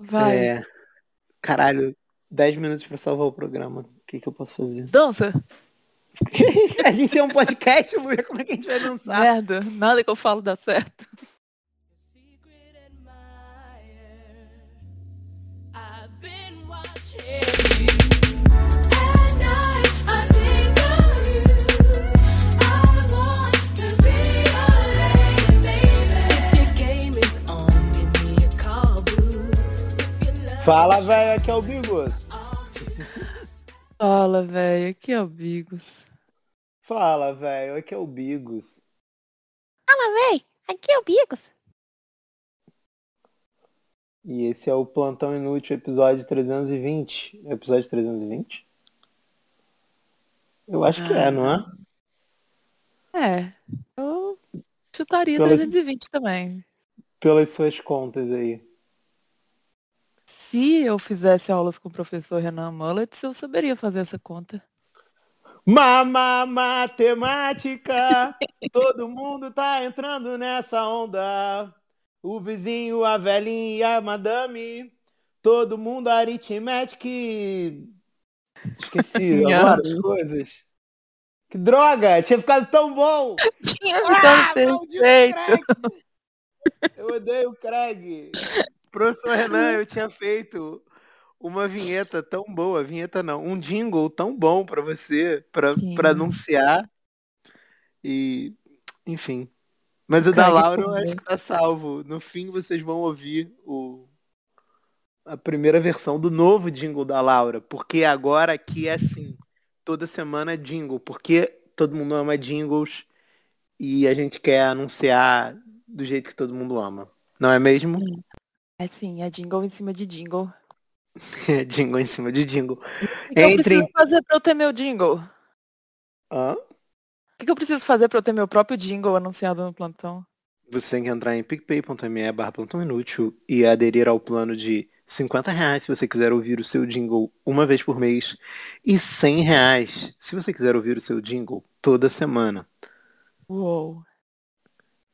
Vai. É, caralho, 10 minutos pra salvar o programa. O que, que eu posso fazer? Dança. a gente é um podcast, Luia, como é que a gente vai dançar? Merda. Nada que eu falo dá certo. Fala, velho, aqui é o Bigos. Fala, velho. Aqui é o Bigos. Fala, velho, aqui é o Bigos. Véi, aqui é o Bigos. E esse é o Plantão Inútil, episódio 320. Episódio 320? Eu acho que é, não é? É. Eu chutaria Pelas- 320 também. Pelas suas contas aí. Se eu fizesse aulas com o professor Renan Mullets, eu saberia fazer essa conta. Mama matemática, todo mundo tá entrando nessa onda. O vizinho, a velhinha e a madame, todo mundo aritmética. e- Esqueci Não. agora as coisas. Que droga, tinha ficado tão bom. Tinha Ah, ficado maldito perfeito. Eu odeio o Craig. Professor Renan, eu tinha feito uma vinheta tão boa, vinheta não, um jingle tão bom pra você, pra anunciar. E, enfim. Mas o da Laura eu acho que tá salvo. No fim vocês vão ouvir o a primeira versão do novo jingle da Laura, porque agora aqui é assim, toda semana é jingle, porque todo mundo ama jingles e a gente quer anunciar do jeito que todo mundo ama. Não é mesmo? É sim, é jingle em cima de jingle. É jingle em cima de jingle. O que eu Entre- preciso fazer pra eu ter meu jingle? Hã? O que que eu preciso fazer pra eu ter meu próprio jingle anunciado no plantão? Você tem que entrar em picpay.me barra plantão inútil e aderir ao plano de 50 reais se você quiser ouvir o seu jingle uma vez por mês e 100 reais se você quiser ouvir o seu jingle toda semana. Uou.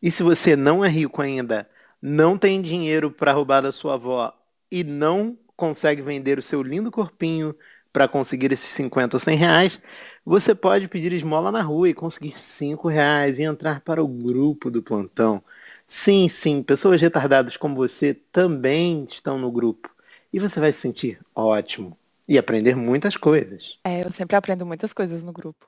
E se você não é rico ainda, não tem dinheiro para roubar da sua avó e não consegue vender o seu lindo corpinho para conseguir esses 50 ou 100 reais, você pode pedir esmola na rua e conseguir 5 reais e entrar para o grupo do plantão. Sim, sim, pessoas retardadas como você também estão no grupo. E você vai se sentir ótimo e aprender muitas coisas. É, eu sempre aprendo muitas coisas no grupo.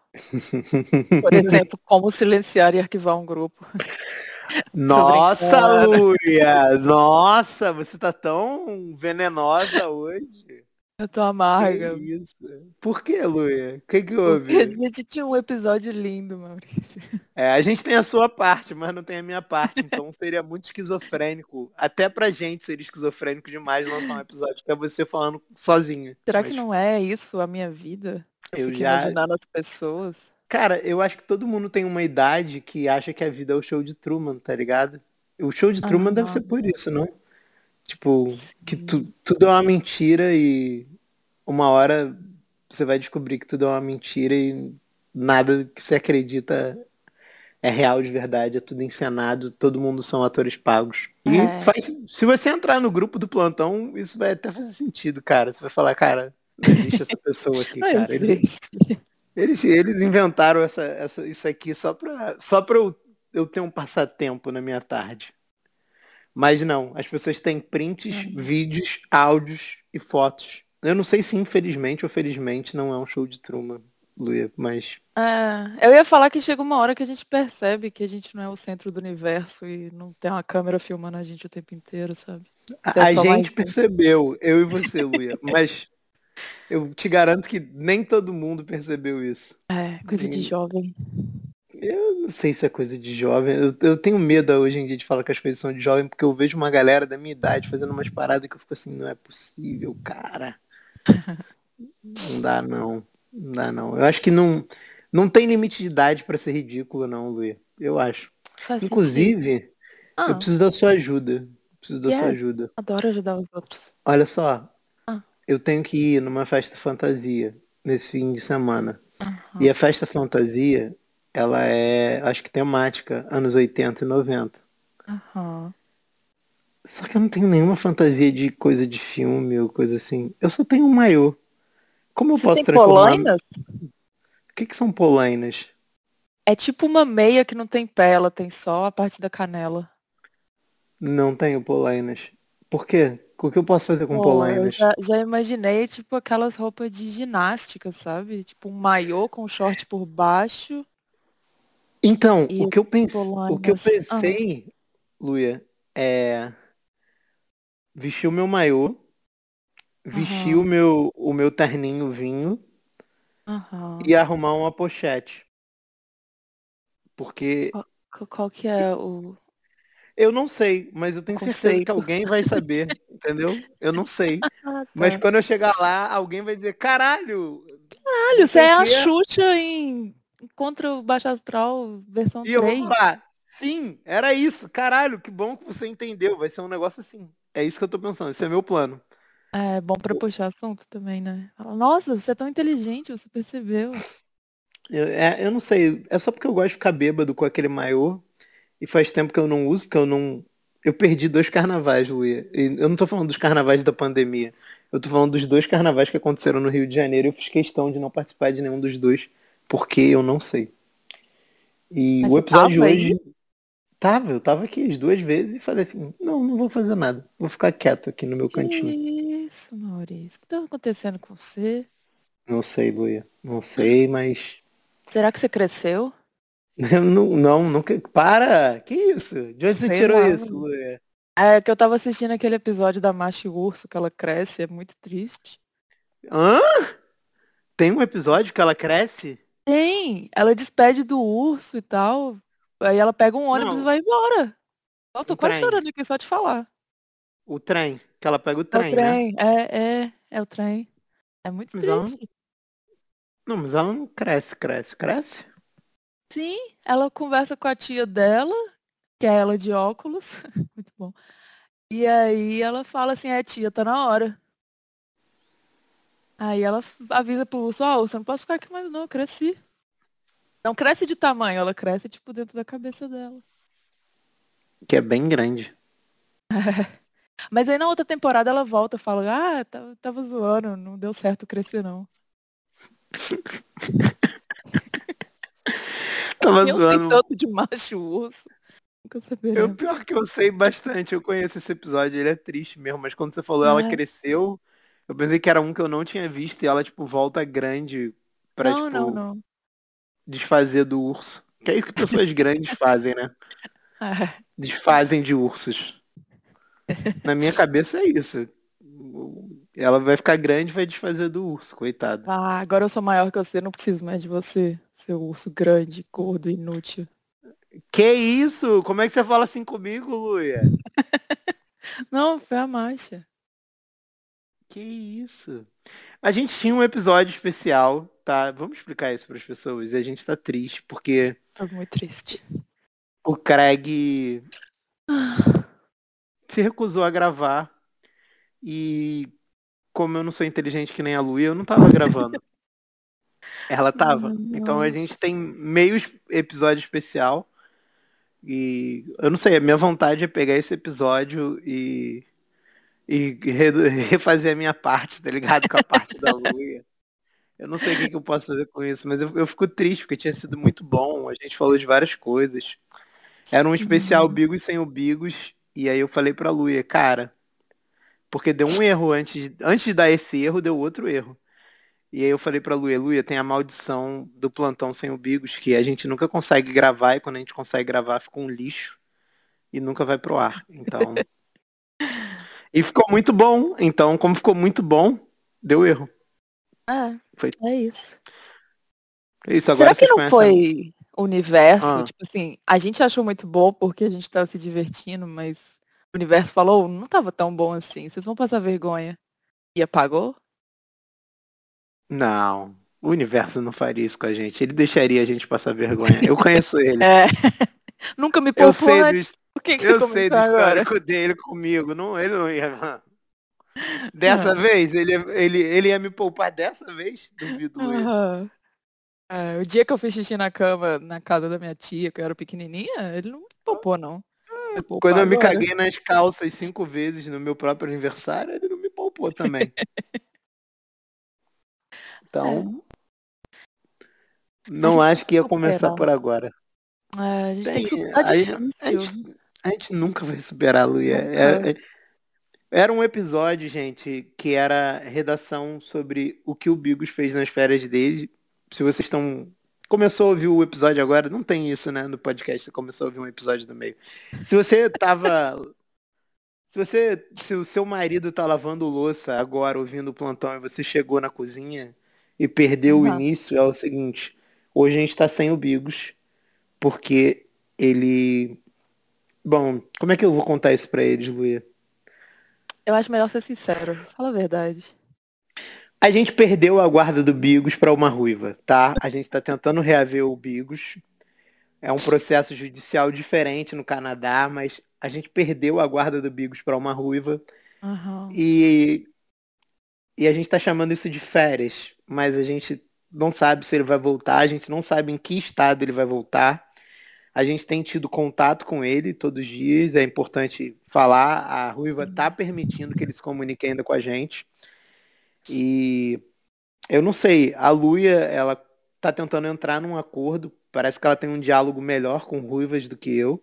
Por exemplo, como silenciar e arquivar um grupo. Nossa. Luia! Nossa, você tá tão venenosa hoje. Eu tô amarga. Que isso? Por que, Luia? O que que Porque a houve? gente tinha um episódio lindo, Maurício. É, a gente tem a sua parte, mas não tem a minha parte, então seria muito esquizofrênico. Até pra gente seria esquizofrênico demais lançar um episódio que é você falando sozinha. Será Mas, que não é isso a minha vida? Eu, Eu fico já- imaginando as pessoas. Cara, eu acho que todo mundo tem uma idade que acha que a vida é o show de Truman, tá ligado? O show de Truman Ah. deve ser por isso, não? Tipo, que tu- tudo é uma mentira e uma hora você vai descobrir que tudo é uma mentira e nada que você acredita é real de verdade, é tudo encenado, todo mundo são atores pagos. E É. faz, se você entrar no grupo do plantão, isso vai até fazer sentido, cara. Você vai falar, cara, não existe essa pessoa aqui, cara. Existe. Eles, eles inventaram essa, essa, isso aqui só pra, só pra eu, eu ter um passatempo na minha tarde. Mas não, as pessoas têm prints, vídeos, áudios e fotos. Eu não sei se infelizmente ou felizmente não é um show de Truman, Luia, mas É, eu ia falar que chega uma hora que a gente percebe que a gente não é o centro do universo e não tem uma câmera filmando a gente o tempo inteiro, sabe? a, Você é a mais gente um. percebeu, eu e você, Luia, mas eu te garanto que nem todo mundo percebeu isso. É, coisa de jovem. Eu não sei se é coisa de jovem. Eu, eu tenho medo hoje em dia de falar que as coisas são de jovem, porque eu vejo uma galera da minha idade fazendo umas paradas que eu fico assim, não é possível, cara. Não dá não. Não dá não. Eu acho que não, não tem limite de idade pra ser ridículo, não, Luia. Eu acho. Faz. Inclusive, Ah, eu preciso da sua ajuda. Preciso da sua ajuda. adoro ajudar os outros. Olha só. Eu tenho que ir numa festa fantasia nesse fim de semana. Aham. E a festa fantasia, ela é, acho que temática, anos 80 e 90. Aham. Só que eu não tenho nenhuma fantasia de coisa de filme ou coisa assim. Eu só tenho um maiô. Como eu Você posso tem transformar... polainas? O que, que são polainas? É tipo uma meia que não tem pé, ela tem só a parte da canela. Não tenho polainas. Por quê? O que eu posso fazer com Pô, eu polainas? já, já imaginei, tipo, aquelas roupas de ginástica, sabe? Tipo um maiô com short por baixo. Então, o que eu as pensei, o que eu? Ah. pensei, Luia, é vestir o meu maiô, vestir Aham. o meu, o meu terninho vinho Aham. e arrumar uma pochete. Porque Qual, qual que é o. eu não sei, mas eu tenho certeza que Conceito. alguém vai saber, entendeu? Eu não sei. Ah, Mas tá. quando eu chegar lá, alguém vai dizer, caralho! Caralho, você é a quê." Xuxa em Contra o Baixo Astral, versão E eu vou 3. falar, sim, era isso. Caralho, que bom que você entendeu. Vai ser um negócio assim. É isso que eu tô pensando. Esse é meu plano. É bom pra puxar assunto também, né? Fala, Nossa, você é tão inteligente, você percebeu. Eu, é, eu não sei. É só porque eu gosto de ficar bêbado com aquele maiô. E faz tempo que eu não uso, porque eu não. Eu perdi dois carnavais, Luia. E eu não tô falando dos carnavais da pandemia. Eu tô falando dos dois carnavais que aconteceram no Rio de Janeiro. Eu fiz questão de não participar de nenhum dos dois, porque eu não sei. E Mas o episódio de hoje. Tava, eu tava aqui as duas vezes e falei assim, não, não vou fazer nada. Vou ficar quieto aqui no meu cantinho. Que isso, Maurício? O que tá acontecendo com você? Não sei, Luia. Não sei, mas. Será que você cresceu? Eu não, não, nunca. Para! Que isso? De onde você Sei tirou lá. isso, Luia? É que eu tava assistindo aquele episódio da Macho e o Urso, que ela cresce, é muito triste. Hã? Tem um episódio que ela cresce? Tem! Ela despede do urso e tal. Aí ela pega um ônibus Não. e vai embora. Nossa, tô Um quase trem. chorando aqui só de falar. O trem. Que ela pega o É trem, o né? trem, é, é, é o trem. É muito Mas ela triste. Não, mas ela não cresce, cresce, cresce. Sim, ela conversa com a tia dela, que é ela de óculos. Muito bom. E aí ela fala assim, é tia, tá na hora. Aí ela avisa pro urso, ó, urso, eu não posso ficar aqui mais não, eu cresci. Não cresce de tamanho, ela cresce tipo dentro da cabeça dela. Que é bem grande. Mas aí na outra temporada ela volta e fala, ah, tava zoando, não deu certo crescer não. Tava eu sei zoando. tanto de macho urso. Nunca Eu, saberemos. pior que eu sei bastante, eu conheço esse episódio, ele é triste mesmo, mas quando você falou ela Ah. cresceu, eu pensei que era um que eu não tinha visto e ela, tipo, volta grande pra, Não, tipo, não, não. desfazer do urso. Que é isso que pessoas grandes fazem, né? É. Desfazem de ursos. Na minha cabeça é isso. Ela vai ficar grande e vai desfazer do urso, coitada. Ah, agora eu sou maior que você, não preciso mais de você, seu urso grande, gordo, inútil. Que isso? Como é que você fala assim comigo, Luia? Não, foi a marcha. Que isso? A gente tinha um episódio especial, tá? Vamos explicar isso para as pessoas. E a gente tá triste porque Tô muito triste. o Craig se recusou a gravar e como eu não sou inteligente que nem a Luia, eu não tava gravando. Ela tava. Não. Então a gente tem meio episódio especial. E eu não sei, a minha vontade é pegar esse episódio e, e re- refazer a minha parte, tá ligado? Com a parte da Luia. Eu não sei o que, que eu posso fazer com isso, mas eu, eu fico triste porque tinha sido muito bom. A gente falou de várias coisas. Era um Sim. especial Bigos sem o Bigos. E aí eu falei pra Luia, cara, porque deu um erro antes, antes de dar esse erro, deu outro erro. E aí eu falei pra Luia, Luia, tem a maldição do plantão sem o Bigos, que a gente nunca consegue gravar e quando a gente consegue gravar fica um lixo e nunca vai pro ar. Então. e ficou muito bom. Então, como ficou muito bom, deu erro. É, Foi- é isso. É Isso, agora Será que não conhecem- foi o universo? Ah. Tipo assim, a gente achou muito bom porque a gente tava se divertindo, mas o universo falou, não tava tão bom assim, vocês vão passar vergonha. E apagou? Não, o universo não faria isso com a gente. Ele deixaria a gente passar vergonha. Eu conheço ele. É. Nunca me Eu poupou sei antes. do, Por que que eu sei do comentou agora? histórico dele comigo. Não, ele não ia. Dessa Não. vez, ele, ia- ele, ele ia me poupar dessa vez? Duvido. Aham. É, o dia que eu fiz xixi na cama, na casa da minha tia, que eu era pequenininha, ele não me poupou, não. Me poupar Quando eu me agora. caguei nas calças cinco vezes no meu próprio aniversário, ele não me poupou também. Então, não gente acho que ia começar superar. por agora. É, a gente tem que superar difícil. A gente, a gente nunca vai superar, Luia. É- é- era um episódio, gente, que era redação sobre o que o Bigos fez nas férias dele. Se vocês estão. Começou a ouvir o episódio agora, não tem isso, né? No podcast, você começou a ouvir um episódio do meio. Se você tava. Se você. Se o seu marido tá lavando louça agora, ouvindo o plantão, e você chegou na cozinha e perdeu o Uhum. início, é o seguinte. Hoje a gente tá sem o Bigos, porque ele. Bom, como é que eu vou contar isso pra eles, Luia? Eu acho melhor ser sincero. Fala a verdade. A gente perdeu a guarda do Bigos para uma ruiva, tá? A gente está tentando reaver o Bigos. É um processo judicial diferente no Canadá, mas a gente perdeu a guarda do Bigos para uma ruiva Aham. e e a gente está chamando isso de férias, mas a gente não sabe se ele vai voltar, a gente não sabe em que estado ele vai voltar. A gente tem tido contato com ele todos os dias, é importante falar, a Ruiva tá permitindo que ele se comunique ainda com a gente. E eu não sei, a Luia, ela tá tentando entrar num acordo, parece que ela tem um diálogo melhor com Ruivas do que eu.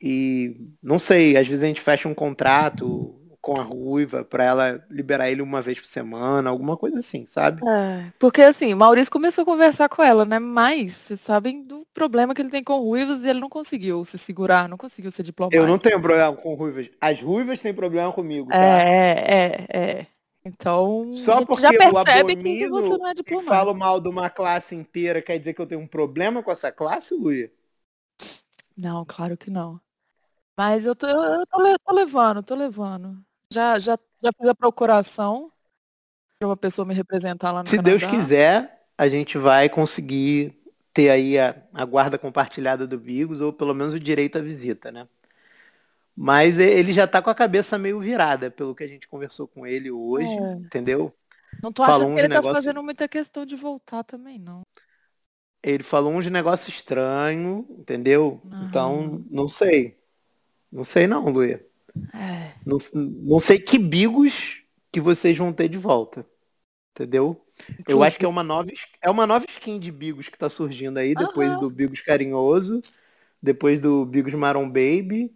E não sei, às vezes a gente fecha um contrato com a Ruiva para ela liberar ele uma vez por semana, alguma coisa assim, sabe? É, porque assim, Maurício começou a conversar com ela, né? Mas vocês sabem do problema que ele tem com ruivas e ele não conseguiu se segurar, não conseguiu ser diplomático. Eu não tenho problema com ruivas. As ruivas têm problema comigo, tá? É, é, é. Então, Só porque já eu percebe que você não é diplomático. falo mal de uma classe inteira, quer dizer que eu tenho um problema com essa classe, Luia? Não, claro que não. Mas eu tô, eu tô, tô levando, tô levando. Já, já, já fiz a procuração para uma pessoa me representar lá no Se Canadá. Deus quiser, a gente vai conseguir ter aí a, a guarda compartilhada do Bigos, ou pelo menos o direito à visita, né? Mas ele já tá com a cabeça meio virada, pelo que a gente conversou com ele hoje, É. entendeu? Não tô falou achando que ele tá negócio- fazendo muita questão de voltar também, não. Ele falou uns negócios estranhos, entendeu? Então, não sei. Não sei não, Luia. É. Não, não sei que bigos que vocês vão ter de volta. Entendeu? Eu acho que é uma nova, é uma nova skin de bigos que tá surgindo aí, depois do Bigos Carinhoso, depois do Bigos Maron Baby,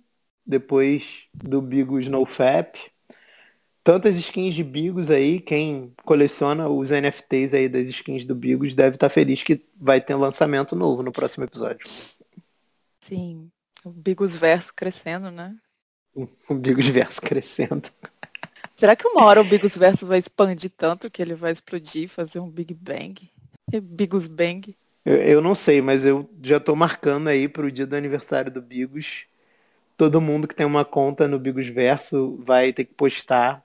depois do Bigos NoFap. Tantas skins de Bigos aí, quem coleciona os NFTs aí das skins do Bigos deve estar feliz que vai ter um lançamento novo no próximo episódio. Sim. O Bigos Verso crescendo, né? O Bigos Verso crescendo. Será que uma hora o Bigos Verso vai expandir tanto que ele vai explodir, fazer um Big Bang? Bigos Bang? Eu, eu não sei, mas eu já tô marcando aí pro dia do aniversário do Bigos. Todo mundo que tem uma conta no Bigos Verso vai ter que postar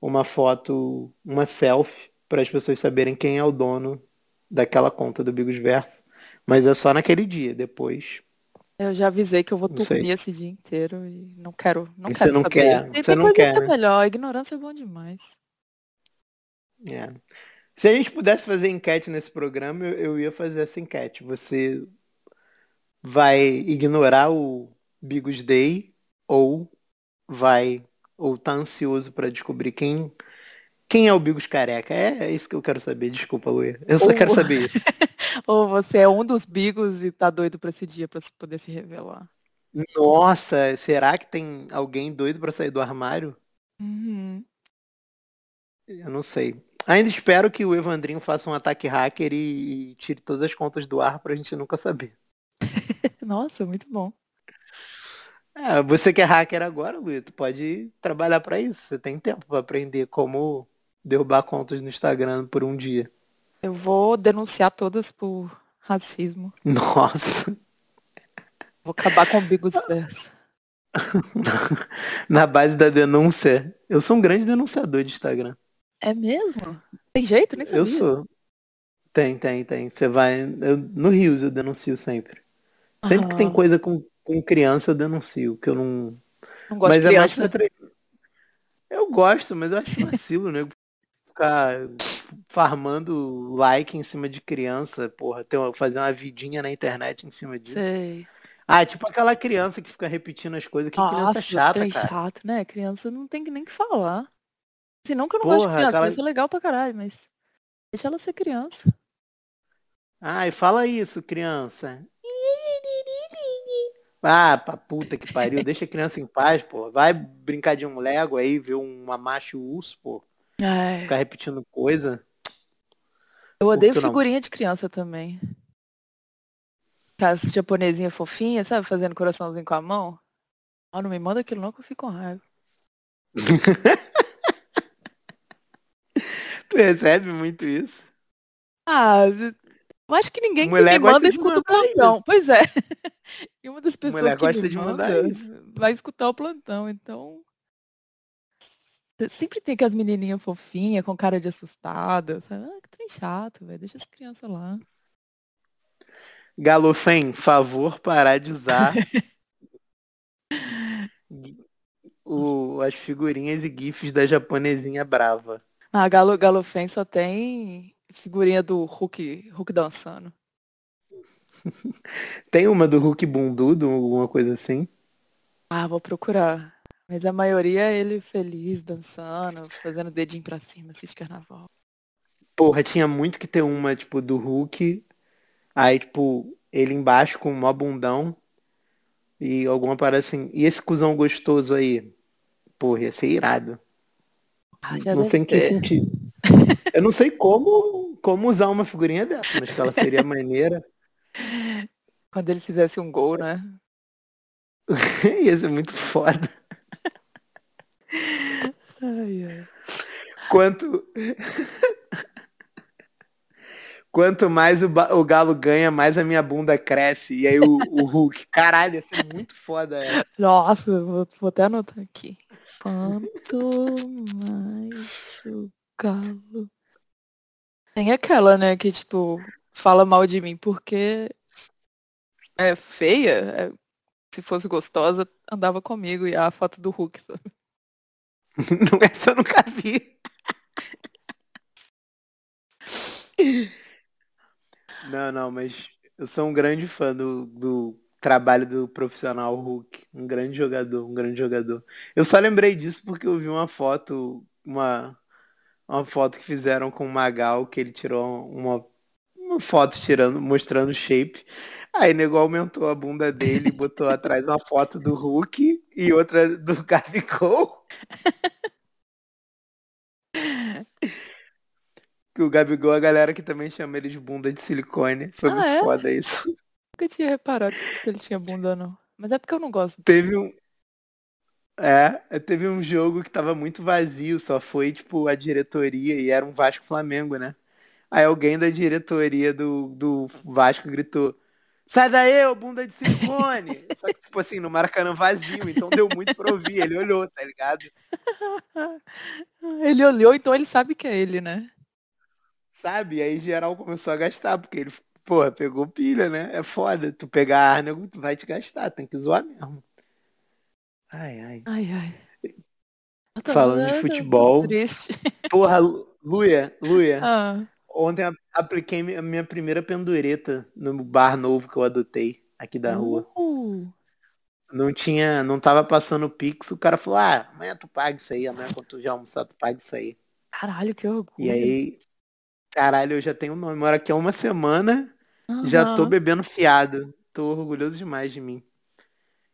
uma foto, uma selfie, para as pessoas saberem quem é o dono daquela conta do Bigos Verso. Mas é só naquele dia, depois. Eu já avisei que eu vou dormir esse dia inteiro e não quero, não E quero você não saber. quer, Tem, você não coisa quer, que né? melhor, a ignorância é bom demais. É. Se a gente pudesse fazer enquete nesse programa, eu, eu ia fazer essa enquete. Você vai ignorar o Bigos Day ou vai ou tá ansioso para descobrir quem quem é o Bigos Careca? É, é isso que eu quero saber. Desculpa, Luia. Eu só Ou- quero saber isso. Ou você é um dos Bigos e tá doido pra esse dia pra se poder se revelar. Nossa, será que tem alguém doido para sair do armário? Uhum. Eu não sei. Ainda espero que o Evandrinho faça um ataque hacker e, e tire todas as contas do ar pra gente nunca saber. Nossa, muito bom. É, você que é hacker agora, Luiz, tu pode trabalhar pra isso. Você tem tempo pra aprender como derrubar contas no Instagram por um dia. Eu vou denunciar todas por racismo. Nossa. Vou acabar com o Bigos Verso. Na base da denúncia, eu sou um grande denunciador de Instagram. É mesmo? Tem jeito? Nem sabia. Eu sou. Tem, tem, tem. Você vai. eu- no Rios eu denuncio sempre. Sempre que tem Aham. coisa com, com criança eu denuncio, que eu não. Não gosto mas de é mais criança. pra tre- Eu gosto, mas eu acho vacilo, né? Ficar farmando like em cima de criança, porra, ter uma- fazer uma vidinha na internet em cima disso. Sei. Ah, tipo aquela criança que fica repetindo as coisas. Que criança Nossa, chata, trem cara. chato, né? Criança não tem nem que falar. Assim, não que eu não gosto de Porra, criança, aquela- criança é legal pra caralho, mas deixa ela ser criança. Ai, fala isso, criança. Ah, pra puta que pariu. Deixa a criança em paz, pô. Vai brincar de um Lego aí, ver uma macho urso, pô. Ai, Ficar repetindo coisa. eu odeio curto não. figurinha de criança também. As japonesinhas fofinhas, sabe? Fazendo coraçãozinho com a mão. Ah, não me manda aquilo não que eu fico com raiva. Tu recebe muito isso. Ah, eu acho que ninguém que me manda escuta o plantão. Pois é. E uma das pessoas que gosta me manda isso. vai escutar o plantão, então... Sempre tem aquelas menininhas fofinhas com cara de assustada, sabe? Ah, que trem chato, velho. Deixa as crianças lá. Galofem, favor parar de usar o, as figurinhas e gifs da japonesinha brava. Ah, Galo, Galofém só tem figurinha do Hulk, Hulk dançando. Tem uma do Hulk Bundudo, alguma coisa assim? Ah, vou procurar. Mas a maioria é ele feliz, dançando, fazendo dedinho pra cima, assim, de carnaval. Porra, tinha muito que ter uma, tipo, do Hulk. Aí, tipo, ele embaixo com o mó bundão. E alguma parada assim. E esse cuzão gostoso aí? Porra, ia ser irado. Ah, já não sei em que ter. sentido. Eu não sei como, como usar uma figurinha dessa, mas que ela seria maneira. Quando ele fizesse um gol, né? ia ser muito foda. Ai, ai. Quanto. Quanto mais o, o galo ganha, mais a minha bunda cresce. E aí o, o Hulk. Caralho, ia ser muito foda. essa. Nossa, vou, vou até anotar aqui. Quanto mais o galo. Tem aquela, né, que tipo, fala mal de mim porque é feia. é- se fosse gostosa, andava comigo e a foto do Hulk. sabe? Não, essa eu nunca vi. Não, não, mas eu sou um grande fã do, do trabalho do profissional Hulk. Um grande jogador, um grande jogador. Eu só lembrei disso porque eu vi uma foto, uma, uma foto que fizeram com o Magal, que ele tirou uma, uma foto tirando, mostrando o shape. Aí nego aumentou a bunda dele e botou atrás uma foto do Hulk e outra do Gabigol. Que o Gabigol, a galera que também chama ele de bunda de silicone. Foi Ah, muito é? foda isso. Nunca tinha reparado que ele tinha bunda, não. Mas é porque eu não gosto. Teve um. É, teve um jogo que tava muito vazio, só foi, tipo, a diretoria e era um Vasco Flamengo, né? Aí alguém da diretoria do, do Vasco gritou, sai daí, ô bunda de silicone! Só que, tipo assim, no Maracanã vazio, então deu muito pra ouvir, ele olhou, tá ligado? Ele olhou, então ele sabe que é ele, né? Sabe? E aí geral começou a gastar, porque ele, porra, pegou pilha, né? É foda. Tu pegar ar, nego, tu vai te gastar, tem que zoar mesmo. Ai, ai. Ai, ai. Falando de futebol. Triste. Porra, Lu- Luia, Luia. Ah, Ontem apliquei a minha primeira pendureta no bar novo que eu adotei aqui da rua. uh, Não tinha, não tava passando o Pix, o cara falou, ah, amanhã tu paga isso aí, amanhã quando tu já almoçar, tu paga isso aí. caralho, que orgulho. E aí, caralho, eu já tenho nome. Moro aqui há uma semana, já tô bebendo fiado. Tô orgulhoso demais de mim.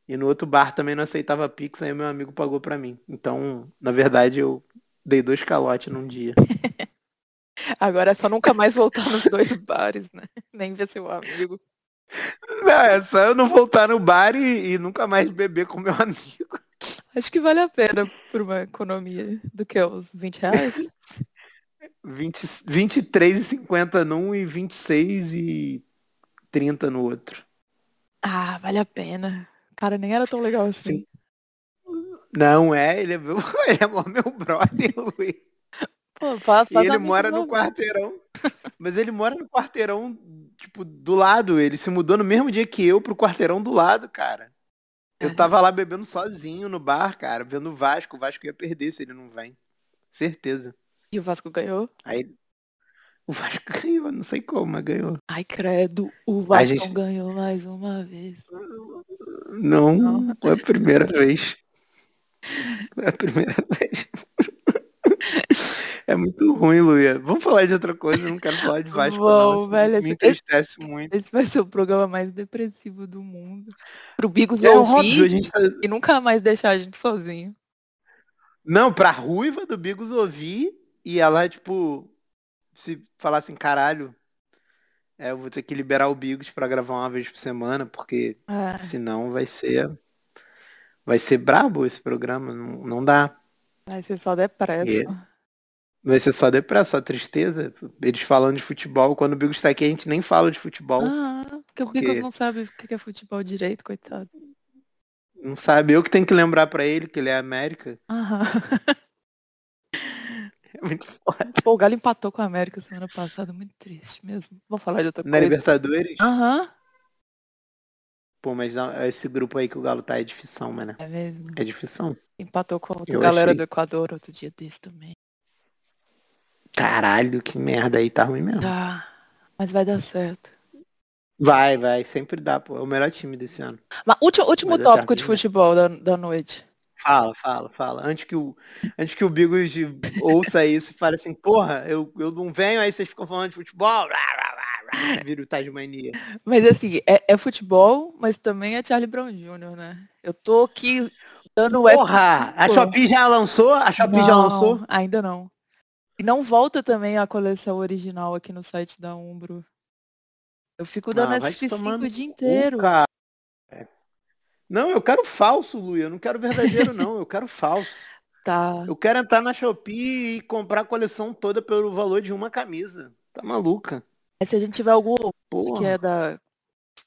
E no outro bar também não aceitava Pix, aí meu amigo pagou pra mim. Então, na verdade, eu dei dois calotes num dia. Agora é só nunca mais voltar nos dois bares, né? Nem ver seu amigo. Não, é só eu não voltar no bar e, e nunca mais beber com meu amigo. Acho que vale a pena por uma economia do que uns 20 reais. 20, 23,50 num e 26 e 30 no outro. Ah, vale a pena. Cara, nem era tão legal assim. Não é, ele é meu, ele é meu brother, Luiz. Pô, faz, E faz ele mora no quarteirão. Mas ele mora no quarteirão, tipo, do lado. Ele se mudou no mesmo dia que eu pro quarteirão do lado, cara. Eu tava lá bebendo sozinho no bar, cara, vendo o Vasco. O Vasco ia perder se ele não vem. Certeza. E o Vasco ganhou? Aí. O Vasco ganhou, não sei como, mas ganhou. Ai, credo, o Vasco gente- ganhou mais uma vez. Não, Não. foi a primeira vez. Foi a primeira vez. É muito ruim, Luia. Vamos falar de outra coisa, eu não quero falar de Vasco, não. Vamos, Isso velho, me esse- entristece muito. Esse vai ser o programa mais depressivo do mundo. Pro Bigos É ouvir óbvio, a gente tá... e nunca mais deixar a gente sozinho. Não, pra ruiva do Bigos ouvir e ela, tipo, se falar assim, caralho, é, eu vou ter que liberar o Bigos pra gravar uma vez por semana, porque É, senão vai ser. Vai ser brabo esse programa, não, não dá. vai ser só depresso. Vai ser só depressa, só tristeza. Eles falando de futebol, quando o Bigos tá aqui a gente nem fala de futebol. Ah, porque o Porque- Bigos não sabe o que é futebol direito, coitado. Não sabe, eu que tenho que lembrar pra ele que ele é América. Aham. É muito. Pô, o Galo empatou com a América semana passada, muito triste mesmo. Vou falar de outra Na coisa. Libertadores, Aham, pô, mas esse grupo aí que o Galo tá é difícil, mano. é mesmo. É difícil. Empatou com a outra Eu galera achei. do Equador outro dia desse também. Caralho, que merda aí, tá ruim mesmo. Tá, mas vai dar certo. Vai, vai, sempre dá, pô. É o melhor time desse ano. Mas último, último dar tópico de né? futebol da, da noite. Fala, fala, fala. Antes que o, antes que o Bigos ouça isso e fale assim, porra, eu, eu não venho, aí vocês ficam falando de futebol. Rá, rá, rá, rá, Vira o Tasmania. Mas assim, é, é futebol, mas também é Charlie Brown Jr., né? Eu tô aqui dando o Porra! A F5. Shopee já lançou? A Shopee já Não, lançou? Ainda não. E não volta também a coleção original aqui no site da Umbro. Eu fico dando Ah, vai te F5 tomar o no dia cu, inteiro. cara. Não, eu quero falso, Lu. Eu não quero verdadeiro, não. Eu quero falso. Tá. Eu quero entrar na Shopee e comprar a coleção toda pelo valor de uma camisa. Tá maluca? Mas se a gente tiver algum Porra. que é da,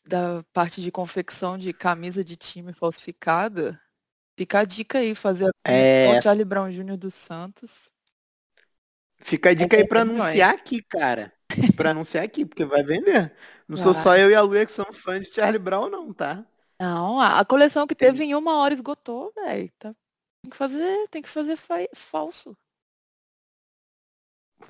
da parte de confecção de camisa de time falsificada, fica a dica aí, fazer É, o Charlie Brown Jr. dos Santos. Fica a dica Essa aí pra é anunciar aqui, cara. Pra anunciar aqui, porque vai vender. Não sou só eu e a Luia que são fãs de Charlie Brown, não, tá? Não, a, a coleção que teve em uma hora esgotou, velho. Tá, tem que fazer, tem que fazer fa- falso.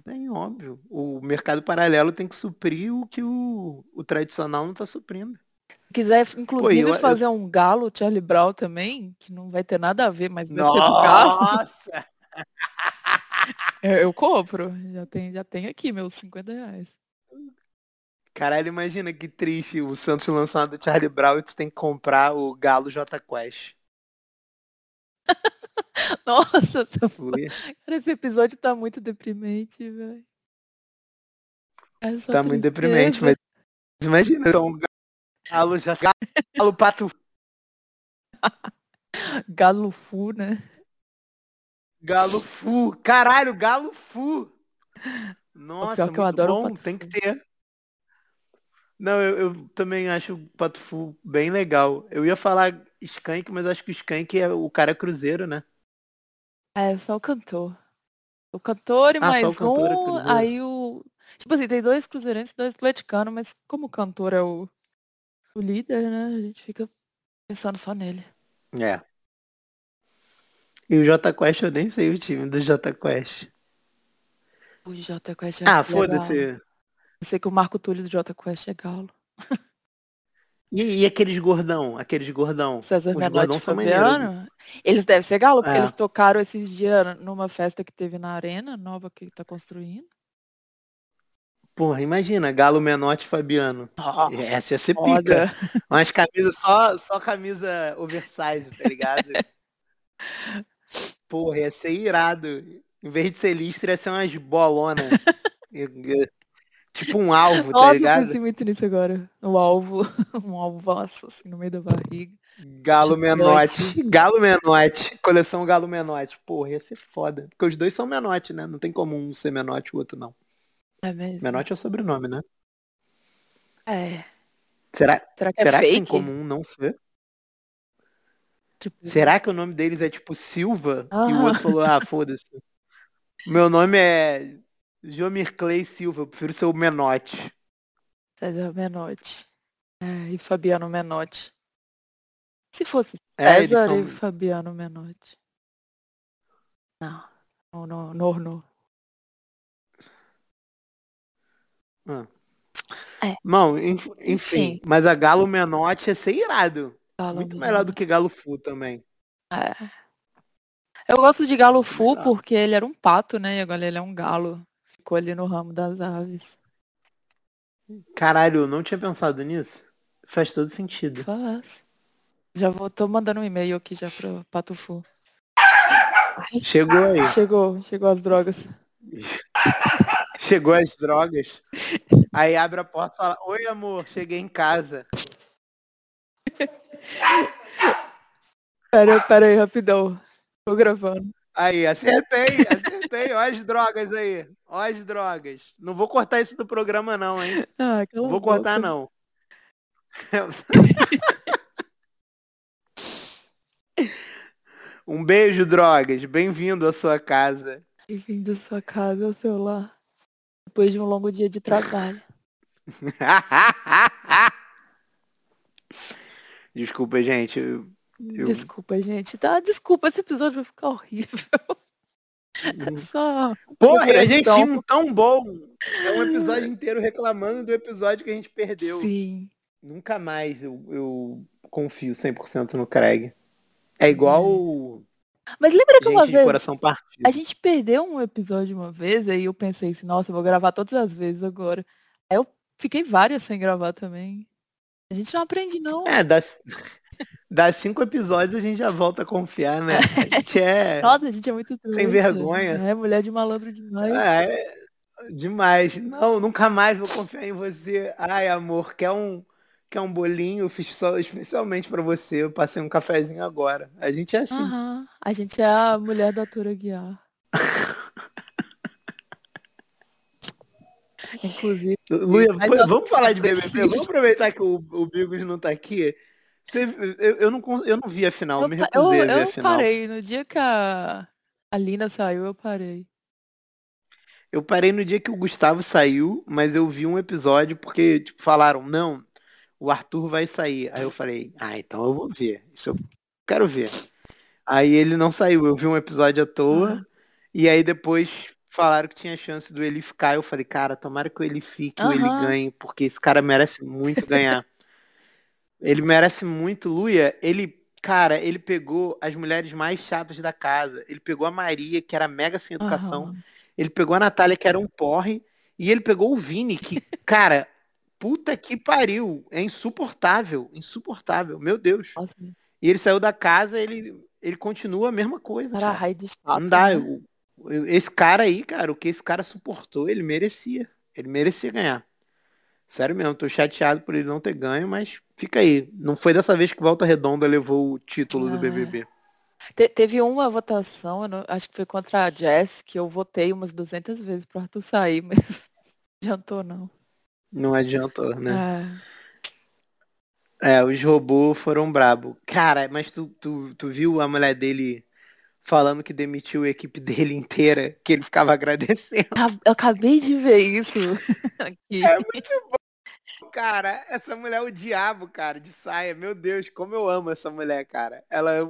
É óbvio. O mercado paralelo tem que suprir o que o, o tradicional não tá suprindo. Se quiser, inclusive, eu- eu- fazer um galo Charlie Brown também, que não vai ter nada a ver, mas vai ser do galo, Nossa! eu, eu compro. Já tem, já tem aqui meus 50 reais. Caralho, imagina que triste o Santos lançando do Charlie Brown e tu tem que comprar o Galo J Quest. Nossa, cara, esse episódio tá muito deprimente, velho. É Tá muito deprimente, tristeza. mas imagina, então, um Galo J Galo Pato Galo Fu, né? Galo Fu. Caralho, Galo Fu. Nossa, pior que eu adoro o bom, tem que ter. Não, eu, eu também acho o Pato Fu bem legal. Eu ia falar Skank, mas acho que o Skank é o cara cruzeiro, né? É, só o cantor. O cantor e Ah, só o mais cantor é um, cruzeiro. aí o... Tipo assim, tem dois cruzeirenses e dois atleticanos, mas como o cantor é o, o líder, né? A gente fica pensando só nele. É. E o J Quest, eu nem sei o time do J Quest. O Jota Quest é Ah, acho legal. foda-se. Eu sei que o Marco Túlio do Jota Quest é galo. E, e aqueles gordão, aqueles gordão. César Menotti. Fabiano. Eles devem ser galo, porque É. eles tocaram esses dias numa festa que teve na arena nova que tá construindo. Porra, imagina, Galo Menotti Fabiano. Essa ia ser Foda. pica. Umas camisas, só, só camisa oversize, tá ligado? Porra, ia ser irado. Em vez de ser listra, ia ser umas bolonas. tipo um alvo, tá Nossa, eu ligado? pensei muito nisso agora. O alvo, um alvaço assim no meio da barriga. Galo Gigante. Menotti. Galo Menotti. Coleção Galo Menotti. Porra, ia ser foda. Porque os dois são Menotti, né? Não tem como um ser Menotti e o outro não. É mesmo? Menotti é o sobrenome, né? É. Será, Será que é será que tem como um não ser? Tipo, Será que o nome deles é tipo Silva? E o Ah. outro falou, ah, foda-se. Meu nome é Jomir Clay Silva, eu prefiro ser o Menotti. César Menotti. É, e Fabiano Menotti. Se fosse É, César são- e Fabiano Menotti. Não. Não, não, não, não. Ah. É. Não, enfim, Enfim. mas a Galo Menotti ia ser irado. Galo Muito Menotti. melhor do que Galo Fu também. É. Eu gosto de galo fu porque ele era um pato, né? E agora ele é um galo. Ficou ali no ramo das aves. Caralho, eu não tinha pensado nisso. Faz todo sentido. Faz. Já vou, tô mandando um e-mail aqui já pro Pato Fu. Chegou aí. Chegou, chegou as drogas. Chegou as drogas. Aí abre a porta e fala, oi amor, cheguei em casa. Pera, pera aí, rapidão. Tô gravando. Aí, acertei, acertei. Ó as drogas aí. Ó as drogas. Não vou cortar isso do programa não, hein? Ah, Não vou cortar não. um beijo, drogas. Bem-vindo à sua casa. Bem-vindo à sua casa, ao seu lar. Depois de um longo dia de trabalho. Desculpa, gente. Eu- Desculpa, gente. Tá, desculpa, esse episódio vai ficar horrível. É só. Porra, e a gente tinha um tão bom. É um episódio inteiro reclamando do episódio que a gente perdeu. Sim. Nunca mais eu, eu confio 100% no Craig. É igual o Mas lembra que uma gente vez a gente perdeu um episódio uma vez, aí eu pensei assim, nossa, eu vou gravar todas as vezes agora. Aí eu fiquei várias sem gravar também. A gente não aprende, não. É, das, das cinco episódios a gente já volta a confiar, né? A gente é, Nossa, a gente é muito trouxa. vergonha. É, mulher de malandro demais. é, demais. Não, nunca mais vou confiar em você. Ai, amor, quer um, quer um bolinho? Eu fiz só especialmente pra você. Eu passei um cafezinho agora. A gente é assim. Aham. A gente é a mulher da Tura Guiar. Inclusive, Luia, vamos falar de BBB? preciso. Vamos aproveitar que o, o Bigos não tá aqui. Você- eu, eu não, eu não vi a final, eu, me pa- eu, recusei a ver a eu final. parei. No dia que a, a Lina saiu, eu parei. Eu parei no dia que o Gustavo saiu, mas eu vi um episódio porque, tipo, falaram, não, o Arthur vai sair. Aí eu falei, ah, então eu vou ver. Isso eu quero ver. Aí ele não saiu, eu vi um episódio à toa, Aham. e aí depois falaram que tinha chance do ele ficar. Eu falei, cara, tomara que o ele fique, ou ele ganhe, porque esse cara merece muito ganhar. ele merece muito. Luia, ele, cara, ele pegou as mulheres mais chatas da casa. Ele pegou a Maria, que era mega sem educação. Aham. Ele pegou a Natália, que era um porre, e ele pegou o Vini, que, cara, puta que pariu. É insuportável, insuportável, meu Deus. Nossa, E ele saiu da casa, ele, ele continua a mesma coisa. cara, raio de chato, Não dá. né? eu- esse cara aí, cara, o que esse cara suportou, ele merecia. Ele merecia ganhar. Sério mesmo, tô chateado por ele não ter ganho, mas fica aí. Não foi dessa vez que Volta Redonda levou o título do Ah. BBB. Te- teve uma votação, não- acho que foi contra a Jess, que eu votei umas 200 vezes pro Arthur sair, mas não adiantou não. Não adiantou, né? Ah, É, os robôs foram brabo. Cara, mas tu, tu, tu viu a mulher dele falando que demitiu a equipe dele inteira, que ele ficava agradecendo. ca- eu acabei de ver isso aqui. É muito bom. Cara, essa mulher é o diabo, cara, de saia. Meu Deus, como eu amo essa mulher, cara. Ela.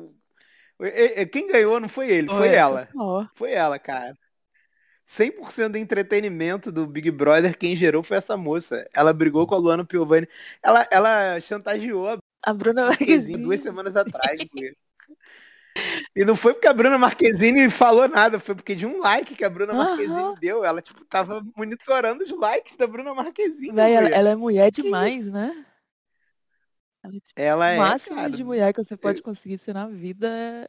E- Quem ganhou não foi ele, foi ela. Foi ela, cara. 100% do entretenimento do Big Brother, quem gerou foi essa moça. Ela brigou com a Luana Piovani. Ela, ela chantageou a A Bruna Marquezine. duas semanas atrás. E não foi porque a Bruna Marquezine falou nada, foi porque de um like que a Bruna. Marquezine deu. Ela, tipo, tava monitorando os likes da Bruna Marquezine. Véi, ela, ela é mulher demais, né? Ela é tipo, Ela o é, máximo cara. de mulher que você pode conseguir ser na vida é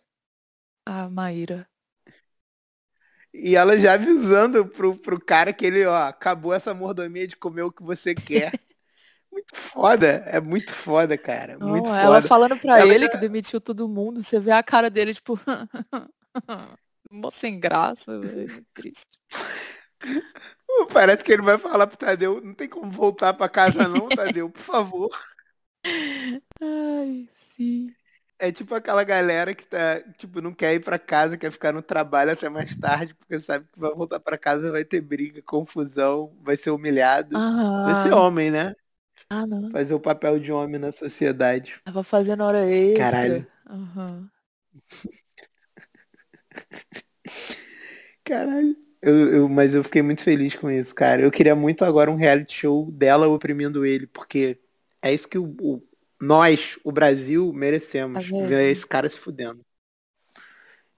a Maíra. E ela já avisando pro, pro cara que ele, ó, acabou essa mordomia de comer o que você quer. muito foda, é muito foda, cara. Não, muito ela foda. falando pra Ela ele já- que demitiu todo mundo, você vê a cara dele, tipo, sem graça, velho, triste. Parece que ele vai falar pro Tadeu, não tem como voltar pra casa não, Tadeu, por favor. Ai, sim. É tipo aquela galera que tá, tipo, não quer ir pra casa, quer ficar no trabalho até mais tarde, porque sabe que vai voltar pra casa, vai ter briga, confusão, vai ser humilhado. Vai ser Aham. homem, né? Ah, não. Fazer o papel de homem na sociedade. Tava fazendo hora extra. Caralho. Aham. Caralho. Eu, eu- mas eu fiquei muito feliz com isso, cara. Eu queria muito agora um reality show dela oprimindo ele, porque é isso que o, o- nós, o Brasil, merecemos. É ver esse cara se fudendo.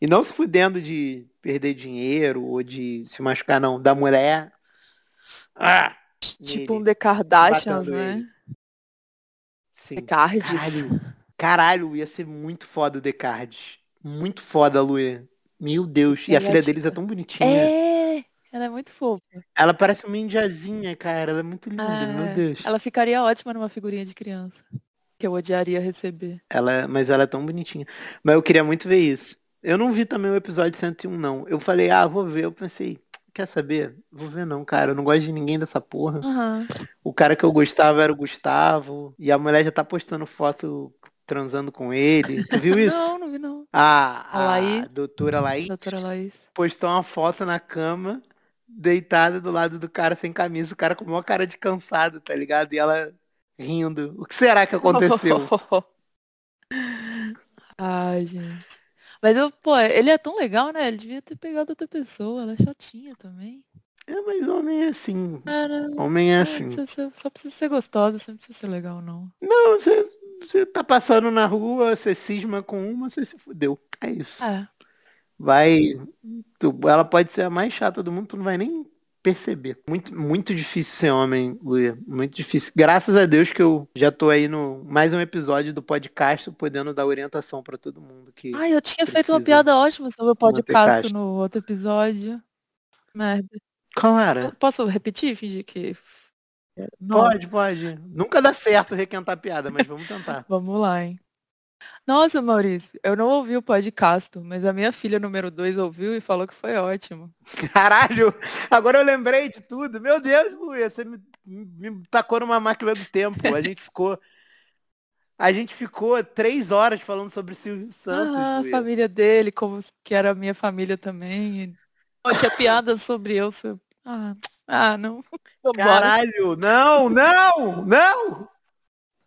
E não se fudendo de perder dinheiro ou de se machucar, não. Da mulher. Ah! Tipo um. The Kardashians, né? ele. Sim. The Cards. Caralho. Caralho, ia ser muito foda o Descartes. Muito foda, Luia. Meu Deus. E a é filha deles é tão bonitinha. É, ela é muito fofa. Ela parece uma indiazinha, cara. Ela é muito linda, meu É, Deus. Ela ficaria ótima numa figurinha de criança. Que eu odiaria receber. Ela, mas ela é tão bonitinha. Mas eu queria muito ver isso. Eu não vi também o episódio 101, não. Eu falei, ah, vou ver. Eu pensei, quer saber? Vou ver não, cara. Eu não gosto de ninguém dessa porra. Aham. O cara que eu gostava era o Gustavo. E a mulher já tá postando foto transando com ele. Tu viu isso? Não, não vi não. A, A a Laís. doutora Laís Doutora Laís. postou uma foto na cama, deitada do lado do cara sem camisa. O cara com uma cara de cansado, tá ligado? E ela rindo. O que será que aconteceu? Ai, gente. Mas eu, pô, ele é tão legal, né? Ele devia ter pegado outra pessoa. Ela é chatinha também. É, mas homem é assim. Cara, Homem é não assim. precisa ser- só precisa ser gostosa, você não precisa ser legal, não. Não, você, você tá passando na rua, você cisma com uma, você se fudeu. É isso. É. Vai. tu- ela pode ser a mais chata do mundo, tu não vai nem perceber. Muito, muito difícil ser homem, Luia. Muito difícil. Graças a Deus que eu já tô aí no mais um episódio do podcast, podendo dar orientação pra todo mundo. Que... Ai, eu tinha feito uma piada ótima sobre o podcast no outro episódio. Merda. Qual era? Posso repetir? Fingir que. Não. Pode, pode. Nunca dá certo requentar piada, mas vamos tentar. Vamos lá, hein? Nossa, Maurício, eu não ouvi o podcast, mas a minha filha número 2 ouviu e falou que foi ótimo. Caralho, agora eu lembrei de tudo. Meu Deus, Luia, você me, me tacou numa máquina do tempo. A gente ficou. A gente ficou três horas falando sobre Silvio Santos. ah, a família dele, como que era a minha família também. tinha piadas sobre eu. ser- Ah, ah, não. Caralho, não, não, não!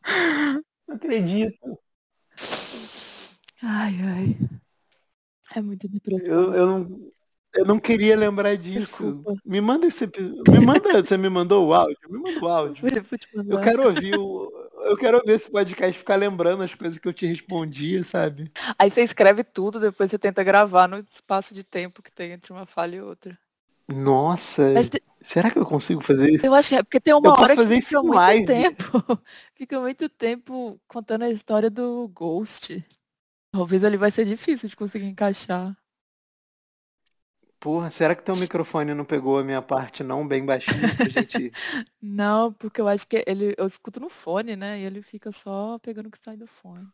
Não acredito. Ai, ai. É muito depressão. Eu, eu, não, eu não queria lembrar disso. Desculpa. Me manda esse episódio. Me manda, você me mandou o áudio? Me manda o áudio. Vou- vou te mandar. Eu quero ouvir o. Eu quero ouvir esse podcast ficar lembrando as coisas que eu te respondia, sabe? Aí você escreve tudo, depois você tenta gravar no espaço de tempo que tem entre uma falha e outra. Nossa, Mas te- será que eu consigo fazer isso? eu acho que é porque tem uma Eu posso hora que fazer isso fica muito live. tempo. Fica muito tempo contando a história do Ghost. Talvez ali vai ser difícil de conseguir encaixar. Porra, será que teu microfone não pegou a minha parte não bem baixinho pra gente... Não, porque eu acho que ele. Eu escuto no fone, né? E ele fica só pegando o que sai do fone.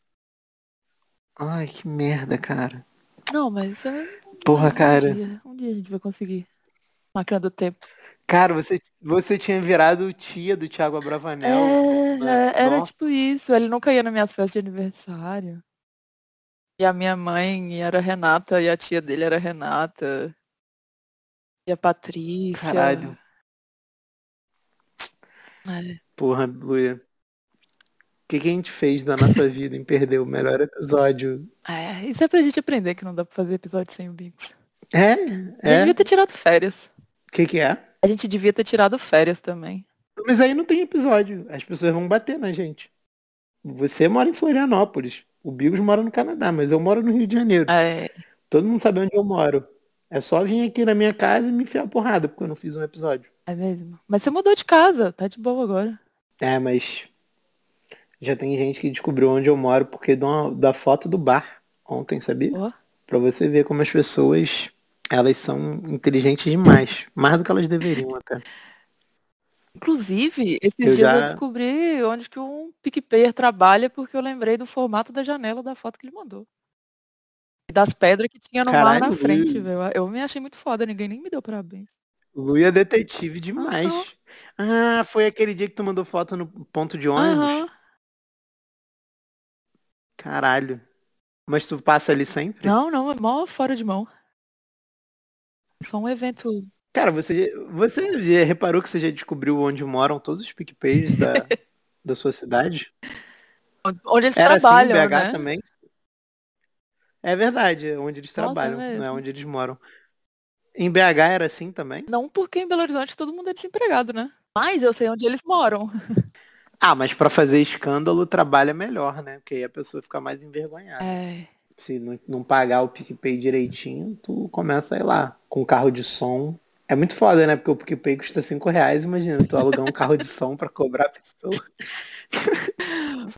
Ai, que merda, cara. Não, mas é, Porra, um cara. dia, um dia a gente vai conseguir. Máquina do tempo. Cara, você, você tinha virado tia do Thiago Abravanel. É, né? é, era Nossa. tipo isso. Ele nunca ia nas minhas festas de aniversário. E a minha mãe era Renata e a tia dele era Renata. E a Patrícia. Caralho. É. Porra, Luia. O que, que a gente fez da nossa vida em perder o melhor episódio? É, isso é pra gente aprender que não dá pra fazer episódio sem o Bix. É? A gente É? devia ter tirado férias. O que, que é? A gente devia ter tirado férias também. Mas aí não tem episódio. As pessoas vão bater na gente. Você mora em Florianópolis. O Bigos mora no Canadá, mas eu moro no Rio de Janeiro. É, Todo mundo sabe onde eu moro. É só vir aqui na minha casa e me enfiar a porrada, porque eu não fiz um episódio. é mesmo. Mas você mudou de casa, tá de boa agora. É, mas já tem gente que descobriu onde eu moro porque da, da foto do bar ontem, sabia? Ó. Pra você ver como as pessoas, elas são inteligentes demais. Mais do que elas deveriam até. Inclusive, esses Eu dias eu já- descobri onde que um PicPayer trabalha porque eu lembrei do formato da janela da foto que ele mandou. E das pedras que tinha no mar Caralho, na frente, velho. Eu me achei muito foda, ninguém nem me deu parabéns. Lu é detetive demais. Aham. Ah, foi aquele dia que tu mandou foto no ponto de ônibus? Aham. Caralho. Mas tu passa ali sempre? Não, não, é mó fora de mão. Só um evento. Cara, você, você já reparou que você já descobriu onde moram todos os PicPays da, da sua cidade? Onde eles Era trabalham, assim, BH né? também? É verdade, é onde eles Nossa, é trabalham, não é onde eles moram. Em BH era assim também? Não porque em Belo Horizonte todo mundo é desempregado, né? Mas eu sei onde eles moram. Ah, mas pra fazer escândalo, o trabalho é melhor, né? Porque aí a pessoa fica mais envergonhada. É. Se não, não pagar o PicPay direitinho, tu começa a ir lá com carro de som. É muito foda, né? Porque o PicPay custa 5 reais, imagina, tu alugar um carro de som pra cobrar a pessoa.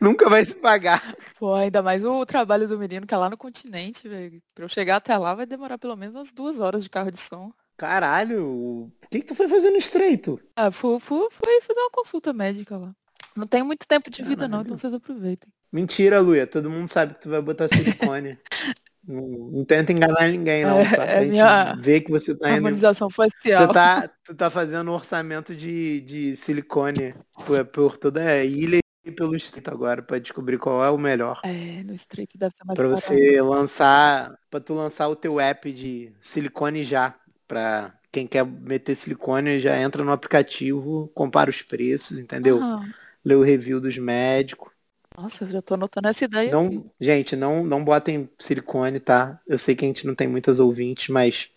Nunca vai se pagar. Pô, ainda mais o trabalho do menino que é lá no continente, velho. Pra eu chegar até lá vai demorar pelo menos umas duas horas de carro de som. Caralho, o que, que tu foi fazer no estreito? Ah, fui, fui, fui fazer uma consulta médica lá. Não tenho muito tempo de vida não, então vocês aproveitem. Mentira, Luia. Todo mundo sabe que tu vai botar silicone. não, não tenta enganar ninguém, não. É, pra é gente minha ver que você tá indo. Harmonização facial. Tu tá, tu tá fazendo um orçamento de, de silicone por, por toda a ilha e pelo estreito agora, pra descobrir qual é o melhor. É, no estreito deve ser mais Pra barato. você lançar, pra tu lançar o teu app de silicone já, pra quem quer meter silicone já entra no aplicativo, compara os preços, entendeu? Ah, Lê o review dos médicos. Nossa, eu já tô anotando essa ideia. aqui. Não, gente, não, não botem silicone, tá? Eu sei que a gente não tem muitas ouvintes, mas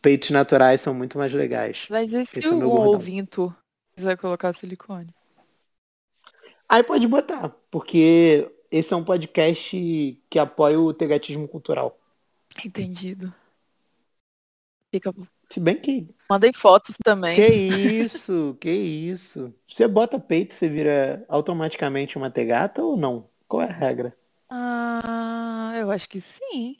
peitos naturais são muito mais legais. Mas e se é o ouvinto quiser colocar silicone? Aí pode botar, porque esse é um podcast que apoia o tegatismo cultural. Entendido. Fica... Se bem que Mandem fotos também. Que isso, que isso. Você bota peito, você vira automaticamente uma tegata ou não? Qual é a regra? Ah, eu acho que sim.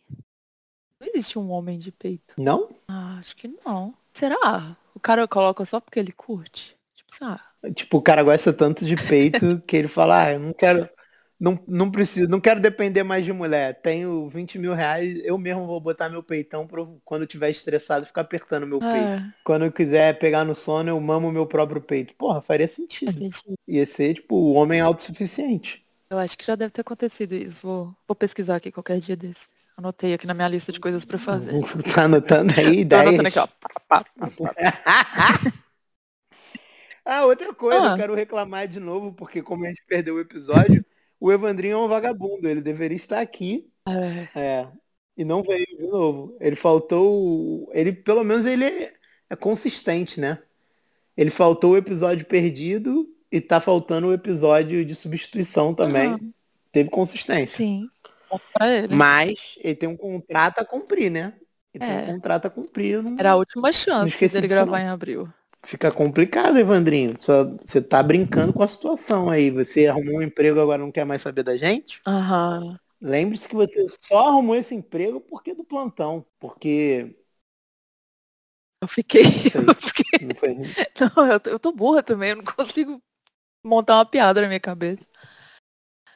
Não existe um homem de peito. Não? Ah, acho que não. Será? O cara coloca só porque ele curte? Tipo, ah, Tipo, o cara gosta tanto de peito que ele fala, ah, eu não quero. Não, não preciso, não quero depender mais de mulher. Tenho 20 mil reais, eu mesmo vou botar meu peitão pra eu, quando eu tiver estressado ficar apertando meu peito. é, Quando eu quiser pegar no sono, eu mamo meu próprio peito. Porra, faria sentido. faz sentido. Ia ser, tipo, o homem autossuficiente. Eu acho que já deve ter acontecido isso. Vou, vou pesquisar aqui qualquer dia desse. Anotei aqui na minha lista de coisas pra fazer. Tá anotando aí Tô ideias? anotando aqui, ó. Ah, outra coisa, Ah. eu quero reclamar de novo, porque como a gente perdeu o episódio, o Evandrinho é um vagabundo, ele deveria estar aqui, É, é, e não veio de novo. Ele faltou, ele, pelo menos ele é, é consistente, né? Ele faltou o episódio perdido e tá faltando o episódio de substituição também. Aham. Teve consistência. sim. Ele. Mas ele tem um contrato a cumprir, né? Ele tem É. um contrato a cumprir. Não... Era a última chance dele gravar não. em abril. Fica complicado, Evandrinho. Só, você tá brincando com a situação aí. Você arrumou um emprego agora não quer mais saber da gente? Aham. Lembre-se que você só arrumou esse emprego porque do plantão. Porque. Eu fiquei. Eu fiquei. Não foi... Não, eu eu tô burra também, eu não consigo montar uma piada na minha cabeça.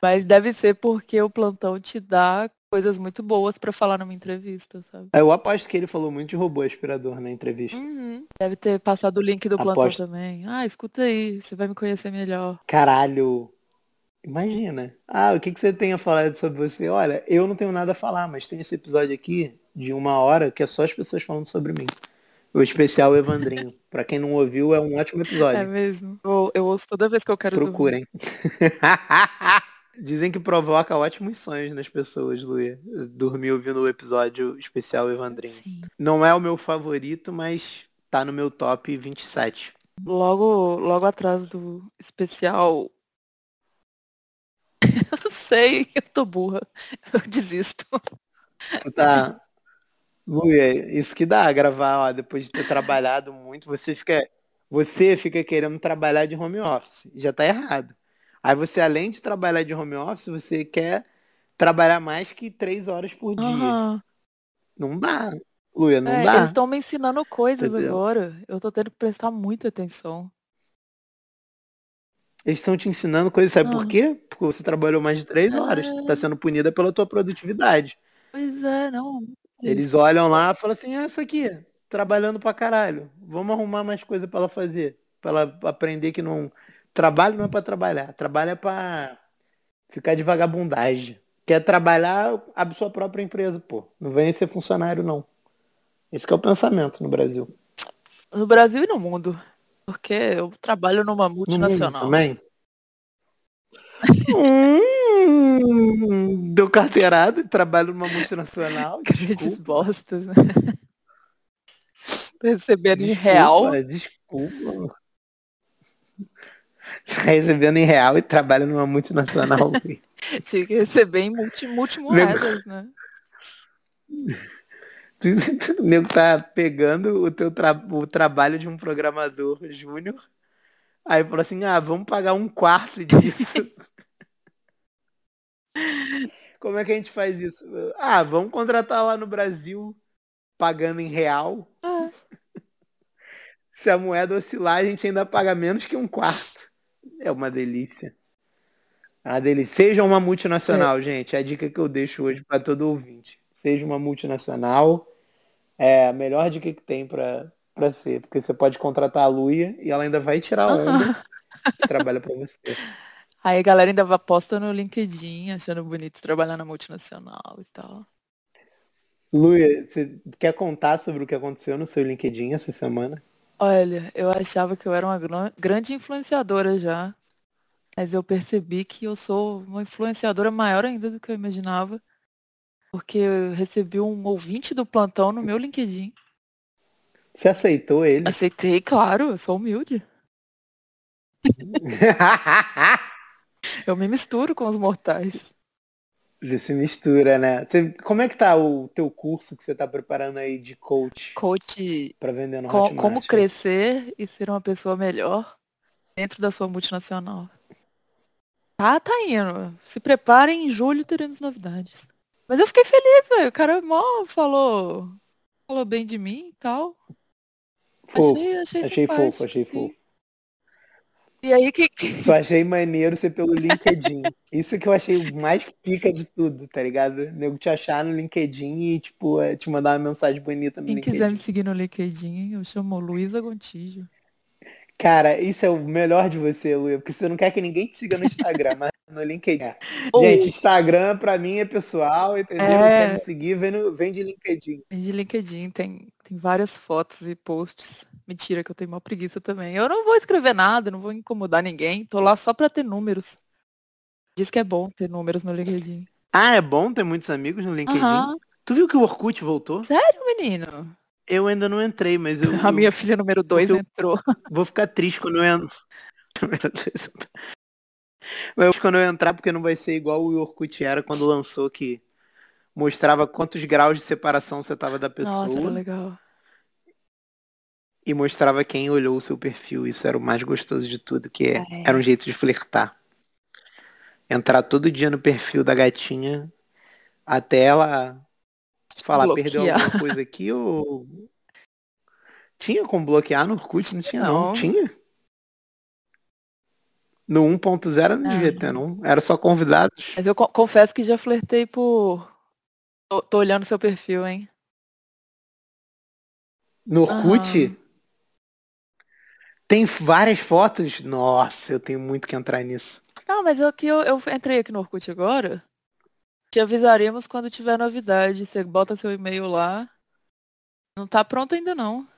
Mas deve ser porque o plantão te dá coisas muito boas pra falar numa entrevista, sabe? Eu aposto que ele falou muito de robô aspirador na entrevista. Uhum. Deve ter passado o link do plantão Aposto. também. Ah, escuta aí, você vai me conhecer melhor. Caralho. Imagina. Ah, o que, que você tem a falar sobre você? Olha, eu não tenho nada a falar, mas tem esse episódio aqui de uma hora que é só as pessoas falando sobre mim. O especial Evandrinho. pra quem não ouviu, é um ótimo É episódio. mesmo. Eu, eu ouço toda vez que eu quero. Procurem. Dizem que provoca ótimos sonhos nas pessoas, Luia. Dormir ouvindo o episódio especial Evandrinho. Sim. Não é o meu favorito, mas tá no meu top 27. Logo, logo atrás do especial. eu não sei, eu tô burra. Eu desisto. Tu Tá. Luia, isso que dá gravar, ó, depois de ter trabalhado muito, você fica. Você fica querendo trabalhar de home office. Já tá errado. Aí você, além de trabalhar de home office, você quer trabalhar mais que três horas por dia. Aham. Não dá. Luia, não É, dá. eles estão me ensinando coisas Entendeu? agora. Eu tô tendo que prestar muita atenção. Eles estão te ensinando coisas, sabe por Ah. quê? Porque você trabalhou mais de três horas. É. Tá sendo punida pela tua produtividade. Pois é, não. Eles olham lá e falam assim, ah, essa aqui, trabalhando pra caralho. Vamos arrumar mais coisa pra ela fazer. Pra ela aprender que não. Trabalho não é pra trabalhar. Trabalho é pra ficar de vagabundagem. Quer trabalhar, abre sua própria empresa, pô. Não vem ser funcionário, não. Esse que é o pensamento no Brasil. No Brasil e no mundo. Porque eu trabalho numa No mundo multinacional. também. hum, deu carteirada, trabalho numa multinacional. Grandes bostas, né? Recebendo em real. Desculpa. Recebendo em real e trabalha numa multinacional. Tinha que receber em multi, multimoedas, né? Tu- nego tá pegando o teu tra- o trabalho de um programador júnior. Aí falou assim, ah, vamos pagar um quarto disso. Como é que a gente faz isso? Ah, vamos contratar lá no Brasil, pagando em real. Ah, Se a moeda oscilar, a gente ainda paga menos que um quarto. É uma delícia. É uma delícia. Seja uma multinacional, gente. É a dica que eu deixo hoje para todo ouvinte. Seja uma multinacional. É a melhor dica que tem para ser. Porque você pode contratar a Luia e ela ainda vai tirar onda e trabalha para você. Aí a galera ainda vai posta no LinkedIn, achando bonito trabalhar na multinacional e tal. Luia, você quer contar sobre o que aconteceu no seu LinkedIn essa semana? Olha, eu achava que eu era uma gran- grande influenciadora já, mas eu percebi que eu sou uma influenciadora maior ainda do que eu imaginava, porque eu recebi um ouvinte do plantão no meu LinkedIn. Você aceitou ele? Aceitei, claro, eu sou humilde. Eu me misturo com os mortais. Já se mistura, né? Você- como é que tá o teu curso que você tá preparando aí de coach Coach, para vender no co- Hotmart? como crescer e ser uma pessoa melhor dentro da sua multinacional. Tá, tá indo. Se preparem, em julho teremos novidades. Mas eu fiquei feliz, velho. O cara mó falou, falou bem de mim e tal. Fofo. Achei, achei, Achei fofo, achei sim. fofo. E aí que, que- Só achei maneiro ser pelo LinkedIn. Isso que eu achei o mais pica de tudo, tá ligado? O nego te achar no LinkedIn e, tipo, é, te mandar uma mensagem bonita no quem LinkedIn. quiser me seguir no LinkedIn, eu chamo Luísa Gontijo. Cara, isso é o melhor de você, Luia, porque você não quer que ninguém te siga no Instagram, mas no LinkedIn. Ou- Gente, Instagram pra mim é pessoal, entendeu? É. Quer me seguir, vem, no- vem de LinkedIn. De LinkedIn tem, tem várias fotos e posts. Mentira, que eu tenho uma preguiça também. Eu não vou escrever nada, não vou incomodar ninguém. Tô lá só pra ter números. Diz que é bom ter números no LinkedIn. Ah, é bom ter muitos amigos no LinkedIn? Aham. Tu viu que o Orkut voltou? Sério, menino? Eu ainda não entrei, mas eu, A minha filha número 2 eu- entrou. vou ficar triste quando eu entrar. Mas quando eu entrar, porque não vai ser igual o Orkut era quando lançou que mostrava quantos graus de separação você tava da pessoa Nossa, era legal. E mostrava quem olhou o seu perfil. Isso era o mais gostoso de tudo, que é- É. era um jeito de flertar. Entrar todo dia no perfil da gatinha até ela falar, perdeu Bloquear. alguma coisa aqui ou. Tinha como bloquear no Orkut? Não tinha não. Não. Tinha? No 1.0 não devia ter, não. Era só convidados. Mas eu co- confesso que já flertei por. Tô, tô olhando seu perfil, hein? No Orkut Aham. Tem várias fotos. Nossa, eu tenho muito que entrar nisso. Não, mas eu, aqui, eu, eu entrei aqui no Orkut agora. Te avisaremos quando tiver novidade. Você bota seu e-mail lá. Não tá pronto ainda não.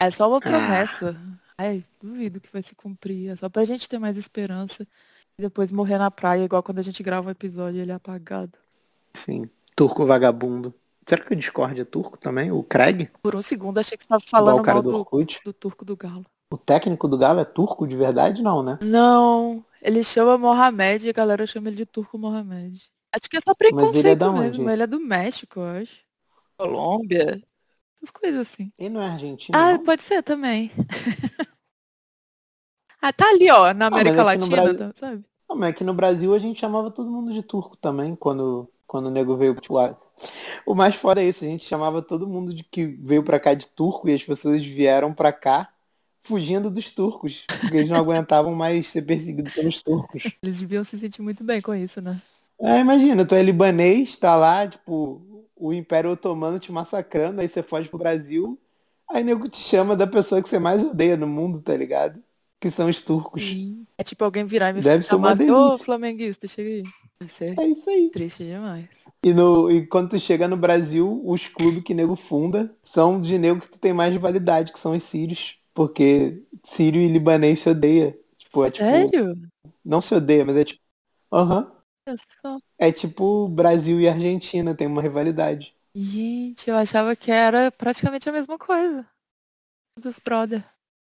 É só uma Ah. promessa. Ai, duvido que vai se cumprir. É só pra gente ter mais esperança. E depois morrer na praia, igual quando a gente grava um episódio e ele é apagado. Sim. Turco vagabundo. Será que o Discord é turco também? O Craig? Por um segundo achei que você tava Igual falando o do do, do turco do galo. O técnico do Galo é turco de verdade? Não, né? Não, ele chama Mohamed e a galera chama ele de turco Mohamed. Acho que é só preconceito da mesmo. onde? Ele é do México, eu acho. Colômbia. Essas coisas assim. Ele não é argentino, Ah, não? pode ser também. ah, tá ali, ó, na mas América no Latina, Brasil- tá- sabe? Não, mas aqui no Brasil a gente chamava todo mundo de turco também, quando, quando o nego veio pro. O mais foda é isso, a gente chamava todo mundo de que veio pra cá de turco e as pessoas vieram pra cá fugindo dos turcos, porque eles não aguentavam mais ser perseguidos pelos turcos. Eles deviam se sentir muito bem com isso, né? É, imagina, tu é libanês, tá lá, tipo, o Império Otomano te massacrando, aí você foge pro Brasil, aí nego te chama da pessoa que você mais odeia no mundo, tá ligado? Que são os turcos. É tipo alguém virar e me Deve chamar assim, ô flamenguista, chega aí. É isso aí. triste demais. E, no, e quando tu chega no Brasil, os clubes que nego funda são de nego que tu tem mais rivalidade, que são os sírios. Porque sírio e libanês se odeia. Tipo, é tipo. Sério? Não se odeia, mas é tipo. Aham. Só. É tipo Brasil e Argentina, tem uma rivalidade. Gente, eu achava que era praticamente a mesma coisa. Dos brother.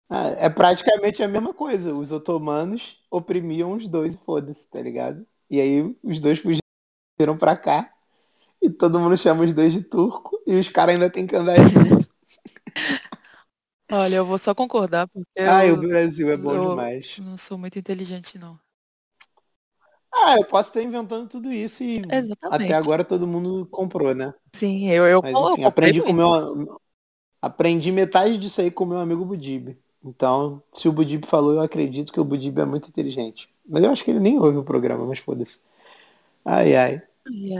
Ah, é praticamente a mesma coisa. Os otomanos oprimiam os dois, foda-se, tá ligado? E aí os dois fugiram pra cá. E todo mundo chama os dois de turco. E os caras ainda tem que andar junto. Olha, eu vou só concordar, porque Ai, o eu Brasil é bom eu- demais. não sou muito inteligente, não. Ah, eu posso estar inventando tudo isso e Exatamente. até agora todo mundo comprou, né? Sim, eu, eu, Mas eu enfim, comprei aprendi com o muito. meu. Aprendi metade disso aí com o meu amigo Budib. Então, se o Budib falou, eu acredito que o Budib é muito inteligente. Mas eu acho que ele nem ouve o programa, mas foda-se. Ai, ai.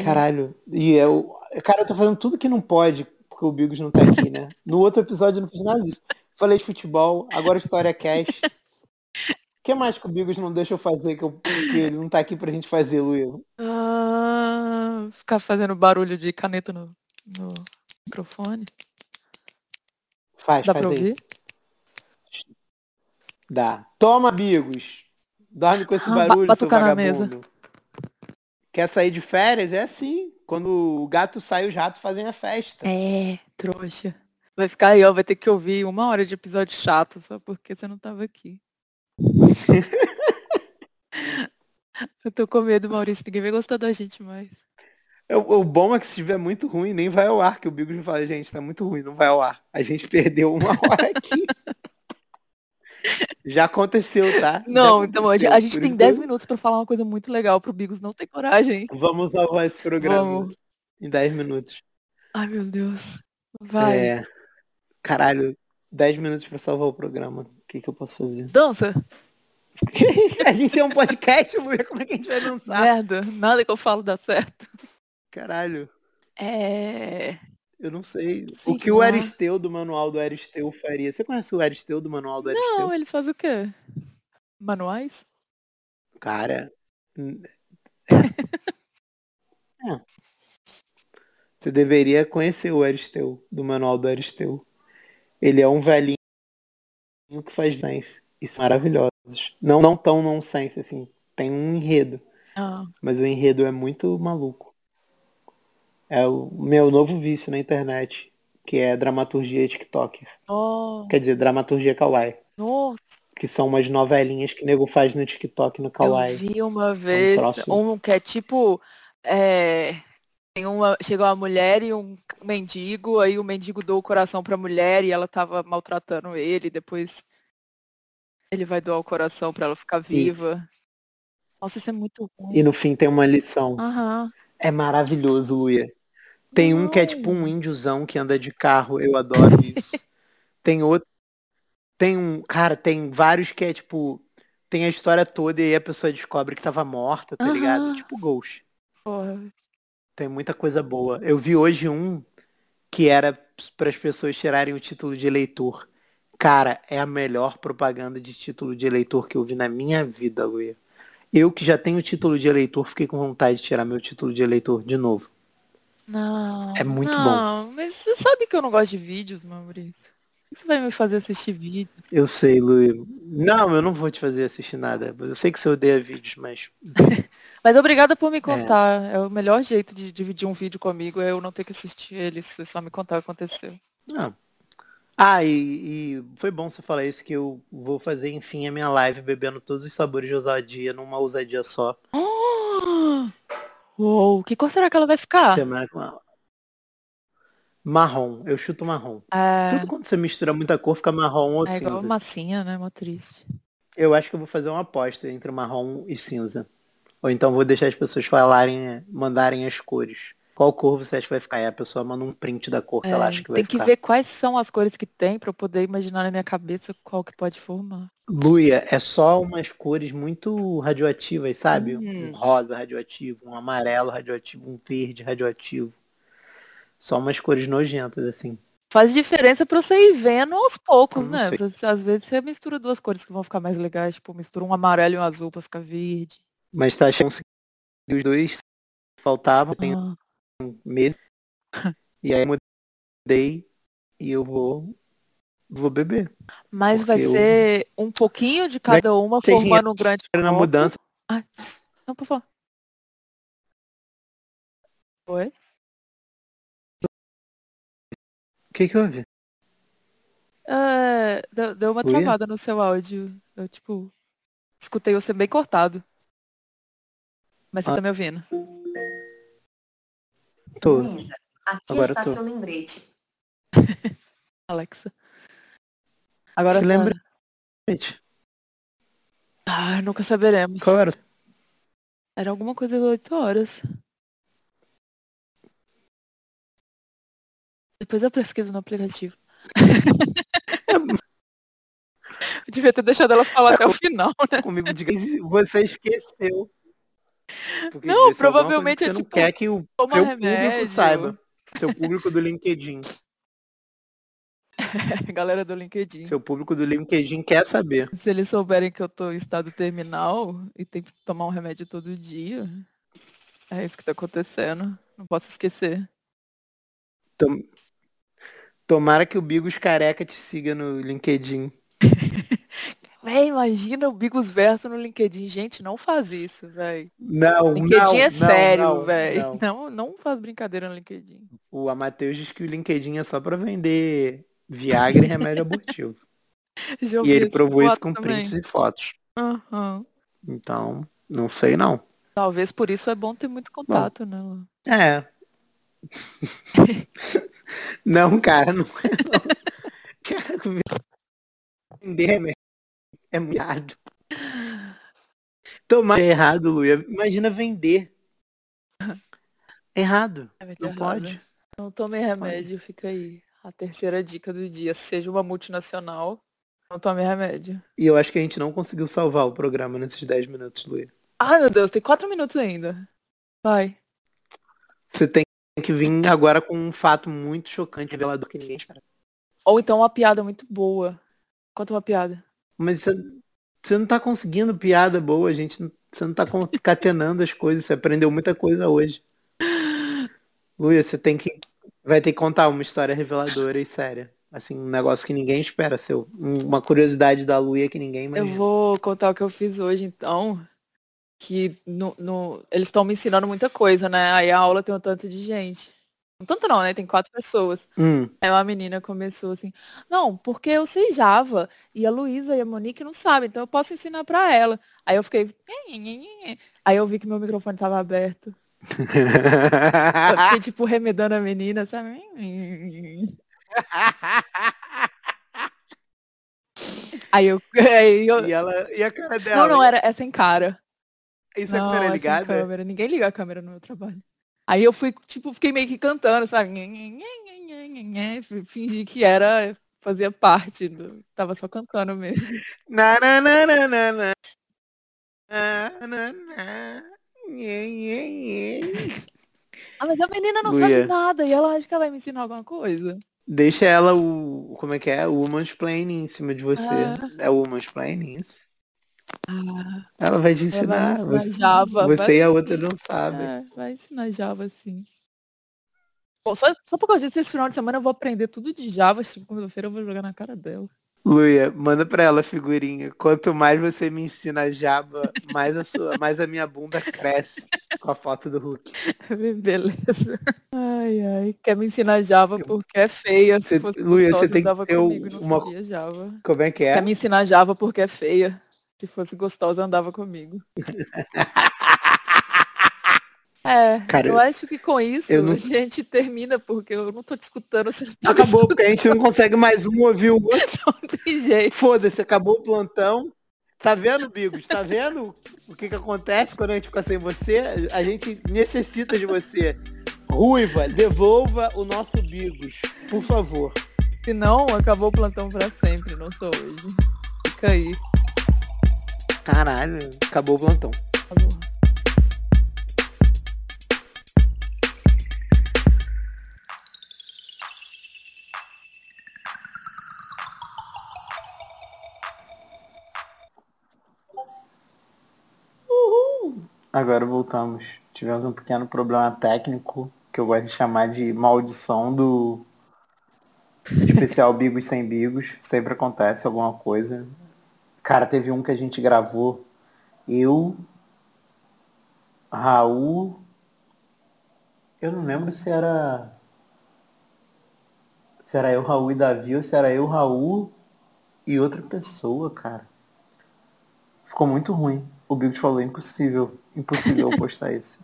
Caralho. E eu. Cara, eu tô fazendo tudo que não pode, porque o Bigos não tá aqui, né? No outro episódio eu não fiz nada disso. Falei de futebol, agora história cash. O que mais que o Bigos não deixa eu fazer, que, eu, que ele não tá aqui pra gente fazer, Luia? Ah, ficar fazendo barulho de caneta no, no microfone. Faz, Dá faz pra aí. ouvir? Dá. Toma, Bigos. Dorme com esse Ah, ba- barulho, seu vagabundo. Quer sair de férias? É assim. Quando o gato sai, os ratos fazem a festa. É, trouxa. Vai ficar aí, ó, vai ter que ouvir uma hora de episódio chato só porque você não tava aqui. Eu tô com medo, Maurício. Ninguém vai gostar da gente mais. É, O, o bom é que se estiver muito ruim, nem vai ao ar, que o Bigos me fala, gente, tá muito ruim, não vai ao ar. A gente perdeu uma hora aqui. Já aconteceu, tá? Não, então a gente, aconteceu, tem isso 10 eu- minutos pra falar uma coisa muito legal pro Bigos não ter coragem. Vamos salvar esse programa Vamos. em 10 minutos. Ai, meu Deus. Vai. É. Caralho, 10 minutos pra salvar o programa. O que, que eu posso fazer? Dança. a gente é um podcast, Luia, como é que a gente vai dançar? Merda. Nada que eu falo dá certo. Caralho, É. eu não sei. Sei o que o lá. Aristeu do manual do Aristeu faria? Você conhece o Aristeu do manual do Aristeu? Não, ele faz o quê? Manuais? Cara. É. É. Você deveria conhecer o Aristeu, do manual do Aristeu. Ele é um velhinho que faz nonsense. E são maravilhosos. Não, não tão nonsense, assim. Tem um enredo. Ah, Mas o enredo é muito maluco. É o meu novo vício na internet. Que é dramaturgia TikToker. oh, Quer dizer, dramaturgia kawaii. nossa. Que são umas novelinhas que nego faz no TikTok no Eu kawaii. vi uma vez troço. um que é tipo. é, tem uma, chegou uma mulher e um mendigo, aí o mendigo deu o coração pra mulher e ela tava maltratando ele, depois ele vai doar o coração pra ela ficar viva. Nossa, isso é muito ruim. E no fim tem uma lição. Aham. É maravilhoso, Luia. Tem um que é tipo um índiozão que anda de carro. Eu adoro isso. tem outro. Tem um. Cara, tem vários que é tipo. Tem a história toda e aí a pessoa descobre que tava morta, tá ligado? Tipo Ghost. Porra. Tem muita coisa boa. Eu vi hoje um que era para as pessoas tirarem o título de eleitor. Cara, é a melhor propaganda de título de eleitor que eu vi na minha vida, Luia. Eu que já tenho título de eleitor, fiquei com vontade de tirar meu título de eleitor de novo. Não. É muito bom. não, mas você sabe que eu não gosto de vídeos, Maurício. Por que você vai me fazer assistir vídeos? Eu sei, Luia. Não, eu não vou te fazer assistir nada. Eu sei que você odeia vídeos, mas. Mas obrigada por me contar. É, o melhor jeito de dividir um vídeo comigo é eu não ter que assistir ele, você só me contar o que aconteceu. Não. Ah, e, e foi bom você falar isso, que eu vou fazer, enfim, a minha live bebendo todos os sabores de ousadia numa ousadia só. Oh! Uou, que cor será que ela vai ficar? Marrom, eu chuto marrom. É, Tudo quando você mistura muita cor fica marrom ou é igual cinza. massinha, né? Mó triste. Eu acho que eu vou fazer uma aposta entre marrom e cinza. Ou então vou deixar as pessoas falarem, mandarem as cores. Qual cor você acha que vai ficar? Aí a pessoa manda um print da cor que ela É, acha que vai tem que ficar. ver quais são as cores que tem pra eu poder imaginar na minha cabeça qual que pode formar. Luia, é só umas cores muito radioativas, sabe? Hum. Um rosa radioativo, um amarelo radioativo, um verde radioativo. Só umas cores nojentas, assim. Faz diferença pra você ir vendo aos poucos, né? você- às vezes você mistura duas cores que vão ficar mais legais, tipo, mistura um amarelo e um azul pra ficar verde. Mas tá achando que os dois faltavam, tem Ah, meses. E aí mudei e eu vou vou beber. Mas vai Porque eu- ser um pouquinho de cada uma formando um grande Na mudança, Ai, não, por favor. Oi? que que houve? É, deu, deu uma Oi? travada no seu áudio. Eu, tipo, escutei você bem cortado. Mas você Ah. tá me ouvindo? Tô. Luísa, aqui Agora está tô. seu lembrete. Alexa. Agora Que tá. lembrete? Ah, nunca saberemos. Qual era? Era alguma coisa de 8 horas. Depois eu pesquiso no aplicativo. eu devia ter deixado ela falar até o final, né? Comigo, diga se você esqueceu. Porque Não, alguma provavelmente é você tipo, não quer que o seu remédio. público saiba. Seu público do LinkedIn. Galera do LinkedIn. Seu público do LinkedIn quer saber. Se eles souberem que eu tô em estado terminal e tenho que tomar um remédio todo dia, é isso que tá acontecendo. Não posso esquecer. Tom- Tomara que o Bigos Careca te siga no LinkedIn. Véi, imagina o Bigos Verso no LinkedIn. Gente, não faz isso, velho. Não, LinkedIn não, é não, sério, não, velho. não. Não, faz brincadeira no LinkedIn. O Amateus diz que o LinkedIn é só pra vender Viagra e remédio abortivo. E ele provou isso com também. prints e fotos. Aham. Então, não sei não. Talvez por isso é bom ter muito contato, né? Lu? É. não, cara, não é não. Cara, vender remédio é muito errado. Tomar é errado, Luia. Imagina vender. Errado. É Não errado. pode. Não tome remédio, fica aí. A terceira dica do dia. Seja uma multinacional, não tome remédio. E eu acho que a gente não conseguiu salvar o programa nesses 10 minutos, Luia. Ai, meu Deus, tem quatro minutos ainda. Vai. Você tem que vir agora com um fato muito chocante, revelador que ninguém espera. Ou então uma piada muito boa. Conta uma piada. Mas você, não tá conseguindo piada boa, gente. Você não tá concatenando as coisas. Você aprendeu muita coisa hoje. Luia, você tem que. Vai ter que contar uma história reveladora e séria. Assim, um negócio que ninguém espera seu. um- Uma curiosidade da Luia que ninguém Eu imagina. vou contar o que eu fiz hoje, então. Que no, no- eles estão me ensinando muita coisa, né? Aí a aula tem um tanto de gente. Tanto não, né? Tem quatro pessoas. Hum, Aí uma menina começou assim, não, porque eu sei Java e a Luísa e a Monique não sabem, então eu posso ensinar pra ela. Aí eu fiquei. Aí eu vi que meu microfone tava aberto. Eu fiquei, tipo, remedando a menina, sabe? Aí eu. Aí eu... e, ela, e a cara dela? Não, não, era é sem cara. Isso é Não, câmera é ligada? câmera. Ninguém liga a câmera no meu trabalho. Aí eu fui, tipo, fiquei meio que cantando, sabe? Fingi que era, fazia parte, do... tava só cantando mesmo. Na, na, na, na, na, na. Na, na, na. Nhê, nhê, nhê. Ah, mas a menina não sabe nada e ela acha que ela vai me ensinar alguma coisa. Deixa ela o. Como é que é? O woman's planning em cima de você. Ah. É o woman's planning isso? Ah, Ela vai te vai ensinar. me ensinar você Java. você vai e a outra não sabem. É, vai ensinar Java sim. Bom, só, só por causa disso, esse final de semana eu vou aprender tudo de Java. Segunda-feira eu vou jogar na cara dela. Luia, manda pra ela a figurinha. Quanto mais você me ensina Java, mais a sua, mais a minha bunda cresce com a foto do Hulk. Beleza. Ai, ai. Quer me ensinar Java porque é feia. Se Você- fosse Luia, você tem que ter uma- Java. Como é que é? Quer me ensinar Java porque é feia. Se fosse gostosa, andava comigo. É, Cara, eu acho que com isso não- a gente termina, porque eu não tô te escutando, você não tá Acabou, escutando, porque a gente não consegue mais um ouvir o outro. não tem jeito. Foda-se, acabou o plantão. Tá vendo, Bigos? Tá vendo o que que acontece quando a gente fica sem você? A gente necessita de você. Ruiva, devolva o nosso Bigos, por favor. Se não, acabou o plantão pra sempre, não só hoje. Fica aí. Caralho, acabou o plantão. Acabou. Agora voltamos. Tivemos um pequeno problema técnico, que eu gosto de chamar de maldição do especial Bigos sem Bigos. Sempre acontece alguma coisa. Cara, teve um que a gente gravou. Eu, Raul. Eu não lembro se era. Se era eu, Raul e Davi, ou se era eu, Raul e outra pessoa, cara. Ficou muito ruim. O Bigos falou, impossível. Impossível eu postar isso.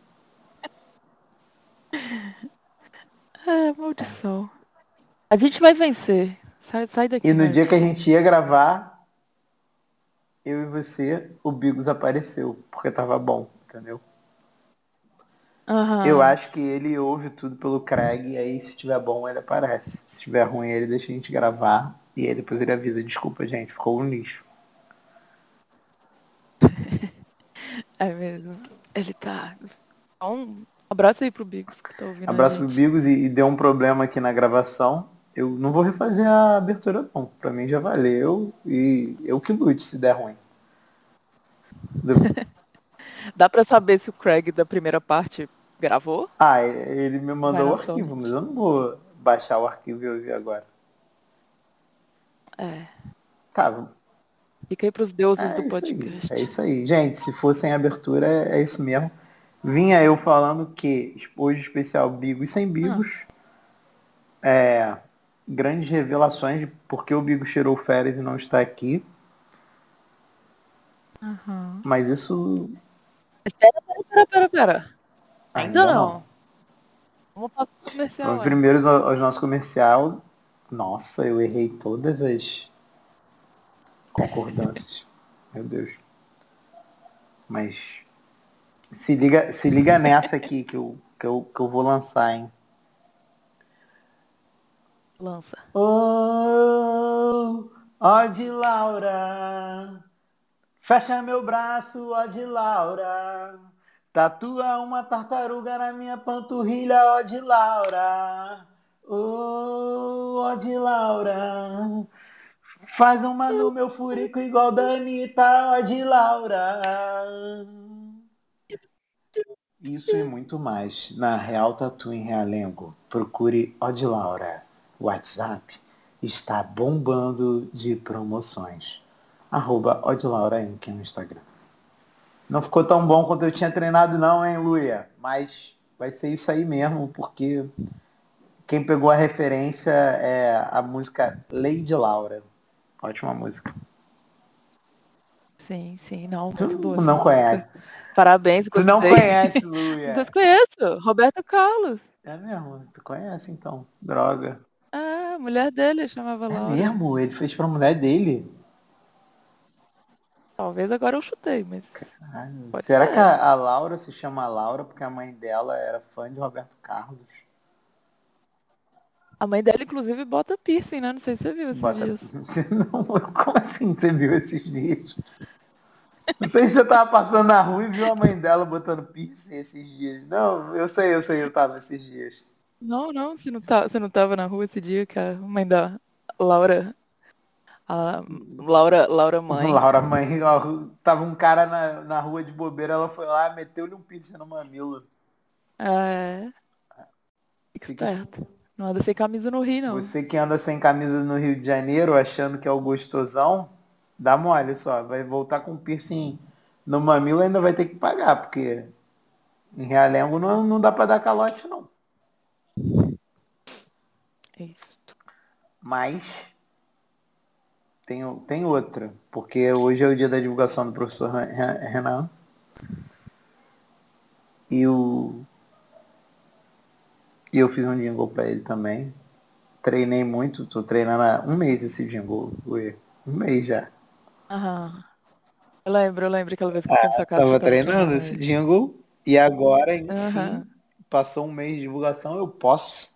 É, maldição. A gente vai vencer. Sai, sai daqui. E no dia que a gente ia gravar, eu e você, o Bigos apareceu, porque tava bom, entendeu? Aham. Eu acho que ele ouve tudo pelo Craig, e aí se tiver bom ele aparece. Se estiver ruim ele deixa a gente gravar e aí depois ele avisa, desculpa gente, ficou um lixo. É mesmo. Ele tá. Um abraço aí pro Bigos que tá ouvindo. Abraço pro. Bigos e, e deu um problema aqui na gravação. Eu não vou refazer a abertura não. Pra mim já valeu e eu que lute se der ruim. Dá pra saber se o Craig da primeira parte gravou? Ah, ele me mandou o arquivo, mas eu não vou baixar o arquivo e ouvir agora. É. Tá, Fica aí pros deuses É do podcast. aí, é isso aí. Gente, se fosse em abertura, é, é isso mesmo. Vinha eu falando que hoje especial Bigos sem Bigos. É, grandes revelações de por que o Bigos tirou férias e não está aqui. Aham. Mas isso Espera, pera, pera, pera. Ainda, Ainda não. não. Vamos passar pro comercial. Vamos antes. primeiros ao, ao nosso comercial. Nossa, eu errei todas as concordâncias. Meu Deus. Mas se liga, se liga nessa aqui que eu, que eu, que eu vou lançar, hein? Lança. Oh, ó de Laura, fecha meu braço, ó de Laura, tatua uma tartaruga na minha panturrilha, ó de Laura, oh, ó de Laura, faz uma no meu furico igual da Anitta, ó de Laura. Isso e muito mais na Real Tatu em Realengo. Procure Od Laura. O WhatsApp está bombando de promoções. Arroba Od Laura Inc. no Instagram. Não ficou tão bom quanto eu tinha treinado não, hein, Luia? Mas vai ser isso aí mesmo, porque quem pegou a referência é a música Lady Laura. Ótima música. Sim, sim, não. Muito boa. não música. conhece. Parabéns, Tu não gostei. conhece, Luia. Desconheço. Roberto Carlos. É mesmo, tu conhece então. Droga. Ah, a mulher dele chamava É Laura. mesmo? Ele fez pra mulher dele? Talvez agora eu chutei, mas. Caralho. Pode Será ser. que a, a Laura se chama Laura porque a mãe dela era fã de Roberto Carlos? A mãe dela, inclusive, bota piercing, né? Não sei se você viu esses Bota- dias. Não, como assim você viu esses dias? Não sei se você tava passando na rua e viu a mãe dela botando piercing esses dias. Não, eu sei, eu sei, eu tava esses dias. Não, não, você não, tá, você não tava na rua esse dia que a mãe da Laura. A Laura, Laura mãe. Laura, mãe, ó, tava um cara na, na rua de bobeira, ela foi lá, meteu-lhe um piercing no mamilo. É. Fica- esperto. Não anda sem camisa no Rio, não. Você que anda sem camisa no Rio de Janeiro, achando que é o gostosão, dá mole só. Vai voltar com piercing no mamilo ainda vai ter que pagar, porque em Realengo não, não dá pra dar calote não. Isso. Mas tem, tem outra, porque hoje é o dia da divulgação do professor Ren- Ren- Renan. E o. E eu fiz um jingle pra ele também. Treinei muito, tô treinando há um mês esse jingle, Luê. Um mês já. Aham. Eu lembro, eu lembro aquela vez que eu sua casa. Ah, Tava treinando esse jingle. E agora, enfim, Aham. passou um mês de divulgação, eu posso.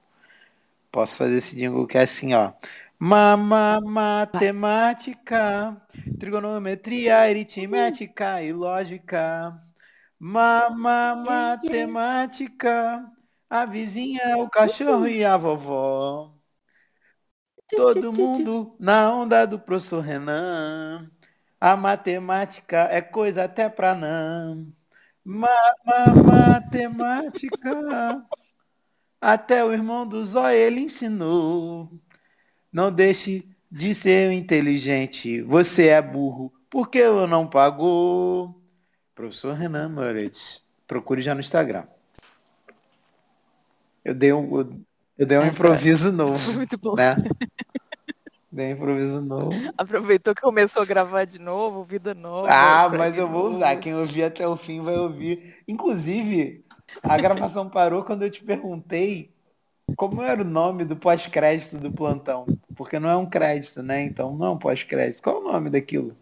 Posso fazer esse jingle que é assim, ó. Mama, matemática, trigonometria, aritmética e lógica. Mama, matemática, a vizinha, o cachorro e a vovó. Todo mundo na onda do professor Renan. A matemática é coisa até pra não. Mama, matemática. Até o irmão do Zóio ele ensinou. Não deixe de ser inteligente. Você é burro. Por que eu não pagou? Professor Renan Moritz. Procure já no Instagram. Eu dei um. eu- dei um Essa- improviso novo, foi muito bom. né? Dei um improviso novo. Aproveitou que começou a gravar de novo, vida nova. Ah, mas eu vou usar. Quem ouvir até o fim vai ouvir. Inclusive, a gravação parou quando eu te perguntei como era o nome do pós-crédito do plantão. Porque não é um crédito, né? Então não é um pós-crédito. Qual é o nome daquilo?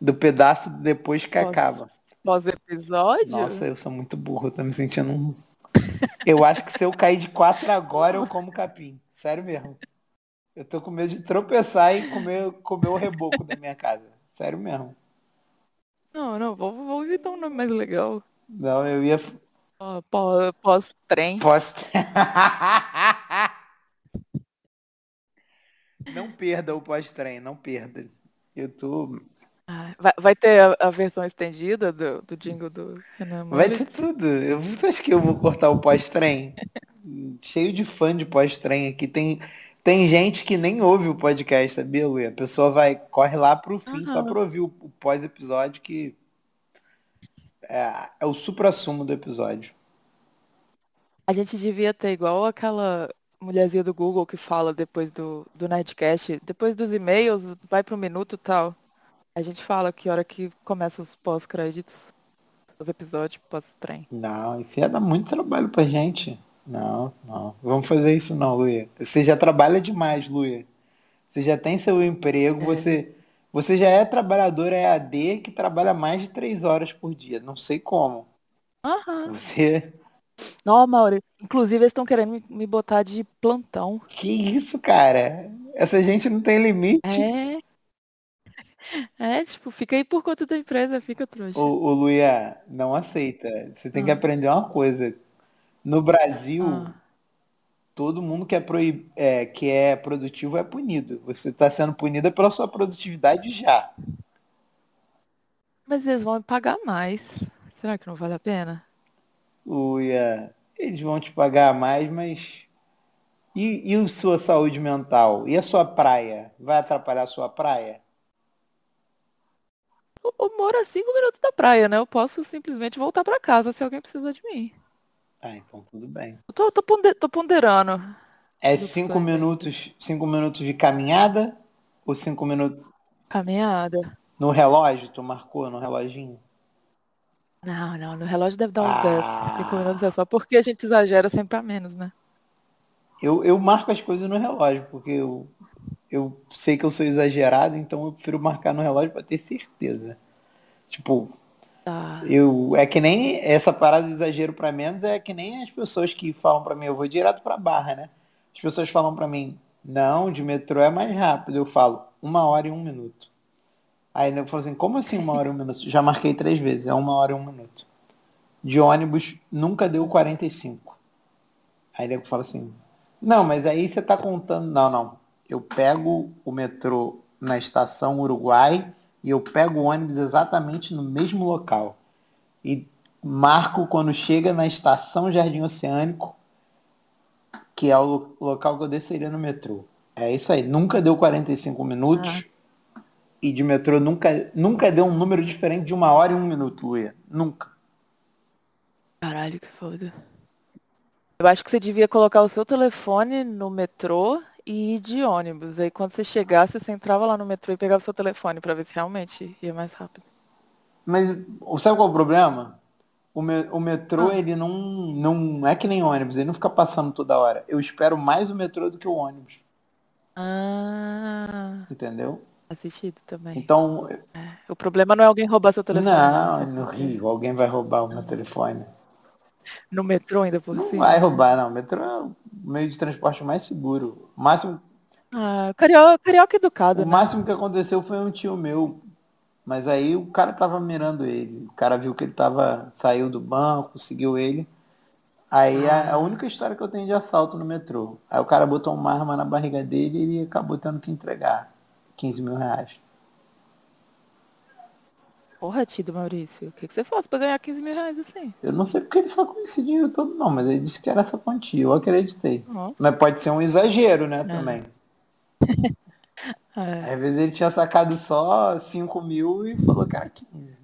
Do pedaço depois que Pós- acaba. Pós-episódio? Nossa, eu sou muito burro. Eu tô me sentindo um... Eu acho que se eu cair de quatro agora, eu como capim. Sério mesmo. Eu tô com medo de tropeçar e comer, comer o reboco da minha casa. Sério mesmo. Não, não, vou, vou inventar um nome mais legal. Não, eu ia Ó, pó- Pós-trem. Não perda o pós-trem, não perda. Eu tô. Ah, vai, vai ter a, a versão estendida do, do jingle do Renan Vai ter tudo. Eu acha que eu vou cortar o pós-trem? Cheio de fã de pós-trem aqui. Tem, tem gente que nem ouve o podcast, sabia, Luia? A pessoa vai, corre lá pro fim só Aham. pra ouvir o, o pós-episódio que é, é o supra-sumo do episódio. A gente devia ter igual aquela mulherzinha do Google que fala depois do, do Nerdcast, depois dos e-mails, vai pro minuto e tal. A gente fala que hora que começa os pós-créditos, os episódios pós-trem. Não, isso ia dar muito trabalho pra gente. Não, não. Vamos fazer isso não, Luia. Você já trabalha demais, Luia. Você já tem seu emprego, É. você, você já é trabalhadora EAD que trabalha mais de três horas por dia. Não sei como. Aham. Você. Não, Mauri. Inclusive, eles estão querendo me, botar de plantão. Que isso, cara? Essa gente não tem limite. É. É, tipo, fica aí por conta da empresa, fica trouxa. O, o Luia não aceita. Você tem que Ah. aprender uma coisa. No Brasil, Ah. Todo mundo que é, proib... é, que é produtivo é punido. Você está sendo punida pela sua produtividade já. Mas eles vão me pagar mais. Será que não vale a pena? Luia, eles vão te pagar mais, mas. E, e a sua saúde mental? E a sua praia? Vai atrapalhar a sua praia? Eu, eu moro a cinco minutos da praia, né? Eu posso simplesmente voltar pra casa se alguém precisa de mim. Ah, então tudo bem. Eu tô, tô ponde- tô ponderando. É Tudo cinco certo. minutos, cinco minutos de caminhada ou cinco minutos Caminhada. no relógio? Tu marcou no reloginho? Não, não, no relógio deve dar uns Ah. 10. Cinco minutos é só porque a gente exagera sempre a menos, né? Eu, eu marco as coisas no relógio, porque eu, eu sei que eu sou exagerado, então eu prefiro marcar no relógio para ter certeza. Tipo, Tá. eu é que nem essa parada de exagero para menos é que nem as pessoas que falam para mim, eu vou direto para barra, né? As pessoas falam para mim, não, de metrô é mais rápido. Eu falo, uma hora e um minuto. Aí eu falo assim, como assim uma hora e um minuto? Já marquei três vezes, é uma hora e um minuto. De ônibus nunca deu 45. Aí eu falo assim, não, mas aí você tá contando. Não, não. Eu pego o metrô na estação Uruguai e eu pego o ônibus exatamente no mesmo local. E marco quando chega na estação Jardim Oceânico, que é o lo- local que eu desceria no metrô. É isso aí. Nunca deu 45 minutos. E de metrô nunca, nunca deu um número diferente de uma hora e um minuto, Luia. Nunca. Caralho, que foda. Eu acho que você devia colocar o seu telefone no metrô e ir de ônibus. Aí quando você chegasse, você entrava lá no metrô e pegava o seu telefone pra ver se realmente ia mais rápido. Mas sabe qual é o problema? O, me- o metrô, Ah. ele não, não é que nem ônibus, ele não fica passando toda hora. Eu espero mais o metrô do que o ônibus, Ah, entendeu? faz sentido também. Então, É, O problema não é alguém roubar seu telefone. não, você no pode- Rio, alguém vai roubar o meu telefone. No metrô ainda por Não cima. vai roubar, não. O metrô é o meio de transporte mais seguro. O máximo, Ah, carioca, carioca educado, o né? máximo que aconteceu foi um tio meu. Mas aí o cara tava mirando ele. O cara viu que ele tava. saiu do banco, seguiu ele. Aí a, a única história que eu tenho de assalto no metrô. Aí o cara botou uma arma na barriga dele e ele acabou tendo que entregar 15 mil reais. Porra, Tido Maurício, o que, que você faz pra ganhar 15 mil reais assim? Eu não sei porque ele só com esse dinheiro todo não, mas ele disse que era essa quantia. Eu acreditei. Ó, Mas pode ser um exagero, né, também. é. Às vezes ele tinha sacado só 5 mil e falou que era 15.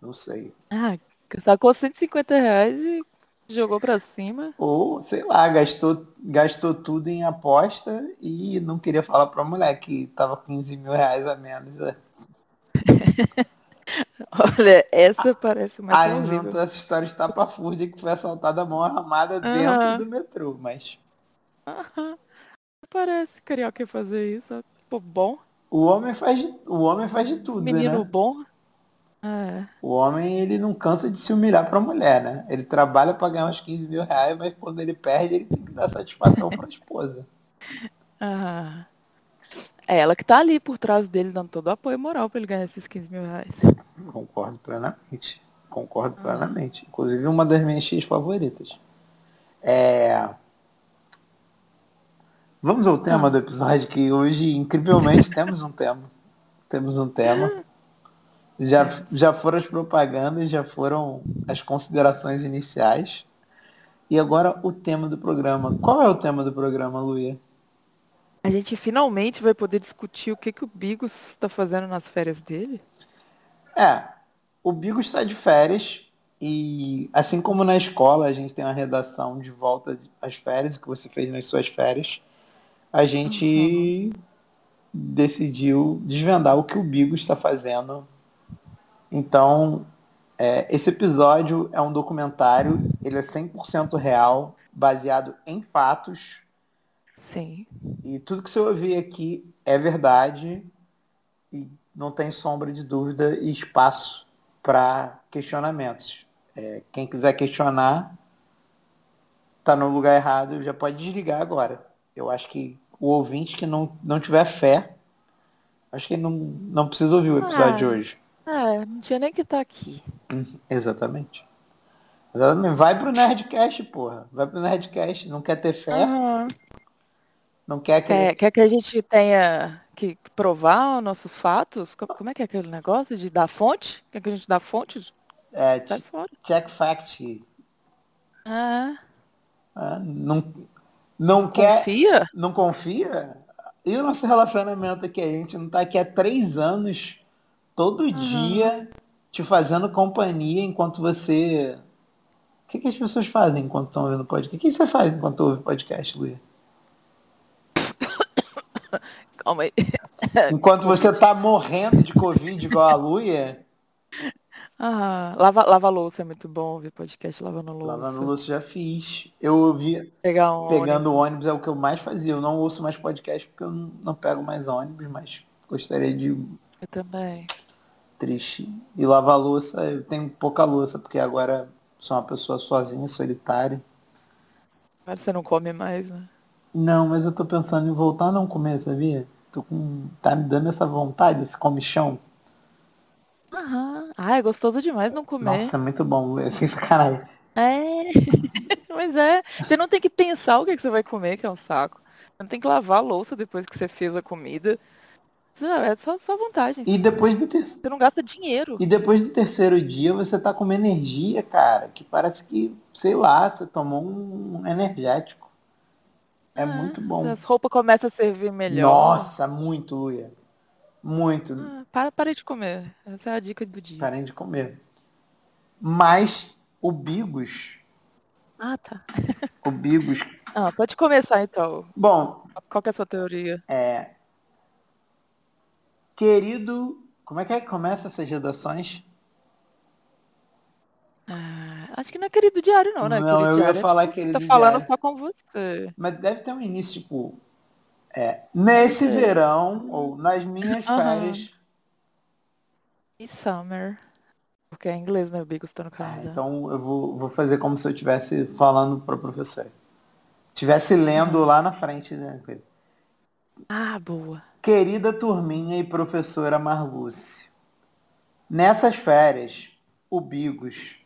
Não sei. Ah, sacou 150 reais e Jogou pra cima. Ou, sei lá, gastou, gastou tudo em aposta e não queria falar pra mulher que tava 15 mil reais a menos. né? Olha, essa parece mais Ah, plausível. inventou essa história estapafúrdia que foi assaltada a mão armada dentro do metrô, mas Aham. Parece carioca fazer isso. Pô, bom. o homem faz de, o homem faz de Esse tudo, menino né? bom. É. O homem, ele não cansa de se humilhar pra mulher, né? Ele trabalha pra ganhar uns 15 mil reais, mas quando ele perde, ele tem que dar satisfação pra esposa. Ah. É ela que tá ali por trás dele, dando todo o apoio moral pra ele ganhar esses 15 mil reais. Concordo plenamente. Concordo plenamente. Inclusive uma das minhas X favoritas. É... Vamos ao tema do episódio, que hoje, incrivelmente, temos um tema. Temos um tema. Já, já foram as propagandas, já foram as considerações iniciais. E agora o tema do programa. Qual é o tema do programa, Luia? A gente finalmente vai poder discutir o que, que o Bigos está fazendo nas férias dele. É, o Bigo está de férias e assim como na escola a gente tem uma redação de volta às férias, que você fez nas suas férias, a gente decidiu desvendar o que o Bigo está fazendo. Então, é, esse episódio é um documentário, ele é 100% real, baseado em fatos, Sim. e tudo que você ouvir aqui é verdade e não tem sombra de dúvida e espaço para questionamentos. É, quem quiser questionar está no lugar errado, já pode desligar agora. Eu acho que o ouvinte que não, não tiver fé, acho que não, não precisa ouvir o episódio Ah. de hoje. É, não tinha nem que estar aqui. Uhum, Exatamente. Exatamente. Vai pro Nerdcast, porra. Vai pro Nerdcast. Não quer ter fé, Aham. Não quer que... Quer, quer que a gente tenha que provar os nossos fatos? Co- Como é que é aquele negócio de dar fonte? Quer que a gente dá fonte? É, check fact. Ah, Ah, não, não quer, confia? não confia? E o nosso relacionamento aqui? A gente não tá aqui há três anos, todo dia, te fazendo companhia enquanto você. O que, que as pessoas fazem enquanto estão ouvindo podcast? O que, que você faz enquanto ouve podcast, Luia? Calma aí. Enquanto você tá morrendo de Covid igual a Luia, Ah, lava, lava louça é muito bom ouvir podcast lavando louça. lavando louça já fiz. Eu ouvi Pegar um pegando ônibus é o que eu mais fazia. Eu não ouço mais podcast porque eu não, não pego mais ônibus, mas gostaria de Eu também. triste. E lavar louça, eu tenho pouca louça, porque agora sou uma pessoa sozinha, solitária. Agora você não come mais, né? Não, mas eu tô pensando em voltar a não comer, sabia? Tô com. tá me dando essa vontade, esse comichão. Aham. Ah, é gostoso demais não comer. Nossa, é muito bom, é sem sacanagem. É. Mas é. Você não tem que pensar o que, que você vai comer, que é um saco. Você não tem que lavar a louça depois que você fez a comida. Isso É só, só vantagem. E depois do ter... Você não gasta dinheiro. E depois do terceiro dia você tá com uma energia, cara, que parece que, sei lá, você tomou um energético. É muito bom. As roupas começam a servir melhor. Nossa, muito, Luia. Muito. Ah, para, parei de comer. Essa é a dica do dia. Parem de comer. Mas o Bigos, Ah, tá. o Bigos, Ah, pode começar então. bom, Qual que é a sua teoria? é querido, como é que é que começa essas redações? Ah, acho que não é querido diário, não, né? Não, querido eu ia diário é, falar tipo, querido tá falando diário. só com você. Mas deve ter um início tipo é, nesse sei. verão ou nas minhas férias. E summer. Porque é inglês, né? O Bigos tá no Ah, Canadá. então eu vou, vou fazer como se eu estivesse falando para professora. Estivesse lendo lá na frente, né? Coisa. Ah, boa. Querida turminha e professora Marluce, nessas férias, o Bigos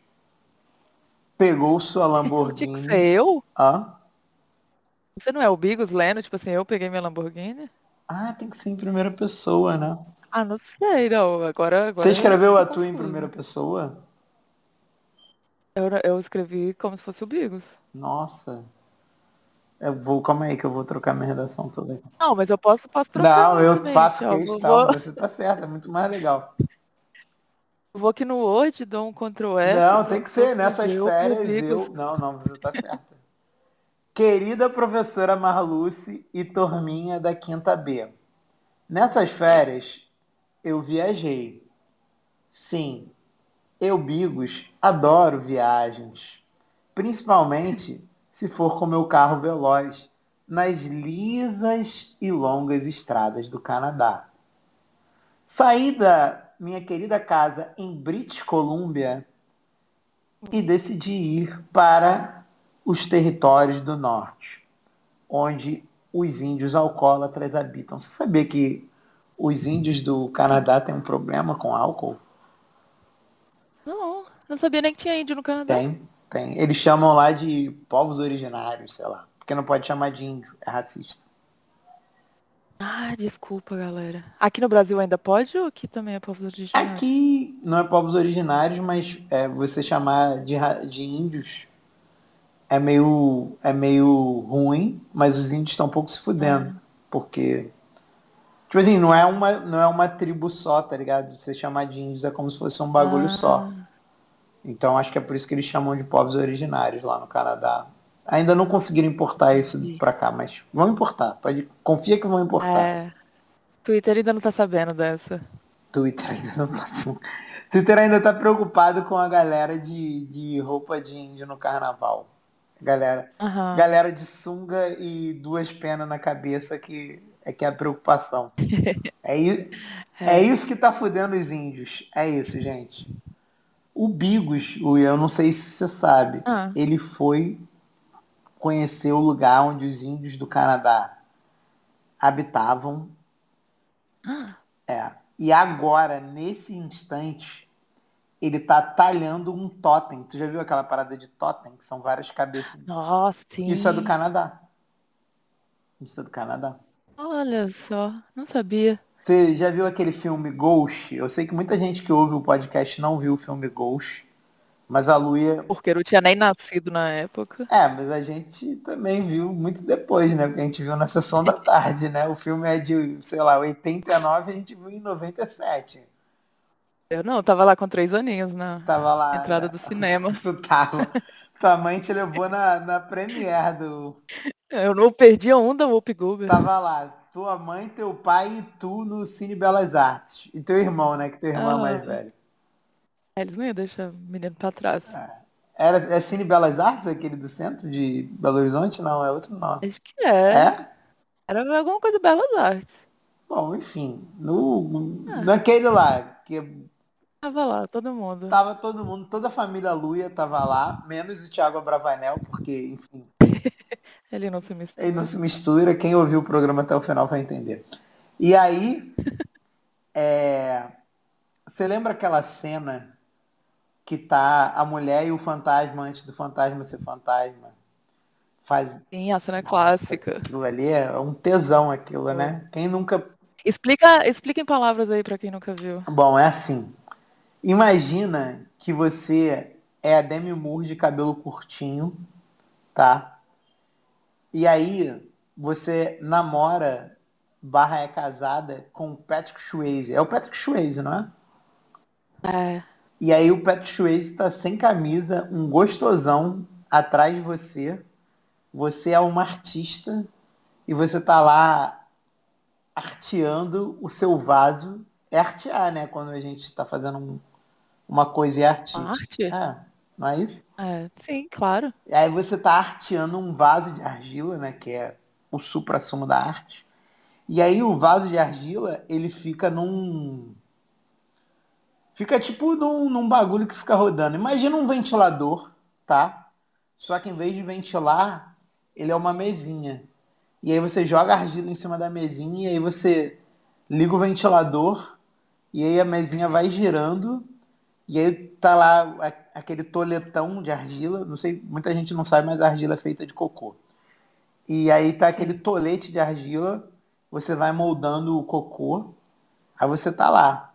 pegou sua Tinha Lamborghini. que ser eu? Hã? Você não é o Bigos lendo? Tipo assim, eu peguei minha Lamborghini? Ah, tem que ser em primeira pessoa, né? Ah, não sei, não. Agora, agora Você eu escreveu a tua em primeira pessoa? Eu, eu escrevi como se fosse o Bigos. Nossa. Eu vou, calma aí que eu vou trocar minha redação toda aqui. Não, mas eu posso, posso trocar. Não, eu faço questão, vou- você tá certo, é muito mais legal. Vou aqui no Word, dou um Ctrl F. Não, tem que ser nessas eu férias publico eu. Não, não, você tá certa. Querida professora Marluce e turminha da quinta B. Nessas férias eu viajei. Sim, eu, Bigos, adoro viagens. Principalmente se for com meu carro veloz nas lisas e longas estradas do Canadá. Saí da minha querida casa em British Columbia e decidi ir para os territórios do norte, onde os índios alcoólatras habitam. Você sabia que os índios do Canadá têm um problema com álcool? Não, não sabia nem que tinha índio no Canadá. Tem, tem. Eles chamam lá de povos originários, sei lá. Porque não pode chamar de índio, é racista. Ah, desculpa, galera. Aqui no Brasil ainda pode ou aqui também é povos originários? Aqui não é povos originários, mas é, você chamar de, de índios é meio, é meio ruim, mas os índios estão um pouco se fudendo. Porque, tipo assim, não é, uma, não é uma tribo só, tá ligado? Você chamar de índios é como se fosse um bagulho Ah. só. Então acho que é por isso que eles chamam de povos originários lá no Canadá. Ainda não conseguiram importar isso pra cá, mas vão importar. Pode, confia que vão importar. É. Twitter ainda não tá sabendo dessa. Twitter ainda não tá assim. Twitter ainda tá preocupado com a galera de, de roupa de índio no carnaval. Galera, Aham. galera de sunga e duas penas na cabeça que é que é a preocupação. É, i- é isso que tá fudendo os índios. É isso, gente. O Bigos, eu não sei se você sabe, Ah. ele foi conhecer o lugar onde os índios do Canadá habitavam Ah, É. E agora, nesse instante, ele tá talhando um totem. Tu já viu aquela parada de totem, que são várias cabeças? Nossa, sim. Isso é do Canadá. Isso é do Canadá. Olha só, não sabia. Você já viu aquele filme Ghost? Eu sei que muita gente que ouve o podcast não viu o filme Ghost, mas a Luia. Porque eu não tinha nem nascido na época. É, mas a gente também viu muito depois, né? Porque a gente viu na sessão da tarde, né? O filme é de, sei lá, 89, a gente viu em 97. Eu não, eu tava lá com três aninhos na Tava lá. entrada né? do cinema. Tu tava. Tua mãe te levou na, na premiere do. Eu não perdia um da Whoop Goober. Tava lá. Tua mãe, teu pai e tu no Cine Belas Artes. E teu irmão, né? Que teu irmão é Ah. mais velho. Eles não iam deixar o menino pra trás. Era, é Cine Belas Artes, aquele do centro de Belo Horizonte? Não, é outro nome. Acho que é. É? Era alguma coisa Belas Artes. Bom, enfim. No, Ah. naquele lá, que Tava lá, todo mundo. tava todo mundo, toda a família Luia tava lá, menos o Thiago Abravanel, porque, enfim, Ele não se mistura. Ele não se mistura, quem ouviu o programa até o final vai entender. E aí, é, você lembra aquela cena que tá a mulher e o fantasma antes do fantasma ser fantasma? Faz Sim, a cena é clássica. aquilo ali, é um tesão aquilo, né? Quem nunca. Explica, explica em palavras aí pra quem nunca viu. Bom, é assim. Imagina que você é a Demi Moore de cabelo curtinho, tá? E aí você namora barra é casada com o Patrick Swayze. É o Patrick Swayze, não é? É. E aí o Patrick Swayze tá sem camisa, um gostosão atrás de você. Você é uma artista e você tá lá arteando o seu vaso. É artear, né? Quando a gente tá fazendo um- uma coisa e é artista. Arte? É, não é isso? É, sim, claro. E aí você tá arteando um vaso de argila, né? Que é o supra-sumo da arte. E aí o vaso de argila, ele fica num. Fica tipo num, num bagulho que fica rodando. Imagina um ventilador, tá? Só que em vez de ventilar, ele é uma mesinha. E aí você joga argila em cima da mesinha e aí você liga o ventilador e aí a mesinha vai girando e aí tá lá aquele toletão de argila. Não sei, muita gente não sabe, mas a argila é feita de cocô. E aí tá aquele tolete de argila, você vai moldando o cocô, aí você tá lá.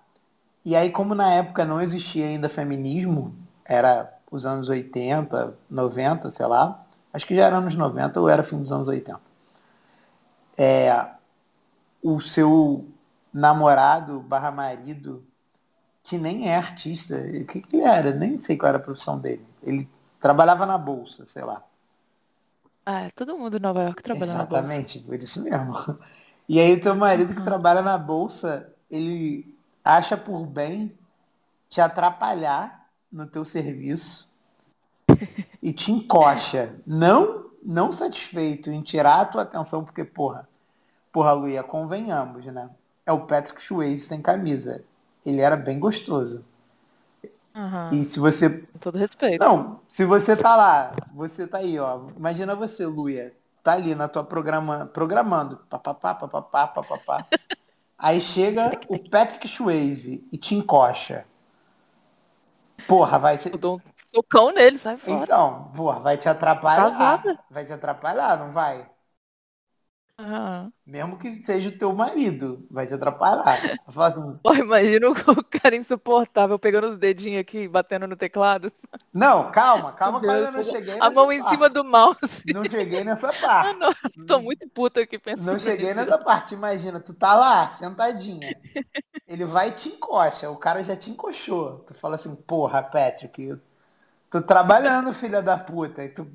E aí, como na época não existia ainda feminismo, era os anos 80, 90, sei lá, acho que já era anos 90 ou era fim dos anos 80. É, o seu namorado barra marido que nem é artista. O que, que ele era? Nem sei qual era a profissão dele. Ele trabalhava na bolsa, sei lá. Ah, todo mundo em Nova York trabalha na bolsa. Exatamente, por isso mesmo. E aí o teu marido que Uhum. trabalha na bolsa, ele acha por bem te atrapalhar no teu serviço e te encoxa. Não, não satisfeito em tirar a tua atenção, porque, porra, porra, Luia, convenhamos, né? É o Patrick Swayze sem camisa. Ele era bem gostoso. Aham, E se você Com todo respeito. não, se você tá lá, você tá aí, ó. Imagina você, Luia, tá ali na tua programa, programando, papapá, papapá, papapá. Aí chega o Patrick Swayze e te encoxa. Porra, vai te... Eu dou um socão nele, sai fora. Então, porra, vai te atrapalhar. Casada. Vai te atrapalhar, não vai? Aham. Mesmo que seja o teu marido, vai te atrapalhar. Assim, Pô, imagina o cara insuportável pegando os dedinhos aqui, batendo no teclado. não, calma, calma, eu Deus, ainda não cheguei A mão em cima do mouse. Não cheguei nessa Ah, parte. não. Tô muito puta aqui pensando Não cheguei nisso. nessa parte, imagina, tu tá lá, sentadinha. Ele vai e te encoxa, o cara já te encoxou. Tu fala assim, porra, Patrick, eu tô trabalhando, filha da puta. E tu,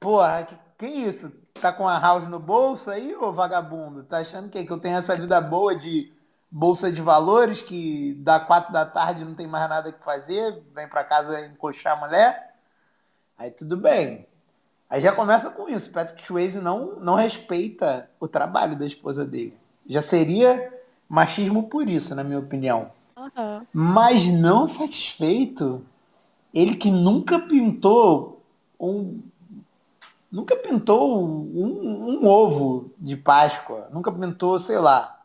porra, que, que isso? Tá com a house no bolso aí, ô vagabundo? Tá achando que, que eu tenho essa vida boa de bolsa de valores, que dá quatro da tarde não tem mais nada que fazer, vem pra casa encoxar a mulher? Aí tudo bem. Aí já começa com isso. Patrick Swayze não, não respeita o trabalho da esposa dele. Já seria machismo por isso, na minha opinião. Aham. Mas não satisfeito, ele que nunca pintou um. Nunca pintou um, um ovo de Páscoa. Nunca pintou, sei lá.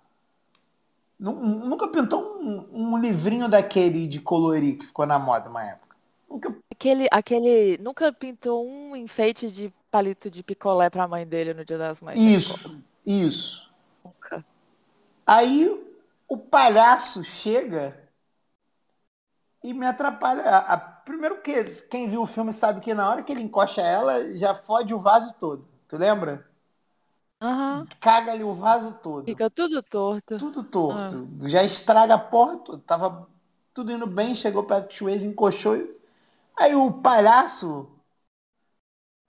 nu- Nunca pintou um, um livrinho daquele de colorir que ficou na moda uma época. Nunca Aquele, aquele. Nunca pintou um enfeite de palito de picolé pra mãe dele no dia das mães. escola? Isso, isso. Nunca. Aí o palhaço chega e me atrapalha. A- a- primeiro que quem viu o filme sabe que na hora que ele encosta ela, já fode o vaso todo. Tu lembra? Aham. Caga ali o vaso todo. Fica tudo torto. Tudo torto. Já estraga a porra toda. Tava tudo indo bem, chegou perto do Swayze, encoxou. Aí o palhaço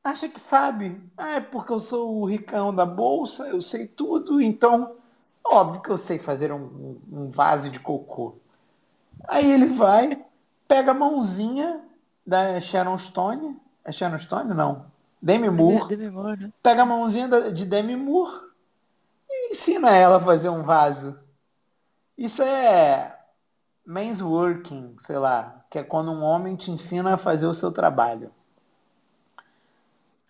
acha que sabe. Ah, é porque eu sou o ricão da bolsa, eu sei tudo, então óbvio que eu sei fazer um, um vaso de cocô. Aí ele vai, pega a mãozinha da Sharon Stone. É Sharon Stone? Não. Demi Moore De memória. né? pega a mãozinha de Demi Moore e ensina ela a fazer um vaso. Isso é men's working, sei lá, que é quando um homem te ensina a fazer o seu trabalho.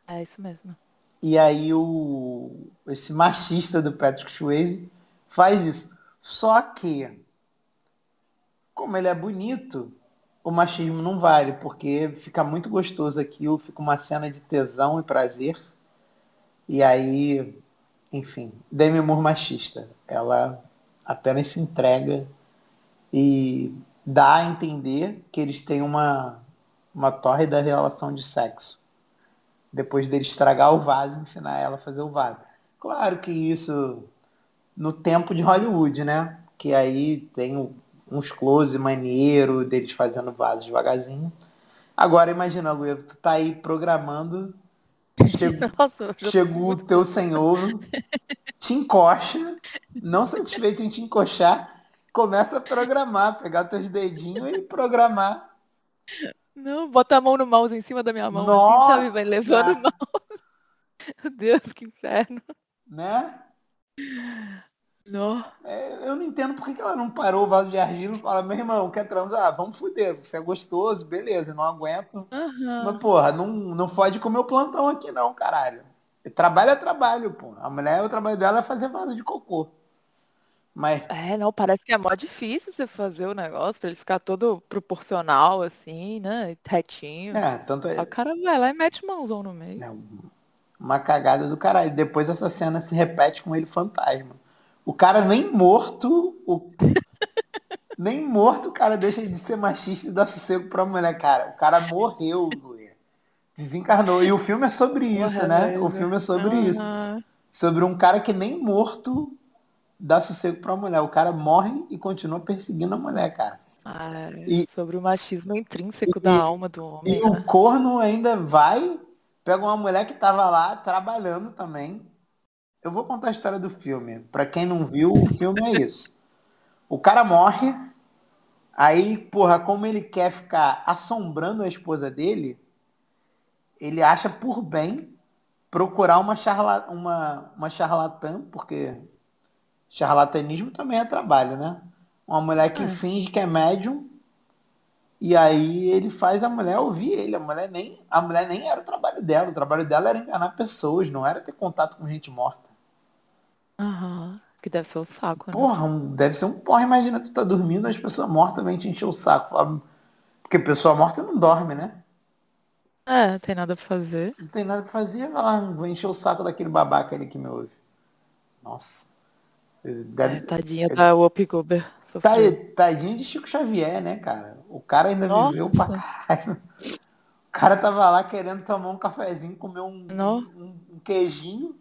É isso mesmo. E aí o esse machista do Patrick Swayze faz isso. Só que como ele é bonito, o machismo não vale, porque fica muito gostoso aquilo, fica uma cena de tesão e prazer. E aí, enfim, Demi Moore machista. Ela apenas se entrega e dá a entender que eles têm uma, uma tórrida relação de sexo. Depois dele estragar o vaso ensinar ela a fazer o vaso. Claro que isso no tempo de Hollywood, né? Que aí tem o- uns close maneiro deles fazendo vaso devagarzinho. Agora imagina, Luia, tu tá aí programando, chega, Nossa, chegou o teu senhor, te encoxa, não satisfeito em te encoxar, começa a programar, pegar teus dedinhos e programar. Não, bota a mão no mouse em cima da minha mão, Nossa! assim, sabe? Vai levando o mouse. Meu Deus, que inferno. Né? Não. É, eu não entendo por que ela não parou o vaso de argila e fala, meu irmão, quer transar? Ah, vamos fuder, você é gostoso, beleza, não aguento. Aham. Mas, porra, não, não fode com o meu plantão aqui não, caralho. Trabalho é trabalho, pô. A mulher, o trabalho dela é fazer vaso de cocô. Mas, É, não, parece que é mó difícil você fazer o negócio pra ele ficar todo proporcional, assim, né? Retinho. é, tanto é, Aí O cara vai lá e mete mãozão no meio. é uma cagada do caralho. Depois essa cena se repete com ele fantasma. O cara nem morto, o... nem morto o cara deixa de ser machista e dar sossego pra mulher, cara. O cara morreu, Luia. Desencarnou. E o filme é sobre isso, Porra, né? O filme é sobre isso. Aham. Sobre um cara que nem morto dá sossego pra mulher. O cara morre e continua perseguindo a mulher, cara. Ah, E- sobre o machismo intrínseco da e- alma do homem. E né? o corno ainda vai, pega uma mulher que tava lá trabalhando também. Eu vou contar a história do filme. Pra quem não viu, o filme é isso. O cara morre, aí, porra, como ele quer ficar assombrando a esposa dele, ele acha por bem procurar uma, charla, uma, uma charlatã, porque charlatanismo também é trabalho, né? Uma mulher que É. finge que é médium e aí ele faz a mulher ouvir ele. A mulher nem, a mulher nem era o trabalho dela. O trabalho dela era enganar pessoas, não era ter contato com gente morta. Aham. Que deve ser o saco, né? Porra, um- deve ser um porra. Imagina tu tá dormindo, as pessoas mortas vêm te encher o saco. Porque pessoa morta não dorme, né? É, tem nada pra fazer. Não tem nada pra fazer, vai lá, vou encher o saco daquele babaca ali que me ouve. Nossa. Deve, É, tadinha da Whoopi Goldberg. Tá, tadinho de Chico Xavier, né, cara? O cara ainda Nossa. viveu pra caralho. O cara tava lá querendo tomar um cafezinho, comer um, um, um queijinho.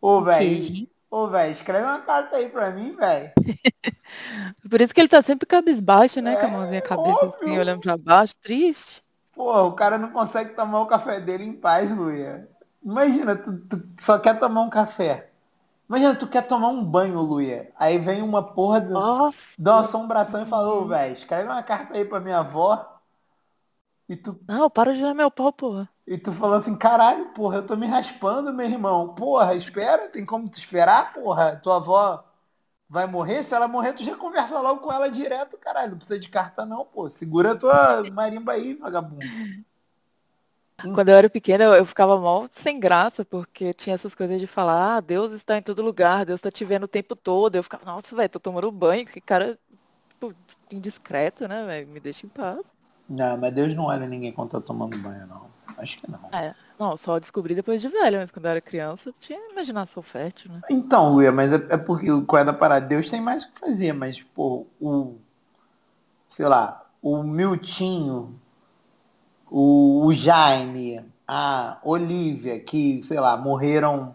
Ô, velho. Ô, velho, escreve uma carta aí pra mim, velho. Por isso que ele tá sempre cabisbaixo, né? Com a É, mãozinha cabeça assim, óbvio. olhando pra baixo, triste. Porra, o cara não consegue tomar o café dele em paz, Luia. Imagina, tu, tu só quer tomar um café. Imagina, tu quer tomar um banho, Luia. Aí vem uma porra, do, Nossa. uma assombração e fala, ô, velho, escreve uma carta aí pra minha avó. E tu Não, para de dar meu pau, porra. E tu falou assim, caralho, porra, eu tô me raspando, meu irmão. Porra, espera, tem como tu esperar, porra? Tua avó vai morrer? Se ela morrer, tu já conversa logo com ela direto, caralho. Não precisa de carta não, pô. Segura tua marimba aí, vagabundo. Quando eu era pequena, eu, ficava mal sem graça, porque tinha essas coisas de falar, ah, Deus está em todo lugar, Deus tá te vendo o tempo todo. Eu ficava, nossa, velho, tô tomando banho, que cara tipo, indiscreto, né, velho? Me deixa em paz. Não, mas Deus não olha ninguém quando tá tomando banho, não. Acho que não. É, não, só descobri depois de velho, mas quando eu era criança, eu tinha imaginação fértil, né? Então, Luia, mas é, é porque qual é da parada? Deus tem mais o que fazer, mas, pô, o. Sei lá, o Miltinho, o, o Jaime, a Olivia, que, sei lá, morreram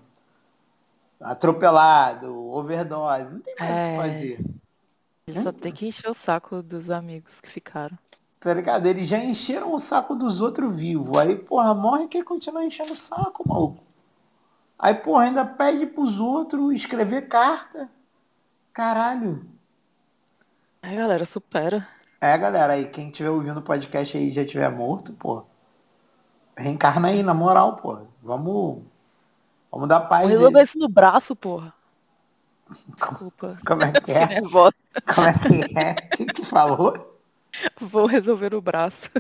atropelado, overdose, não tem mais o É. que fazer. Ele só tem que encher o saco dos amigos que ficaram. Tá ligado? Eles já encheram o saco dos outros vivos. Aí, porra, morre e quer continuar enchendo o saco, maluco. Aí, porra, ainda pede pros outros escrever carta. Caralho. Aí, galera, supera. É, galera, aí quem estiver ouvindo o podcast aí já estiver morto, pô. Reencarna aí, na moral, pô. Vamos. Vamos dar paz. Resolver isso no braço, porra. Desculpa. Como é que é? nervosa. Como é que é? O que tu falou? Vou resolver o braço.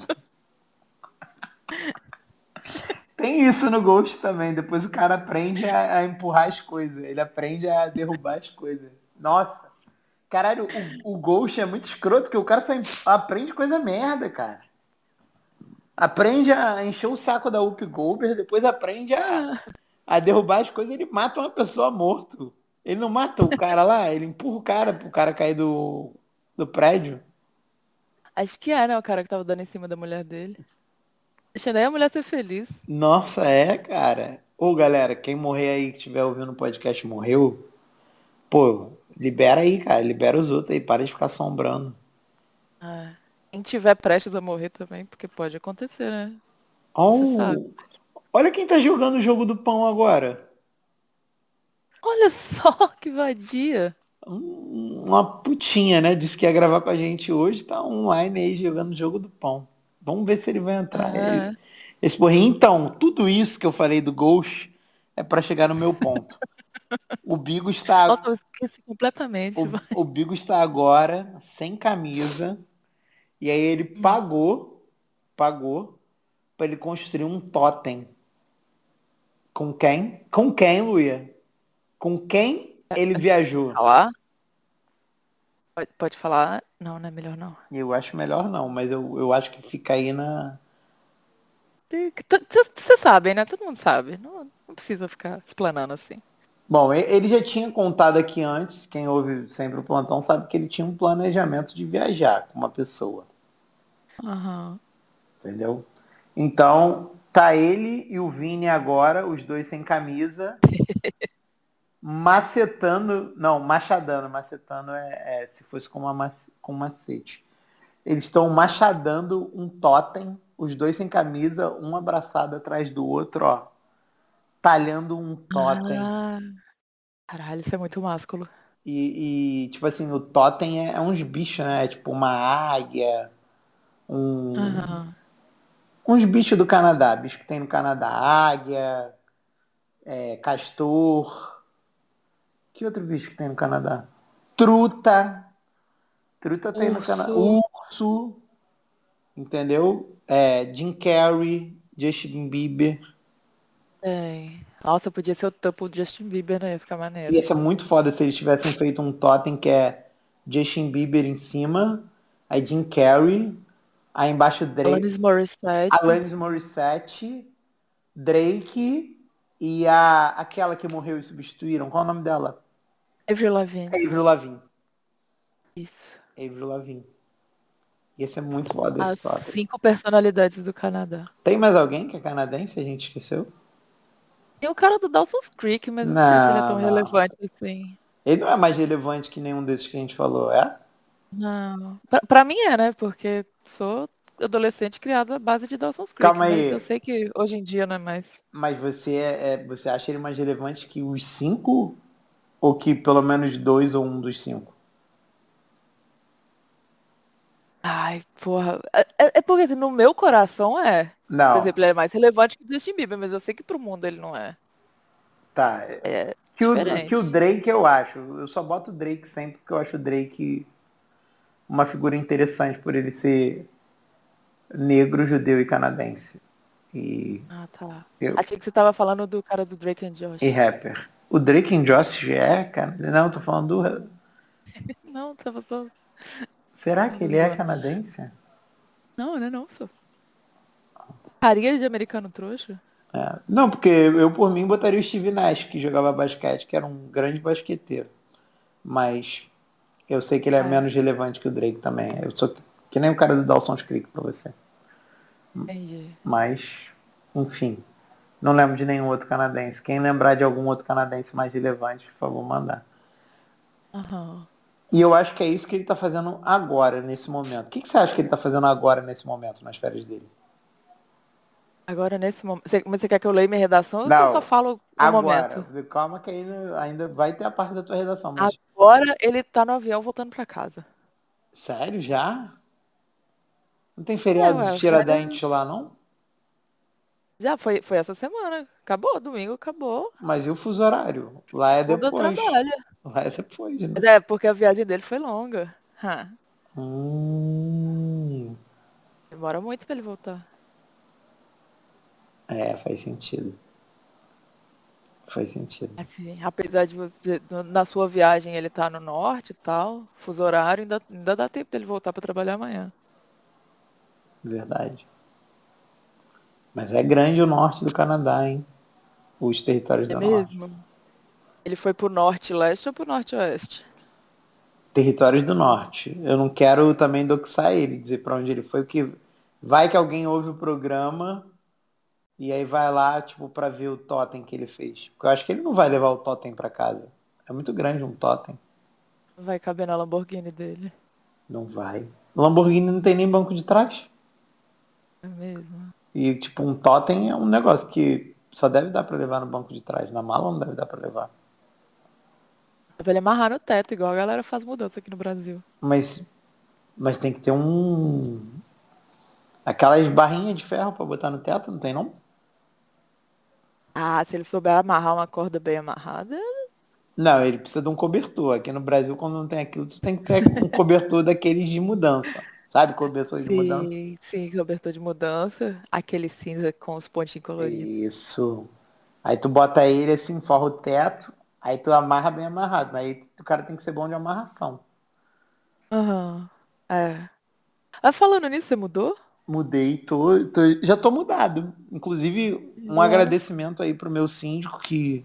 Tem isso no Ghost também. Depois o cara aprende a, a empurrar as coisas. Ele aprende a derrubar as coisas. Nossa. Caralho, o, o Ghost é muito escroto, que o cara só aprende coisa merda, cara. Aprende a encher o saco da Up Goldberg, depois aprende a, a derrubar as coisas, ele mata uma pessoa morto. Ele não mata o cara lá, ele empurra o cara pro cara cair do, do prédio. Acho que é, né? O cara que tava dando em cima da mulher dele. Deixando aí a mulher ser feliz. Nossa, é, cara. Ô, galera, quem morrer aí, que estiver ouvindo o podcast morreu, pô, libera aí, cara. Libera os outros aí. Para de ficar assombrando. É. Quem tiver prestes a morrer também, porque pode acontecer, né? Oh, Você sabe. olha quem tá jogando o jogo do pão agora. Olha só que vadia. Um- Uma putinha, né? Disse que ia gravar com a gente hoje. Tá online aí jogando o jogo do pão. Vamos ver se ele vai entrar. É. Ele- Esse porrinho. Então, tudo isso que eu falei do Ghost é pra chegar no meu ponto. O Bigo está Nossa, eu esqueci completamente. O, o Bigo está agora sem camisa. E aí ele pagou, pagou, para ele construir um totem. Com quem? Com quem, Luia? Com quem ele viajou? Falar? Pode, pode falar? Não, não é melhor não. Eu acho melhor não, mas eu, eu acho que fica aí na. Você sabe, né? Todo mundo sabe. Não, não precisa ficar explanando assim. Bom, ele já tinha contado aqui antes, quem ouve sempre o plantão sabe que ele tinha um planejamento de viajar com uma pessoa. Aham. Entendeu? Então, tá ele e o Vini agora, os dois sem camisa, macetando, não, machadando, macetando é, é se fosse com, uma, com macete. Eles estão machadando um totem, os dois sem camisa, um abraçado atrás do outro, ó. Talhando um totem. Ah, caralho, isso é muito másculo. E, e, tipo assim, o totem é, é uns bichos, né? É tipo uma águia, um, Aham. uns bichos do Canadá, bicho que tem no Canadá, águia, é, castor. Que outro bicho que tem no Canadá? Truta. Truta tem no Urso. Canadá. Urso. Entendeu? É, Jim Carrey, Justin Bieber. Tem. Nossa, podia ser o tampo do Justin Bieber, né? Ia ficar maneiro. Ia ser muito foda se eles tivessem feito um totem que é Justin Bieber em cima, aí Jim Carrey, aí embaixo Drake, Alanis Morissette. Alanis Morissette, Drake e a aquela que morreu e substituíram. Qual é o nome dela? Avril Lavigne. Avril Lavigne. Isso. Avril Lavigne. Ia ser muito foda As esse totem. cinco personalidades do Canadá. Tem mais alguém que é canadense? A gente esqueceu? Tem o cara do Dawson's Creek, mas não, sei se ele é Não, tão não. relevante assim. Ele não é mais relevante que nenhum desses que a gente falou, é? Não. Pra, pra mim é, né? Porque sou adolescente criada à base de Dawson's Creek. Calma mas aí. eu sei que hoje em dia não é mais. Mas você é, é- você acha ele mais relevante que os cinco? Ou que pelo menos dois ou um dos cinco? Ai, porra. É, é- é porque assim, no meu coração é. Por Não, exemplo, ele é mais relevante que o Justin Bieber, mas eu sei que pro mundo ele não é. tá. É Que o, que o Drake eu acho. Eu só boto o Drake sempre porque eu acho o Drake uma figura interessante por ele ser negro, judeu e canadense. E, Ah, tá. Eu- Achei que você tava falando do cara do Drake and Josh. e rapper. O Drake em Josh é, cara? Não, tô falando do. Não, tava só. Será que ele é canadense? Não, né? Não, sou. Carinha de americano trouxa? É. Não, porque eu por mim botaria o Steve Nash, que jogava basquete, que era um grande basqueteiro. Mas eu sei que ele é É. menos relevante que o Drake também. Eu sou que, que nem o cara do Dawson's Creek pra você. Entendi. Mas, enfim. Não lembro de nenhum outro canadense. Quem lembrar de algum outro canadense mais relevante, por favor, mandar. Aham. E eu acho que é isso que ele tá fazendo agora, nesse momento. O que, que você acha que ele tá fazendo agora, nesse momento, nas férias dele? Agora nesse momento. Você, mas você quer que eu leia minha redação ou Não, eu só falo no Agora. momento? Calma que ainda, ainda vai ter a parte da tua redação. Mas... Agora ele tá no avião voltando pra casa. Sério, já? Não tem feriado É, ué, de Tiradentes lá, não? Já foi, foi essa semana. Acabou, domingo acabou. Mas e o fuso horário? Lá é depois. trabalho. Lá é depois, né? Mas é porque a viagem dele foi longa. Hum, demora muito pra ele voltar. é, faz sentido. Faz sentido. Assim, apesar de você, na sua viagem ele tá no norte e tal, fuso horário, ainda, ainda dá tempo dele voltar pra trabalhar amanhã. Verdade. Mas é grande o norte do Canadá, hein? Os territórios É do mesmo? norte. Ele foi pro norte e leste ou pro norte e oeste? Territórios do norte. Eu não quero também doxar ele, dizer pra onde ele foi, porque vai que alguém ouve o programa e aí vai lá, tipo, pra ver o totem que ele fez. Porque eu acho que ele não vai levar o totem pra casa. É muito grande um totem. Vai caber na Lamborghini dele. Não vai. Lamborghini não tem nem banco de trás. É mesmo? E, tipo, um totem é um negócio que só deve dar pra levar no banco de trás. Na mala não deve dar pra levar. Ele amarrar no teto, igual a galera faz mudança aqui no Brasil. Mas, mas tem que ter um... Aquelas barrinhas de ferro pra botar no teto, não tem não? Ah, se ele souber amarrar uma corda bem amarrada, Não, ele precisa de um cobertor. Aqui no Brasil, quando não tem aquilo, tu tem que ter um cobertor daqueles de mudança. Sabe, cobertor de mudança? sim, sim, cobertor de mudança, aquele cinza com os pontinhos coloridos. Isso. Aí tu bota ele assim, forra o teto, aí tu amarra bem amarrado. Aí o cara tem que ser bom de amarração. Aham, é. Mas falando nisso, você mudou? Mudei, tô, tô- já tô mudado. Inclusive, um agradecimento aí pro meu síndico que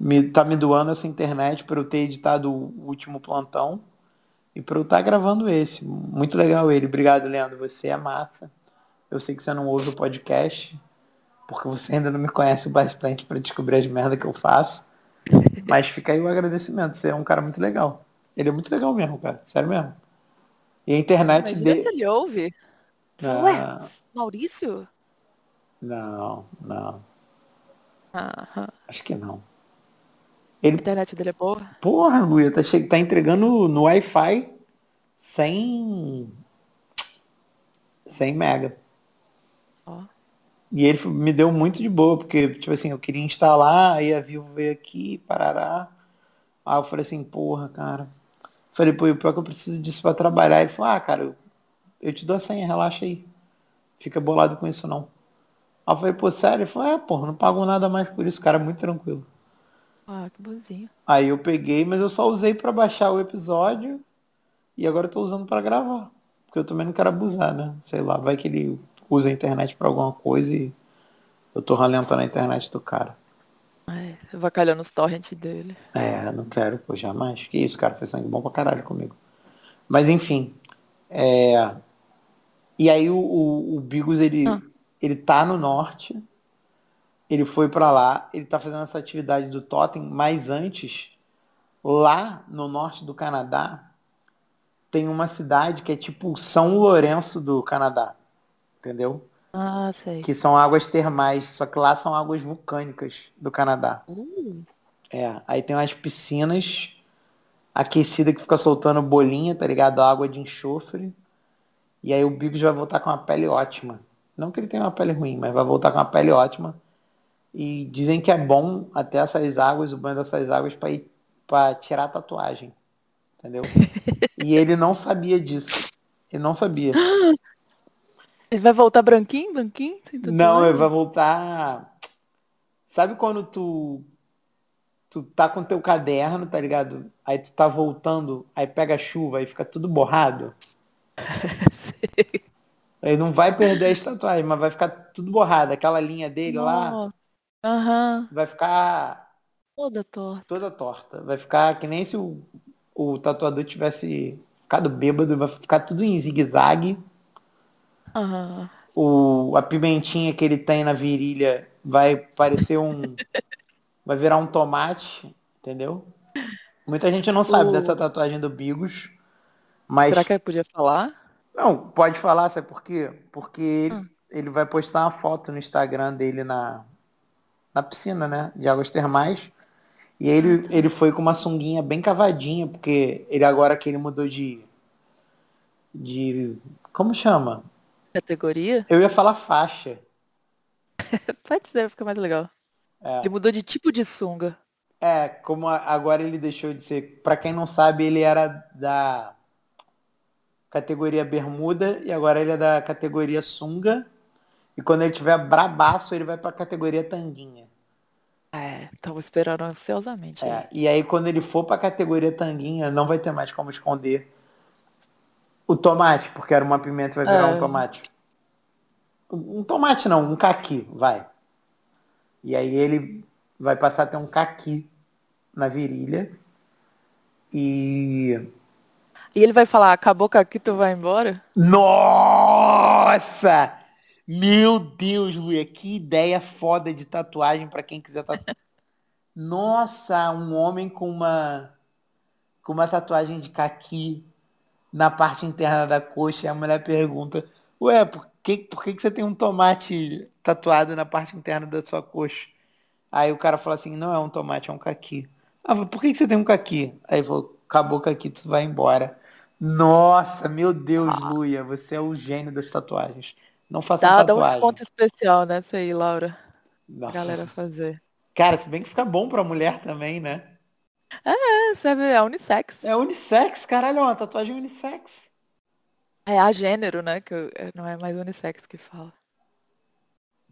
me, tá me doando essa internet para eu ter editado o último plantão e para eu estar gravando esse. Muito legal ele. Obrigado, Leandro. Você é massa. Eu sei que você não ouve o podcast, porque você ainda não me conhece o bastante para descobrir as merdas que eu faço. Mas fica aí o agradecimento. Você é um cara muito legal. Ele é muito legal mesmo, cara. Sério mesmo. E a internet Imagina dele. se ele ouve. Ah. Ué, Maurício? Não, não. Acho que não. A internet dele é boa? Porra, Luia, tá, che... tá entregando no Wi-Fi sem. sem mega. Ó. E ele me deu muito de boa, porque, tipo assim, eu queria instalar, aí a Vivo veio aqui, parará. Aí eu falei assim, porra, cara. Falei, pô, o pior que eu preciso disso pra trabalhar. Ele falou, ah, cara, eu, eu te dou a senha, relaxa aí. Fica bolado com isso não. Aí eu falei, pô, sério? Ele falou, é, porra, não pago nada mais por isso, cara, é muito tranquilo. Ah, que bonzinho. Aí eu peguei, mas eu só usei pra baixar o episódio e agora eu tô usando pra gravar. Porque eu também não quero abusar, né? Sei lá, vai que ele usa a internet pra alguma coisa e eu tô ralentando a internet do cara. É, vacalhando os torrents dele. É, não quero, pô, jamais. Que isso, cara, foi sangue bom pra caralho comigo. Mas enfim. É... E aí o, o, o Bigos, ele, Ah. ele tá no norte. Ele foi pra lá, ele tá fazendo essa atividade do Totem, mas antes, lá no norte do Canadá, tem uma cidade que é tipo São Lourenço do Canadá. Entendeu? Ah, sei. Que são águas termais, só que lá são águas vulcânicas do Canadá. Uh, É, aí tem umas piscinas aquecidas que fica soltando bolinha, tá ligado? Água de enxofre. E aí o Bigos vai voltar com uma pele ótima. Não que ele tenha uma pele ruim, mas vai voltar com uma pele ótima. E dizem que é bom até essas águas, o banho dessas águas, pra tirar a tatuagem. Entendeu? e ele não sabia disso. Ele não sabia. ele vai voltar branquinho, branquinho? Não, ele vai voltar. Sabe quando tu tu tá com teu caderno, tá ligado? Aí tu tá voltando, aí pega a chuva e fica tudo borrado. Sei. Aí não vai perder as tatuagens, mas vai ficar tudo borrado. Aquela linha dele lá Aham. vai ficar Toda torta. toda torta. Vai ficar que nem se o, o tatuador tivesse ficado bêbado, vai ficar tudo em zigue-zague. Aham. o, a pimentinha que ele tem na virilha vai parecer um. vai virar um tomate, entendeu? Muita gente não sabe O- dessa tatuagem do Bigos. Mas. Será que ele podia falar? Não, pode falar, sabe por quê? Porque ele, Ah. ele vai postar uma foto no Instagram dele na, na piscina, né? De águas termais. E ele, ele foi com uma sunguinha bem cavadinha, porque ele agora que ele mudou de. De. Como chama? Categoria? Eu ia falar faixa. Pode ser, fica mais legal. É. Ele mudou de tipo de sunga. É, como a- agora ele deixou de ser. Pra quem não sabe, ele era da categoria bermuda e agora ele é da categoria sunga. E quando ele tiver brabaço, ele vai pra categoria tanguinha. É, tava esperando ansiosamente. É, e aí quando ele for pra categoria tanguinha, não vai ter mais como esconder o tomate, porque era uma pimenta e vai virar É. um tomate. Um tomate não, um caqui, vai. E aí ele vai passar a ter um caqui na virilha. E E ele vai falar, acabou com aqui, tu vai embora? Nossa! Meu Deus, Luia, que ideia foda de tatuagem pra quem quiser tatuar. Nossa, um homem com uma com uma tatuagem de caqui na parte interna da coxa e a mulher pergunta: "Ué, por que por que que você tem um tomate tatuado na parte interna da sua coxa?" Aí o cara fala assim: "Não é um tomate, é um caqui." Ah, por que que você tem um caqui? Aí falou: "Acabou o caqui, tu vai embora." Nossa, meu Deus, Luia, você é o gênio das tatuagens. Não faça Dá, dá um tatuagem. desconto especial nessa aí, Laura. Nossa. galera fazer. Cara, se bem que fica bom pra mulher também, né? É, serve a unissex. É unissex, caralho, é uma tatuagem unissex. É a gênero, né? Que eu- é, não é mais unissex que fala.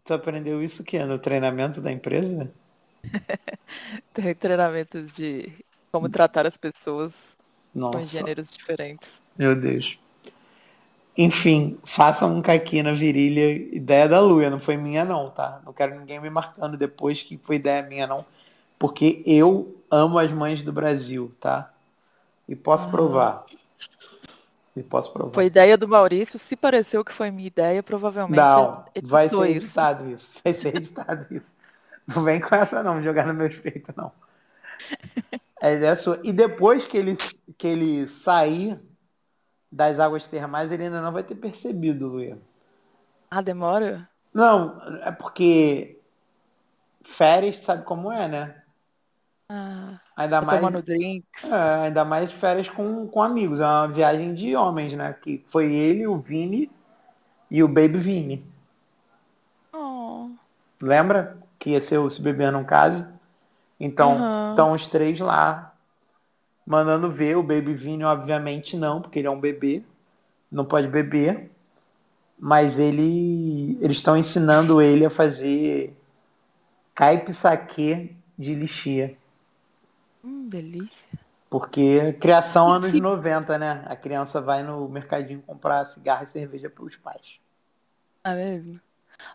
Tu aprendeu isso o quê? No treinamento da empresa? Tem treinamentos de como tratar as pessoas com Nossa, gêneros diferentes. meu Deus. Enfim, façam um caqui na virilha, ideia da Luia, não foi minha não, tá? Não quero ninguém me marcando depois que foi ideia minha não, porque eu amo as mães do Brasil, tá? E posso Ah. provar. E posso provar. Foi ideia do Maurício. Se pareceu que foi minha ideia, provavelmente Não, vai ser isso. editado isso. Vai ser editado isso. Não vem com essa não, jogar no meu peito não. A ideia é sua. E depois que ele, que ele sair das águas termais, ele ainda não vai ter percebido, Luia. Ah, demora? Não, é porque férias sabe como é, né? Ah, Ainda mais, tomando drinks. é, ainda mais férias com, com amigos. É uma viagem de homens, né? Que foi ele, o Vini e o Baby Vini. Oh, Lembra que ia ser o Se Beber Não Case? Então, Aham. estão os três lá, mandando ver. O Baby Vini, obviamente, não, porque ele é um bebê. Não pode beber. Mas ele, eles estão ensinando ele a fazer caipe saquê de lixia. hum, delícia. Porque criação anos se- 90, né? A criança vai no mercadinho comprar cigarro e cerveja para os pais. Ah, mesmo?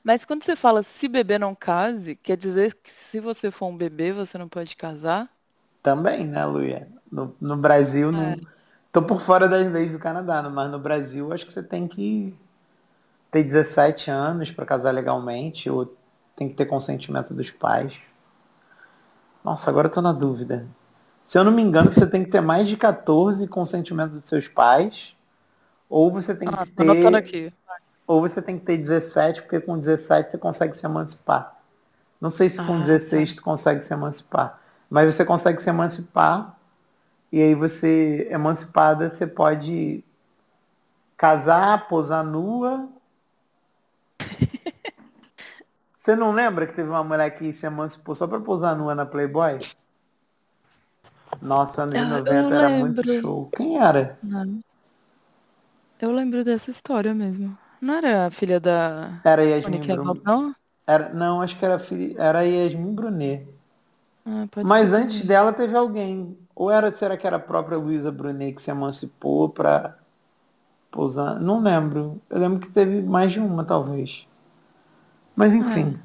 Mas quando você fala se bebê não case, quer dizer que se você for um bebê, você não pode casar? Também, né, Luia? No, no Brasil, não... É. tô por fora das leis do Canadá, mas no Brasil acho que você tem que ter 17 anos para casar legalmente, ou tem que ter consentimento dos pais. Nossa, agora eu tô na dúvida. Se eu não me engano, você tem que ter mais de 14 consentimento dos seus pais, ou você tem Ah, que ter aqui. ou você tem que ter 17, porque com 17 você consegue se emancipar. Não sei se com Ah, 16 tu consegue se emancipar, mas você consegue se emancipar e aí você, emancipada, você pode casar, posar nua. Você não lembra que teve uma mulher que se emancipou só pra posar nua na Playboy? Nossa, Ah, eu 90 era muito show. Quem era? Não. Eu lembro dessa história mesmo. Não era a filha da Era Yasmin Monique Brunet. Não? Era, não, acho que era, filha- era Yasmin Brunet. Ah, Mas ser antes dela teve alguém. Ou era, será que era a própria Luísa Brunet que se emancipou pra pousar? Não lembro. Eu lembro que teve mais de uma, talvez. Mas enfim.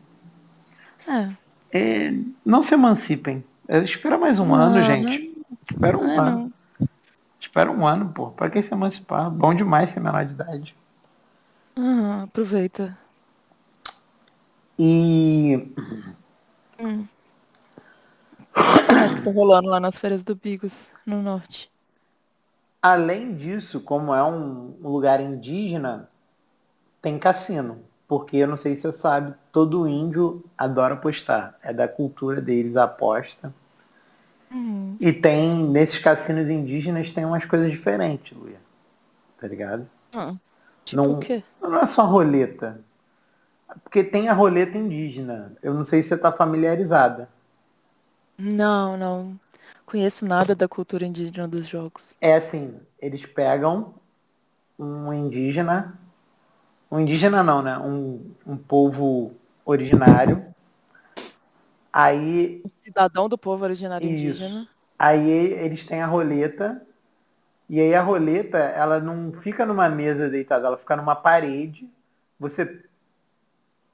É. É, não se emancipem. É, espera mais um ano, Não, gente. Espera um É, ano. não. Espera um ano, pô. Pra que se emancipar? Bom demais ser menor de idade. Ah, aproveita. E Hum. O que tá rolando lá nas feiras do Bigos, no norte? Além disso, como é um lugar indígena, tem cassino. Porque eu não sei se você sabe, todo índio adora apostar. É da cultura deles a aposta. Hum. E tem, nesses cassinos indígenas, tem umas coisas diferentes, Luia. Tá ligado? Ah, tipo Não- o quê? Não é só roleta. Porque tem a roleta indígena. Eu não sei se você tá familiarizada. Não, não. Conheço nada da cultura indígena dos jogos. É assim, eles pegam um indígena, um indígena não, né? Um, um povo originário. Aí, Cidadão do povo originário Isso. indígena. aí eles têm a roleta. E aí a roleta, ela não fica numa mesa deitada, ela fica numa parede. Você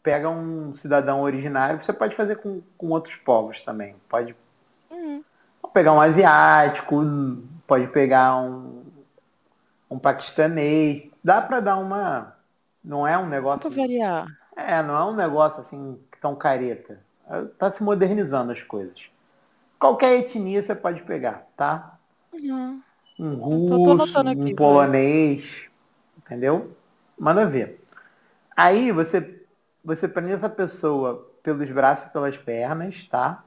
pega um cidadão originário, você pode fazer com, com outros povos também. Pode Hum. pegar um asiático, pode pegar um, um paquistanês. Dá pra dar uma. Não é um negócio. variar. É, não é um negócio assim tão careta. É, Tá se modernizando as coisas. Qualquer etnia você pode pegar, tá? Uhum. Um russo, aqui, um polonês, entendeu? Manda ver. Aí você, você prende essa pessoa pelos braços e pelas pernas, tá?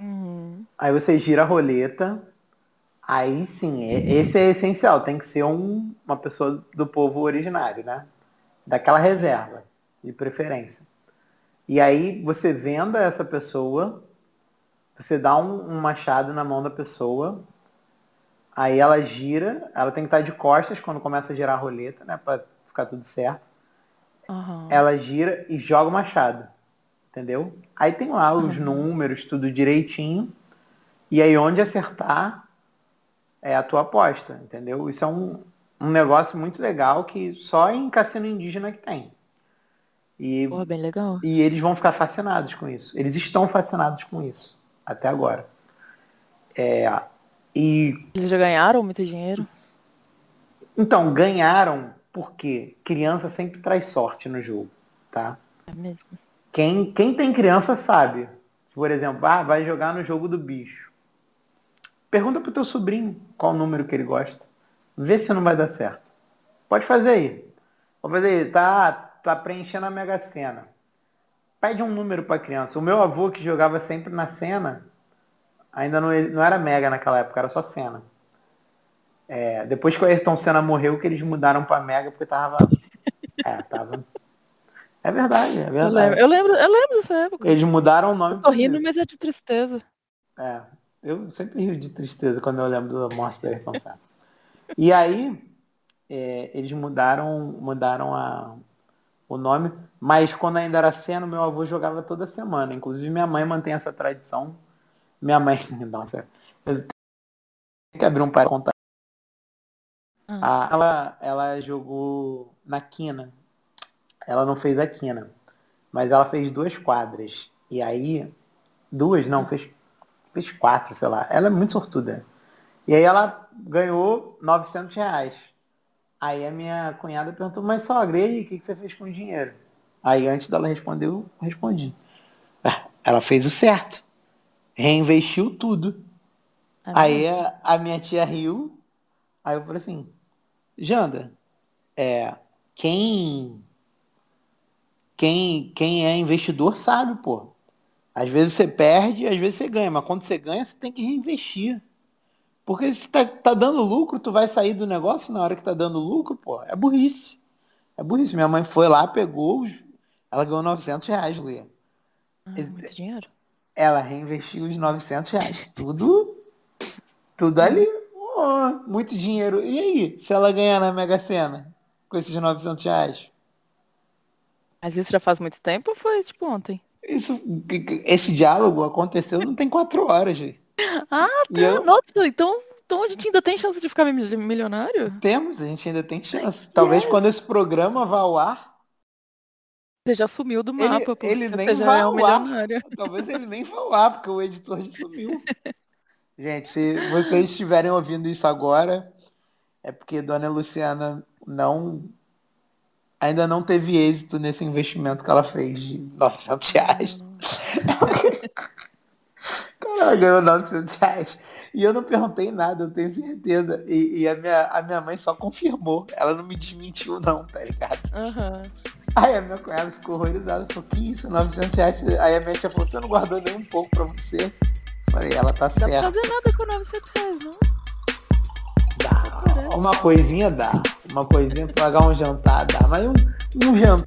Uhum. Aí você gira a roleta. Aí sim, e- esse é essencial. Tem que ser um- uma pessoa do povo originário, né? Daquela reserva, de preferência. E aí você venda essa pessoa, você dá um, um machado na mão da pessoa, aí ela gira, ela tem que estar de costas quando começa a girar a roleta, né? Pra ficar tudo certo. Aham. Ela gira e joga o machado. Entendeu? Aí tem lá os números, tudo direitinho. E aí onde acertar é a tua aposta, entendeu? Isso é um, um negócio muito legal que só em cassino indígena que tem. E, Porra, bem legal. e eles vão ficar fascinados com isso. Eles estão fascinados com isso, até agora. É, e Eles já ganharam muito dinheiro? então, ganharam porque criança sempre traz sorte no jogo, tá? É mesmo? Quem, quem tem criança sabe. Por exemplo, ah, vai jogar no jogo do bicho. Pergunta pro teu sobrinho qual número que ele gosta. Vê se não vai dar certo. Pode fazer aí. Pode fazer aí. Tá, tá preenchendo a Mega Sena. Pede um número pra criança. O meu avô que jogava sempre na Sena, ainda não, não era Mega naquela época, era só Sena. É, depois que o Ayrton Senna morreu, que eles mudaram pra Mega porque tava. É, tava. É verdade, é Eu verdade. lembro, eu lembro, eu lembro dessa época. Eles mudaram o nome. Eu tô rindo, mas é de tristeza. É, eu sempre rio de tristeza quando eu lembro da morte do Ayrton Senna. E aí, é, eles mudaram, mudaram a, o nome, mas quando ainda era Senna, meu avô jogava toda semana. Inclusive minha mãe mantém essa tradição. Minha mãe, nossa, eu tenho que abrir um para contar. Ah. Ah, ela, ela jogou na quina. Ela não fez a quina, mas ela fez duas quadras. E aí, duas não, fez, fez quatro, sei lá. Ela é muito sortuda. E aí ela ganhou 900 reais. Aí a minha cunhada perguntou, mas sogra, e aí, o que, que você fez com o dinheiro? Aí antes dela responder, eu respondi. "Ah, Ela fez o certo. Reinvestiu tudo. É Aí a, a minha tia riu. Aí eu falei assim, Janda, é, quem, quem, quem é investidor sabe, pô. Às vezes você perde, às vezes você ganha, mas quando você ganha, você tem que reinvestir. Porque se tá, tá dando lucro, tu vai sair do negócio na hora que tá dando lucro, pô. É burrice. É burrice. Minha mãe foi lá, pegou, ela ganhou 900 reais, Luia. Ah, muito dinheiro. Ela reinvestiu os 900 reais. Tudo, tudo ali. Ó, muito dinheiro. E aí, se ela ganhar na Mega Sena com esses 900 reais? Mas isso já faz muito tempo ou foi tipo ontem? Isso, esse diálogo aconteceu não tem quatro horas, gente. Ah, tá. eu- Nossa, então, então a gente ainda tem chance de ficar mil- milionário? Temos, a gente ainda tem chance. Talvez Yes. quando esse programa vá ao ar, Você já sumiu do Ele- mapa, porque ele nem vai é um ao ar. milionário. talvez ele nem vá ao ar, porque o editor já sumiu. Gente, se vocês estiverem ouvindo isso agora, é porque Dona Luciana não ainda não teve êxito nesse investimento que ela fez de 900 reais. Cara, ela ganhou 900 reais. E eu não perguntei nada, eu tenho certeza. E, e a, minha, a minha mãe só confirmou. Ela não me desmentiu, não, tá ligado? Aham. Aí a minha cunhada ficou horrorizada. Falou, que isso, 900 reais? Aí a minha tia falou, você não guardou nem um pouco pra você? Falei, ela tá Dá pra certa. fazer nada com 900 reais, não? Dá. Parece. Uma coisinha dá. Uma coisinha pra pagar um jantar dá. Mas um, um jantar.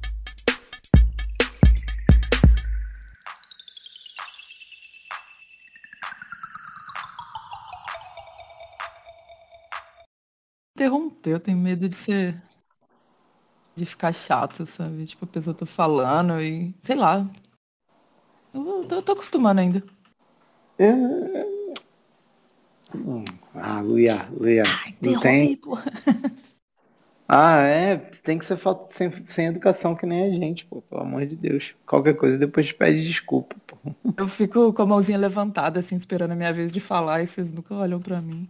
Interromper, eu tenho medo de ser. de ficar chato, sabe? Tipo, a pessoa tá falando e. sei lá. Eu tô, eu tô acostumando ainda. Hum, Ah, Luia, Luia. Não tem. Ah, é. Tem que ser falta sem, sem educação que nem a gente, pô. Pelo amor de Deus. Qualquer coisa depois pede desculpa, pô. Eu fico com a mãozinha levantada, assim, esperando a minha vez de falar e vocês nunca olham pra mim.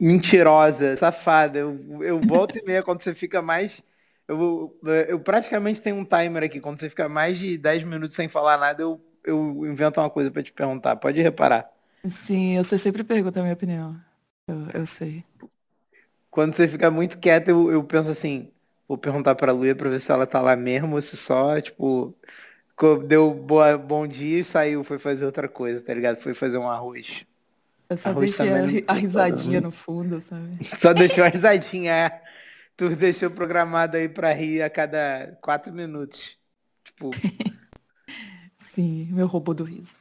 Mentirosa, safada. Eu, eu volto e meia quando você fica mais. Eu, eu praticamente tenho um timer aqui. Quando você fica mais de 10 minutos sem falar nada, eu, eu invento uma coisa pra te perguntar. Pode reparar. Sim, você sempre pergunta a minha opinião. Eu, eu sei. Quando você fica muito quieto, eu, eu penso assim, vou perguntar pra Luia pra ver se ela tá lá mesmo ou se só, tipo, deu boa, bom dia e saiu, foi fazer outra coisa, tá ligado? Foi fazer um arroz. Eu só Arroz deixei a, a tá risadinha no fundo, sabe? Só deixou a risadinha, é. Tu deixou programado aí pra rir a cada quatro minutos. Tipo, Sim, meu robô do riso.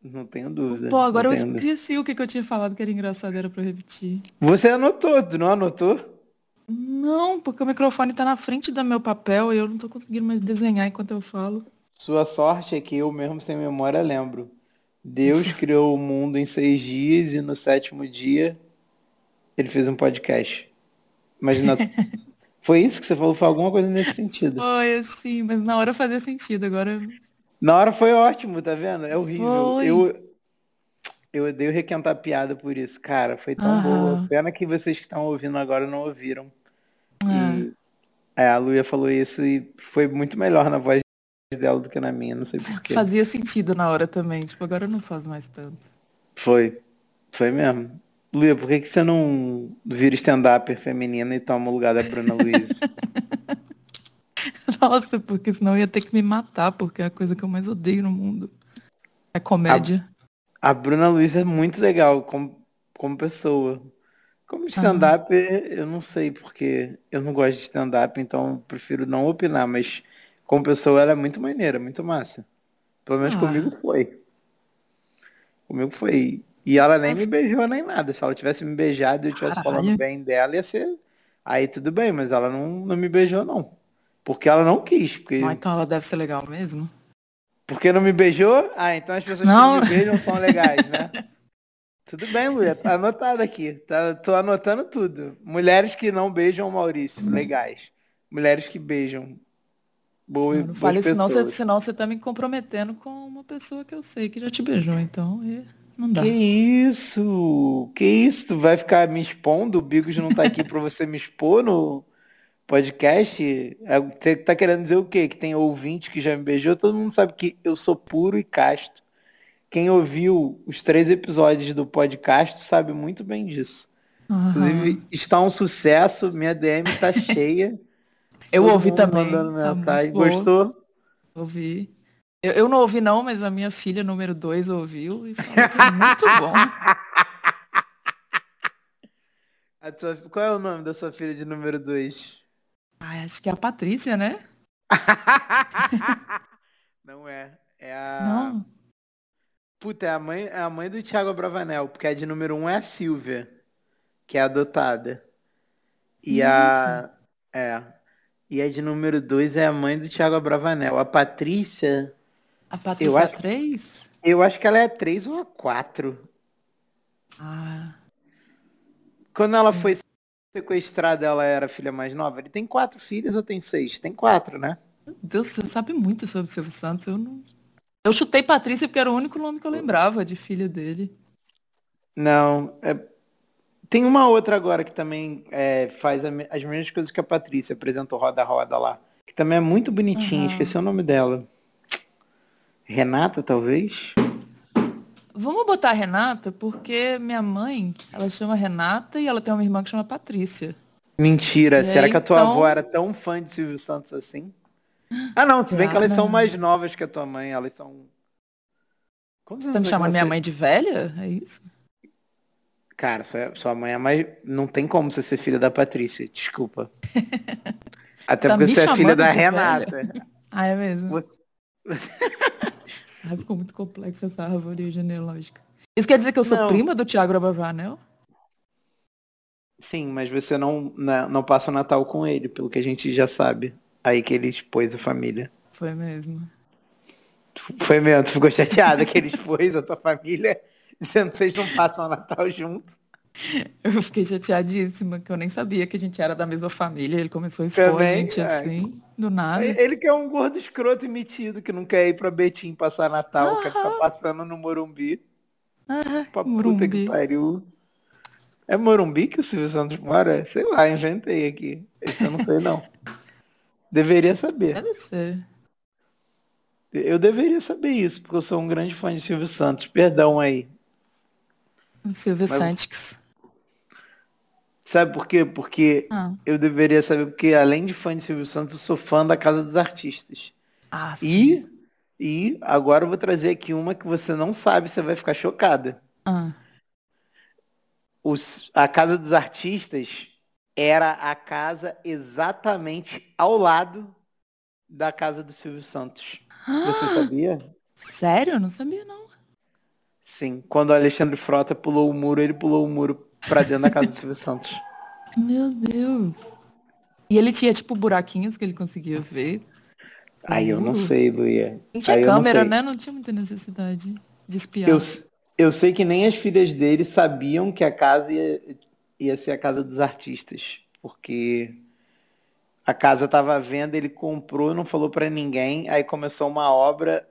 não tenho dúvida. Pô, agora eu esqueci o que, que eu tinha falado que era engraçado, era pra eu repetir. Você anotou, tu não anotou? Não, porque o microfone tá na frente do meu papel e eu não tô conseguindo mais desenhar enquanto eu falo. Sua sorte é que eu mesmo sem memória lembro. Deus criou o mundo em seis dias e no sétimo dia ele fez um podcast. Imagina. Foi isso que você falou? Foi alguma coisa nesse sentido. Foi assim, mas na hora fazia sentido, agora. Na hora foi ótimo, tá vendo? É horrível. Foi. Eu, eu odeio requentar piada por isso. Cara, foi tão Aham. boa. Pena que vocês que estão ouvindo agora não ouviram. Ah, E, é, a Luia falou isso e foi muito melhor na voz dela do que na minha, não sei porquê. fazia sentido na hora também, tipo, agora não faz mais tanto. Foi. Foi mesmo. Luia, por que, que você não vira stand-up feminina e toma o lugar da Bruna Luiz? Nossa, porque senão eu ia ter que me matar, porque é a coisa que eu mais odeio no mundo. É comédia. A Bruna Luiz é muito legal como, como pessoa. Como stand-up, eu não sei, porque eu não gosto de stand-up, então prefiro não opinar, mas como pessoa ela é muito maneira, muito massa. Pelo menos Ah. comigo foi. Comigo foi. E ela nem Nossa. me beijou nem nada. Se ela tivesse me beijado e eu estivesse falando bem dela, ia ser. Aí tudo bem, mas ela não, não me beijou, não. Porque ela não quis. Porque, Ah, então ela deve ser legal mesmo. porque não me beijou? Ah, então as pessoas Não. que me beijam são legais, né? tudo bem, Luia. Tá anotado aqui. Tá, tô anotando tudo. Mulheres que não beijam o Maurício, legais. Mulheres que beijam. Boa, Não, não fale isso, senão você, pessoas. senão você tá me comprometendo com uma pessoa que eu sei que já te beijou, então não dá. Que isso? Que isso? Tu vai ficar me expondo? O Bigos não tá aqui pra você me expor no podcast? É, Você tá querendo dizer o quê? Que tem ouvinte que já me beijou? Todo mundo sabe que eu sou puro e casto. Quem ouviu os três episódios do podcast sabe muito bem disso. Aham. Inclusive, está um sucesso, minha DM tá cheia. eu Todo ouvi também. mandando tá mensagem. Gostou? Ouvi. Eu, eu não ouvi não, mas a minha filha número 2 ouviu e falou que é muito bom. Tua- Qual é o nome da sua filha de número 2? Ai, acho que é a Patrícia, né? Não é. É a. Não. Puta, é a mãe, é a mãe do Thiago Bravanel, porque a de número um é a Silvia, que é adotada. E a. É. E a de número dois é a mãe do Thiago Bravanel. A Patrícia, A Patrícia acho- 3? eu acho que ela é três ou a quatro. Ah, Quando ela foi sequestrada, ela era a filha mais nova. Ele tem quatro filhos ou tem seis? Tem quatro, né? meu Deus, você sabe muito sobre o Silvio Santos. Eu não. Eu chutei Patrícia porque era o único nome que eu lembrava de filha dele. Não. é- Tem uma outra agora que também é, faz as mesmas coisas que a Patrícia, apresentou Roda Roda lá. Que também é muito bonitinha, Aham. esqueci o nome dela. Renata, talvez? Vamos botar a Renata, porque minha mãe, ela chama Renata e ela tem uma irmã que chama Patrícia. Mentira, E será aí, que a tua então- avó era tão fã de Silvio Santos assim? Ah não, se bem que elas são mais novas que a tua mãe, elas são. Quantos Você tá me chamando minha mãe de velha? É isso? Cara, sua, sua mãe é mais. Não tem como você ser filha da Patrícia, desculpa. Até Tá porque você é filha da Renata. Ah, é mesmo? Você- Ai, ficou muito complexa essa árvore genealógica. Isso quer dizer que eu sou Não. prima do Thiago Bravanel? Sim, mas você não, não, não passa o Natal com ele, pelo que a gente já sabe. Aí que ele expôs a família. Foi mesmo. Foi mesmo, tu ficou chateada que ele expôs a tua família, dizendo que vocês não passam o Natal junto. Eu fiquei chateadíssima, que eu nem sabia que a gente era da mesma família. Ele começou a expor a Também, gente é. assim, do nada. Ele que é um gordo escroto e metido, que não quer ir pra Betim passar Natal, quer ficar passando no Morumbi. Ah, Pra puta que Morumbi. pariu. É Morumbi que o Silvio Santos mora? Sei lá, inventei aqui. Esse eu não sei não. Deveria saber. Deve ser. Eu deveria saber isso, porque eu sou um grande fã de Silvio Santos. Perdão aí. Silvio Mas- Santos. Sabe por quê? Porque Ah, eu deveria saber, porque além de fã de Silvio Santos, eu sou fã da Casa dos Artistas. ah sim. E, e agora eu vou trazer aqui uma que você não sabe, você vai ficar chocada. Ah, Os, a Casa dos Artistas era a casa exatamente ao lado da casa do Silvio Santos. Você Ah, sabia? sério? Eu não sabia, não. Sim. Quando o Alexandre Frota pulou o muro, ele pulou o muro pra dentro da casa do Silvio Santos. Meu Deus. E ele tinha, tipo, buraquinhos que ele conseguia ver. Aí eu não Uh. sei, Luia. Não tinha Aí não câmera, sei. né? Não tinha muita necessidade de espiar. Eu, eu sei que nem as filhas dele sabiam que a casa ia, ia ser a casa dos artistas, porque a casa estava à venda, ele comprou, não falou para ninguém, aí começou uma obra,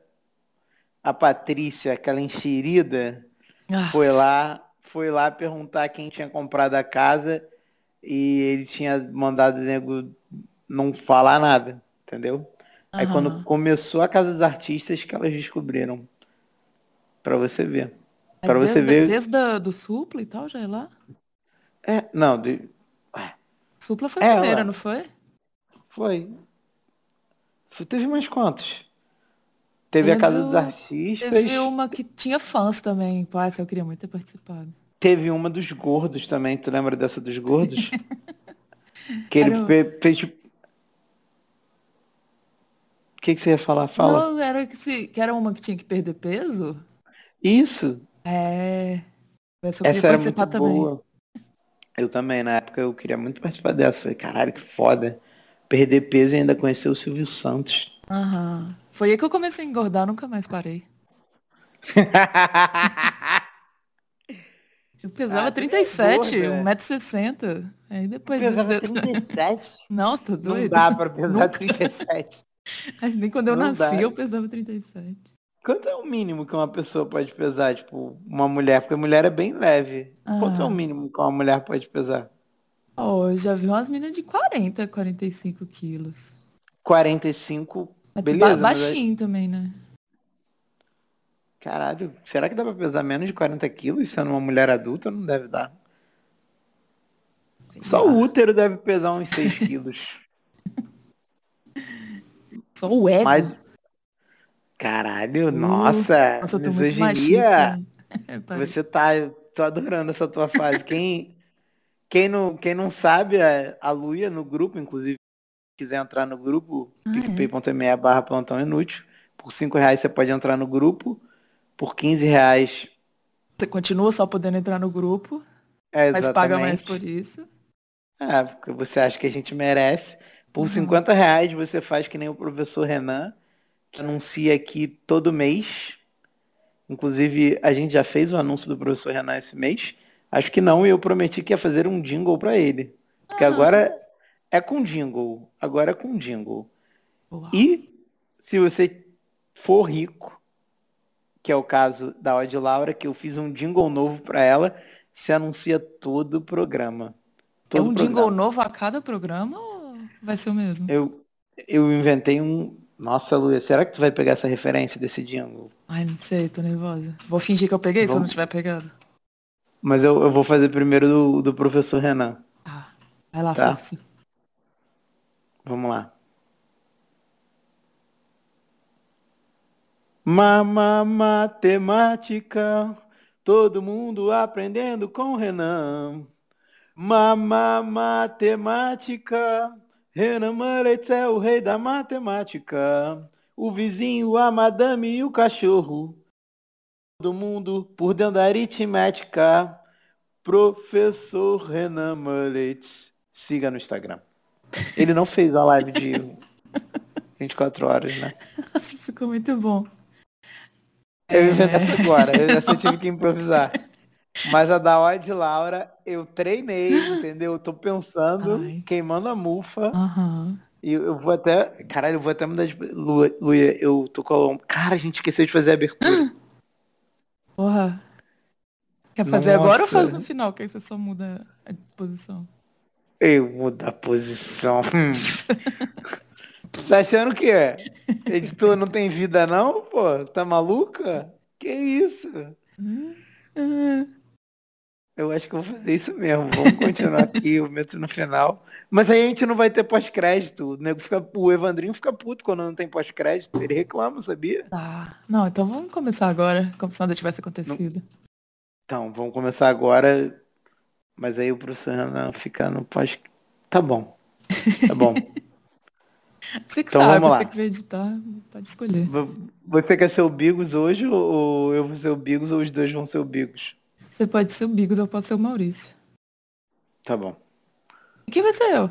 a Patrícia, aquela enxerida, Ah, foi lá, foi lá perguntar quem tinha comprado a casa e ele tinha mandado o nego não falar nada, entendeu? Aí quando começou a Casa dos Artistas que elas descobriram. Pra você ver. É Pra você ver- Desde a- do Supla e tal, já é lá? É, não, de- Supla foi É, a primeira, lá. não foi? foi. Foi- Teve mais quantos? Teve a Casa dos Artistas. Teve uma que tinha fãs também. Pô, eu queria muito ter participado. Teve uma dos gordos também, tu lembra dessa dos gordos? que ele fe- fez tipo. O que, que você ia falar? Fala. Não, era que, se, que era uma que tinha que perder peso? Isso! É. Essa eu Essa era muito também. boa. Eu também, na época eu queria muito participar dessa. Falei, caralho, que foda. Perder peso e ainda conhecer o Silvio Santos. Aham. Foi aí que eu comecei a engordar, nunca mais parei. Eu pesava Ah, tu é 37, gorda. 1,60m. Aí depois. pesava desse- 37. Não, Não doido. dá pra pesar 37. Mas Nem quando eu Não nasci dá. eu pesava 37. Quanto é o mínimo que uma pessoa pode pesar? Tipo, uma mulher? Porque mulher é bem leve. Quanto é Ah. o mínimo que uma mulher pode pesar? Ó, eu já vi umas meninas de 40, 45 quilos. 45. Mas Beleza, ba- mas baixinho também, né? Caralho, será que dá pra pesar menos de 40 quilos sendo uma mulher adulta? Não deve dar. Sei Só lá. o útero deve pesar uns 6 quilos. Só o ego. Mas. Caralho, Uh, nossa. Nossa, eu tô muito machista. É, pai. Você tá. Tô adorando essa tua fase. Quem, quem, não, quem não sabe, a, a Luia no grupo, inclusive, quiser entrar no grupo, Ah, é? picpay.me barra plantão inútil. Por 5 reais você pode entrar no grupo. Por 15 reais. Você continua só podendo entrar no grupo, É mas paga mais por isso. É, porque você acha que a gente merece. Por Uhum. 50 reais você faz que nem o professor Renan, que anuncia aqui todo mês. Inclusive, a gente já fez o anúncio do professor Renan esse mês. Acho que não, e eu prometi que ia fazer um jingle pra ele. Porque Ah. agora é com jingle. Agora é com jingle. Uau. E se você for rico, que é o caso da Odd Laura, que eu fiz um jingle novo pra ela, se anuncia todo o programa. É Todo um o jingle programa. novo a cada programa ou vai ser o mesmo? Eu, eu inventei um. Nossa, Luia, será que tu vai pegar essa referência desse jingle? Ai, não sei, tô nervosa. Vou fingir que eu peguei se eu não Vamos- tiver pegado. Mas eu, eu vou fazer primeiro do, do professor Renan. Tá. Vai lá, Tá. força. Vamos lá. Mama matemática, todo mundo aprendendo com Renan. Mama matemática, Renan Maretz é o rei da matemática. O vizinho, a madame e o cachorro. Todo mundo por dentro da aritmética. Professor Renan Mullet. Siga no Instagram. Ele não fez a live de 24 horas, né? Nossa, ficou muito bom. Eu É. inventei essa agora, eu essa tive que improvisar. Mas a da Odd Laura, eu treinei, entendeu? Eu tô pensando, Ai. queimando a mufa. Aham. E eu vou até. Caralho, eu vou até mudar de. Lu- Luia, eu tô com. Cara, a gente esqueceu de fazer a abertura. Porra. Quer fazer agora ou Nossa. faz no final? Que aí você só muda a posição. Eu mudo a posição. Hum. tá achando que é? Editor não tem vida não, pô? Tá maluca? Que isso? Ah, Eu acho que eu vou fazer isso mesmo. Vamos continuar aqui, eu meto no final. Mas aí a gente não vai ter pós-crédito. O, nego fica, o Evandrinho fica puto quando não tem pós-crédito. Ele reclama, sabia? Tá. Não, então vamos começar agora, como se nada tivesse acontecido. Então, vamos começar agora. Mas aí o professor Renan fica no pós. Tá bom. Tá bom. Você que Então sabe, vamos lá. você que vai editar, pode escolher. Você quer ser o Bigos hoje ou eu vou ser o Bigos ou os dois vão ser o Bigos? Você pode ser o Bigos, eu posso ser o Maurício. Tá bom. E quem vai ser eu?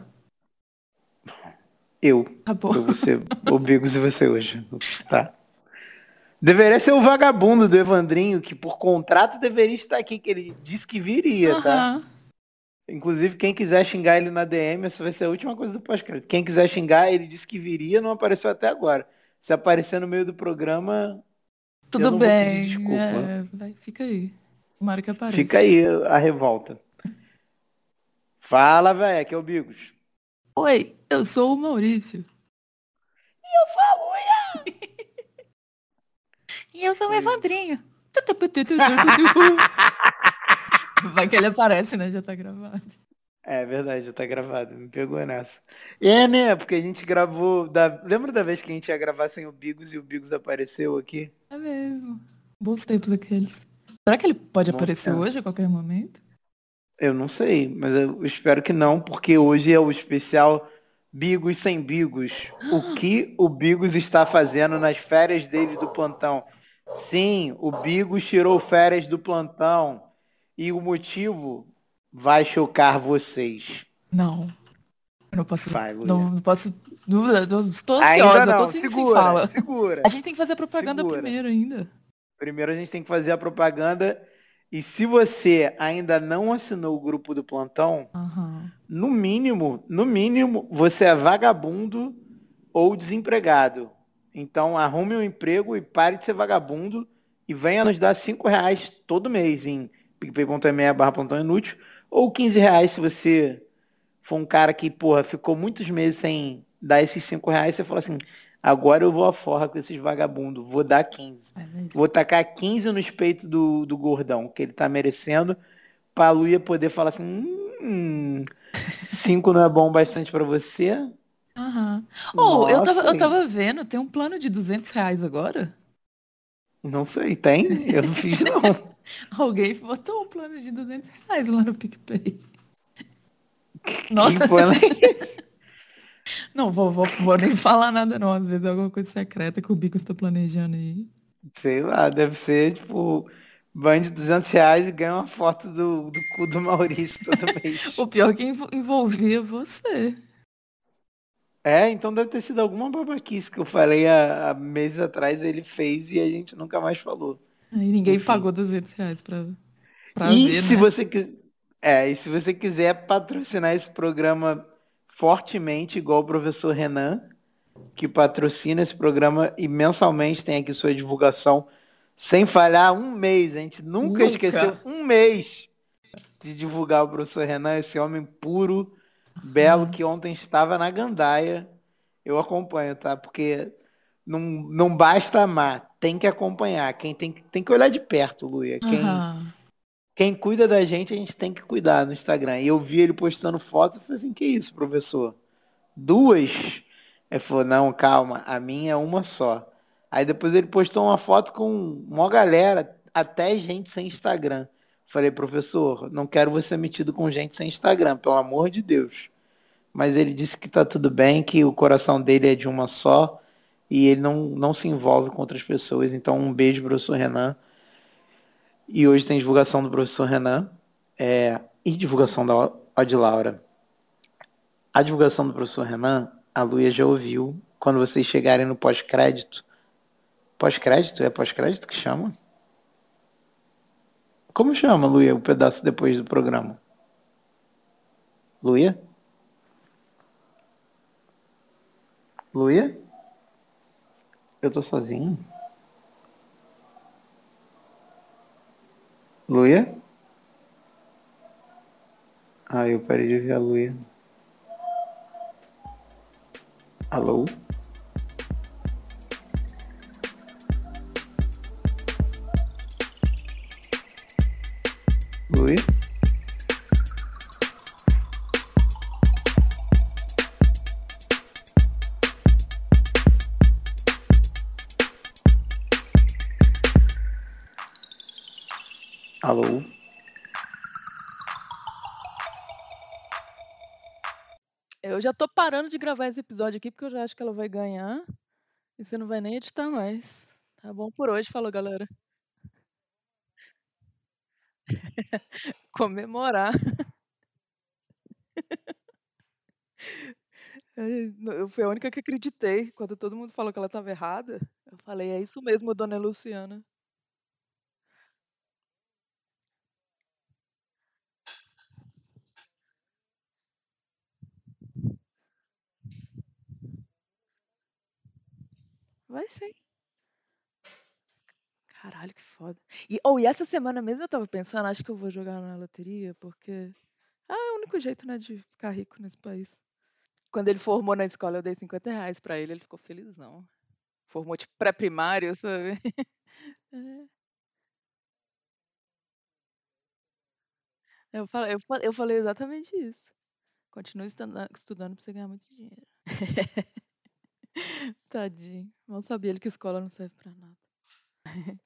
Eu. Tá bom. Eu vou ser o Bigos e você hoje. Tá. Deveria ser o vagabundo do Evandrinho, que por contrato deveria estar aqui, que ele disse que viria, tá? Inclusive, quem quiser xingar ele na DM, essa vai ser a última coisa do pós-crédito. Quem quiser xingar, ele disse que viria, não apareceu até agora. Se aparecer no meio do programa, Tudo bem. desculpa. É, fica aí. Tomara que apareça. fica aí a revolta. Fala, velho, aqui é o Bigos. Oi, eu sou o Maurício. Eu sou a Luia! E eu sou o. Evandrinho. Vai que ele aparece, né? Já tá gravado. É verdade, já tá gravado. Me pegou nessa. É, né? Porque a gente gravou. Da... Lembra da vez que a gente ia gravar sem o Bigos e o Bigos apareceu aqui? É mesmo. Bons tempos aqueles. Será que ele pode Bons aparecer tempos. hoje a qualquer momento? Eu não sei, mas eu espero que não, porque hoje é o especial Bigos sem Bigos. O que o Bigos está fazendo nas férias dele do plantão? Sim, o Bigos tirou férias do plantão. E o motivo vai chocar vocês. Não. Eu não posso. Vai, não, não posso. Estou ansiosa, tô sem, sem segura, fala. segura. A gente tem que fazer a propaganda Segura. primeiro ainda. Primeiro a gente tem que fazer a propaganda. E se você ainda não assinou o grupo do plantão, Aham. no mínimo, no mínimo, você é vagabundo ou desempregado. Então arrume um emprego e pare de ser vagabundo e venha nos dar cinco reais todo mês em picpay.me barra plantão inútil ou 15 reais se você for um cara que, porra, ficou muitos meses sem dar esses cinco reais, você fala assim, agora eu vou à forra com esses vagabundos, vou dar 15. É. Vou tacar 15 nos peitos do, do gordão, que ele tá merecendo, pra Luia poder falar assim, hum, 5 não é bom bastante pra você? Aham. Oh, eu tava, eu tava vendo, tem um plano de 200 reais agora? Não sei, tem? Eu não fiz não. Alguém botou um plano de 200 reais lá no PicPay. Nossa, Que plano é esse? não, vou, vou, vou nem falar nada não, às vezes é alguma coisa secreta que o Bico está planejando aí. Sei lá, deve ser tipo, banho de 200 reais e ganha uma foto do, do cu do Maurício todo mês. O pior é que envo- envolvia você. É, então deve ter sido alguma babaquice que eu falei há, há meses atrás, ele fez e a gente nunca mais falou. Aí ninguém Enfim. pagou 200 reais pra, pra E ver, se né? você quiser, é, e se você quiser patrocinar esse programa fortemente, igual o professor Renan, que patrocina esse programa e mensalmente tem aqui sua divulgação sem falhar um mês. A gente nunca, Nunca. esqueceu um mês de divulgar o professor Renan, esse homem puro, belo, que ontem estava na gandaia. Eu acompanho, tá? Porque não, não basta amar, tem que acompanhar. Quem tem, que- tem que olhar de perto, Luia. Quem, Aham. quem cuida da gente, a gente tem que cuidar no Instagram. E eu vi ele postando fotos e falei assim, que isso, professor? Duas? Ele falou, não, calma, a minha é uma só. Aí depois ele postou uma foto com uma galera, até gente sem Instagram. Falei, professor, não quero você metido com gente sem Instagram, pelo amor de Deus. Mas ele disse que tá tudo bem, que o coração dele é de uma só e ele não, não se envolve com outras pessoas. Então um beijo, professor Renan. E hoje tem divulgação do professor Renan é, e divulgação da Odi Laura. A divulgação do professor Renan, a Luia já ouviu quando vocês chegarem no pós-crédito. Pós-crédito? É pós-crédito que chama? Como chama, Luia, o pedaço depois do programa? Luia? Luia? Eu tô sozinho? Luia? Ah, eu parei de ouvir a Luia. Alô? Alô? Eu já tô parando de gravar esse episódio aqui porque eu já acho que ela vai ganhar. E você não vai nem editar mais. Tá bom por hoje, falou galera. Comemorar. No- Eu fui a única que acreditei. Quando todo mundo falou que ela estava errada, eu falei, é isso mesmo, dona Luciana. Vai sim. Caralho, que foda. E, oh, e essa semana mesmo eu tava pensando, acho que eu vou jogar na loteria, porque. Ah, é o único jeito, né, de ficar rico nesse país. Quando ele formou na escola, eu dei 50 reais pra ele, ele ficou felizão. Formou tipo pré-primário, sabe? é. Eu falei, eu, eu falei exatamente isso. Continue estudando, estudando pra você ganhar muito dinheiro. Tadinho. Mal sabia ele que escola não serve pra nada.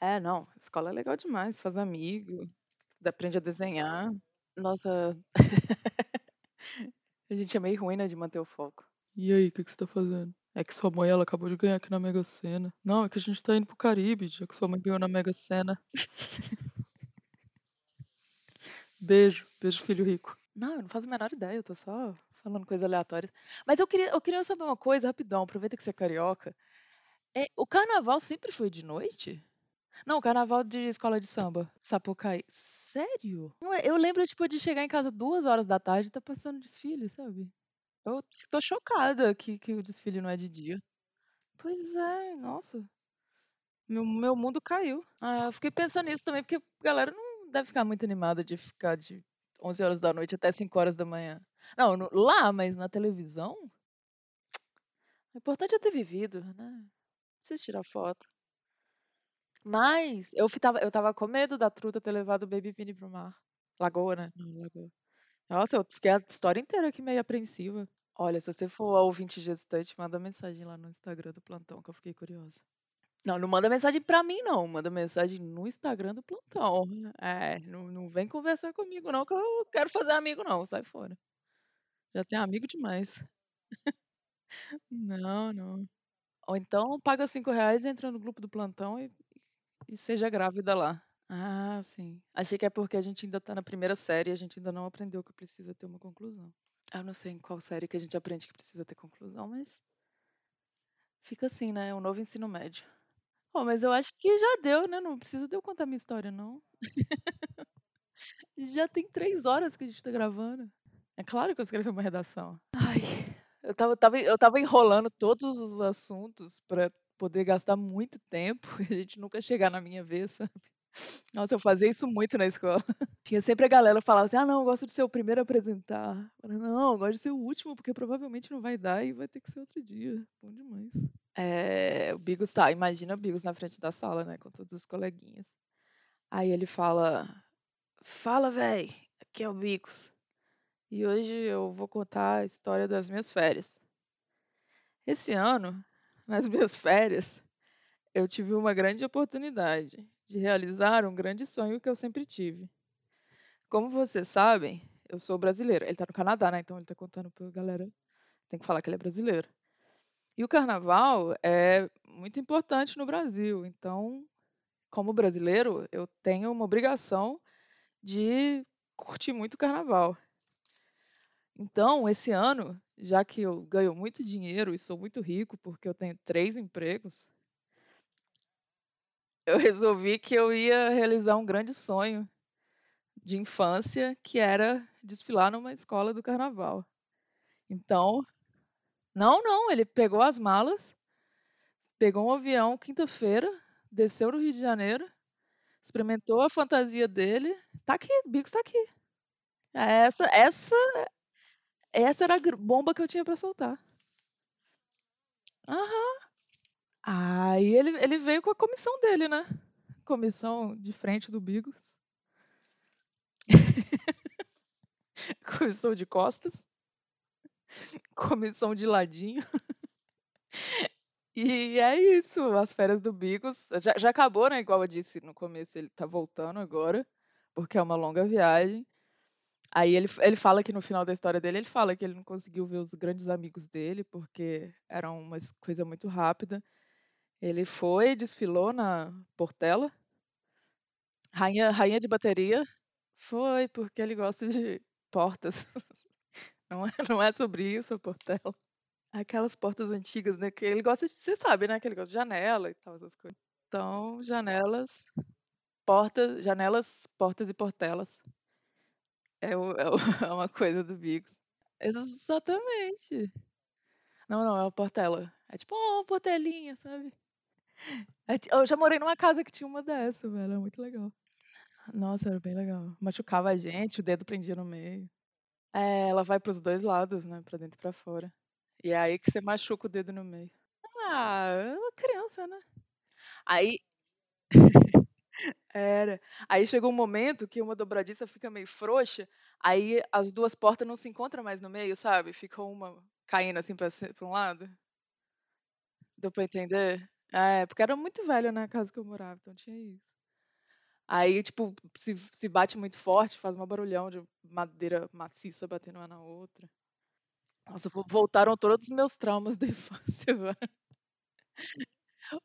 É, não. Escola é legal demais. Faz amigo. Aprende a desenhar. Nossa. A gente é meio ruim, né, de manter o foco. E aí, o que, que você tá fazendo? É que sua mãe, ela acabou de ganhar aqui na Mega Sena. Não, é que a gente tá indo pro Caribe, já que sua mãe ganhou na Mega Sena. Beijo, beijo, filho rico. Não, eu não faço a menor ideia, eu tô só falando coisas aleatórias. Mas eu queria, eu queria saber uma coisa, rapidão, aproveita que você é carioca. É, o carnaval sempre foi de noite? Não, o carnaval de escola de samba, Sapucaí. Sério? É- Eu lembro, tipo, de chegar em casa duas horas da tarde e tá passando desfile, sabe? Eu tô chocada que, que o desfile não é de dia. Pois é, nossa. Meu, meu mundo caiu. Ah, eu fiquei pensando nisso também, porque a galera não deve ficar muito animada de ficar de 11 horas da noite até 5 horas da manhã. Não, no- lá, mas na televisão? O importante é ter vivido, né? Não precisa tirar foto. Mas eu tava, eu tava com medo da truta ter levado o Baby Vini pro mar. Lagoa, né? Não, lagoa. Nossa, eu fiquei a história inteira aqui meio apreensiva. Olha, se você for ouvinte gestante, manda mensagem lá no Instagram do plantão, que eu fiquei curiosa. Não, não manda mensagem pra mim, não. Manda mensagem no Instagram do plantão. É, não, não vem conversar comigo, não, que eu quero fazer amigo, não. Sai fora. Já tem amigo demais. Não, não. Ou então paga cinco reais, entra no grupo do plantão e, e seja grávida lá. Ah, sim. Achei que é porque a gente ainda tá na primeira série e a gente ainda não aprendeu que precisa ter uma conclusão. Eu não sei em qual série que a gente aprende que precisa ter conclusão, mas fica assim, né? É um novo ensino médio. Oh, mas eu acho que já deu, né? Não precisa de eu contar minha história, não. Já tem três horas que a gente tá gravando. É claro que eu escrevi uma redação. Ai, eu tava, tava, eu tava enrolando todos os assuntos pra poder gastar muito tempo e a gente nunca chegar na minha vez, sabe? Nossa, eu fazia isso muito na escola. Tinha sempre a galera que falava assim: ah, não, eu gosto de ser o primeiro a apresentar. Eu não, eu gosto de ser o último, porque provavelmente não vai dar e vai ter que ser outro dia. Bom demais. É, o Bigos tá, imagina o Bigos na frente da sala, né, com todos os coleguinhas. Aí ele fala: Fala, véi, aqui é o Bigos. E hoje eu vou contar a história das minhas férias. Esse ano, nas minhas férias, eu tive uma grande oportunidade de realizar um grande sonho que eu sempre tive. Como vocês sabem, eu sou brasileiro. Ele tá no Canadá, né? Então ele tá contando pra galera. Tem que falar que ele é brasileiro. E o carnaval é muito importante no Brasil. Então, como brasileiro, eu tenho uma obrigação de curtir muito o carnaval. Então, esse ano, já que eu ganho muito dinheiro e sou muito rico porque eu tenho três empregos, eu resolvi que eu ia realizar um grande sonho de infância, que era desfilar numa escola do carnaval. Então, não, não, ele pegou as malas, pegou um avião quinta-feira, desceu no Rio de Janeiro, experimentou a fantasia dele. Tá aqui, Bigos tá aqui. Essa, essa, essa era a bomba que eu tinha pra soltar. Aham. Aí ele, ele veio com a comissão dele, né? Comissão de frente do Bigos. comissão de costas. Comissão de ladinho. E é isso, as férias do Bigos. Já, já acabou, né? Igual eu disse no começo, ele tá voltando agora, porque é uma longa viagem. Aí ele, ele fala que no final da história dele, ele fala que ele não conseguiu ver os grandes amigos dele, porque era uma coisa muito rápida. Ele foi, desfilou na Portela, rainha, rainha de bateria. Foi, porque ele gosta de portas. Não é, não é sobre isso, a Portela. Aquelas portas antigas, né? Que ele gosta de. Você sabe, né? Que ele gosta de janela e tal, essas coisas. Então, janelas, portas, janelas, portas e portelas. É, o- é o- é uma coisa do Bigos. Exatamente. Não, não, é uma portela. É tipo uma portelinha, sabe? É eu já morei numa casa que tinha uma dessa, velho. É muito legal. Nossa, era bem legal. Machucava a gente, o dedo prendia no meio. É, ela vai pros dois lados, né? Pra dentro e pra fora. E é aí que você machuca o dedo no meio. Ah, é uma criança, né? Aí, Era. Aí chegou um momento que uma dobradiça fica meio frouxa, aí as duas portas não se encontram mais no meio, sabe? Fica uma caindo assim pra, um lado. Deu pra entender? É, porque era muito velha na casa que eu morava, então tinha isso. Aí, tipo, se, se bate muito forte, faz um barulhão de madeira maciça batendo uma na outra. Nossa, vo- voltaram todos os meus traumas da infância agora.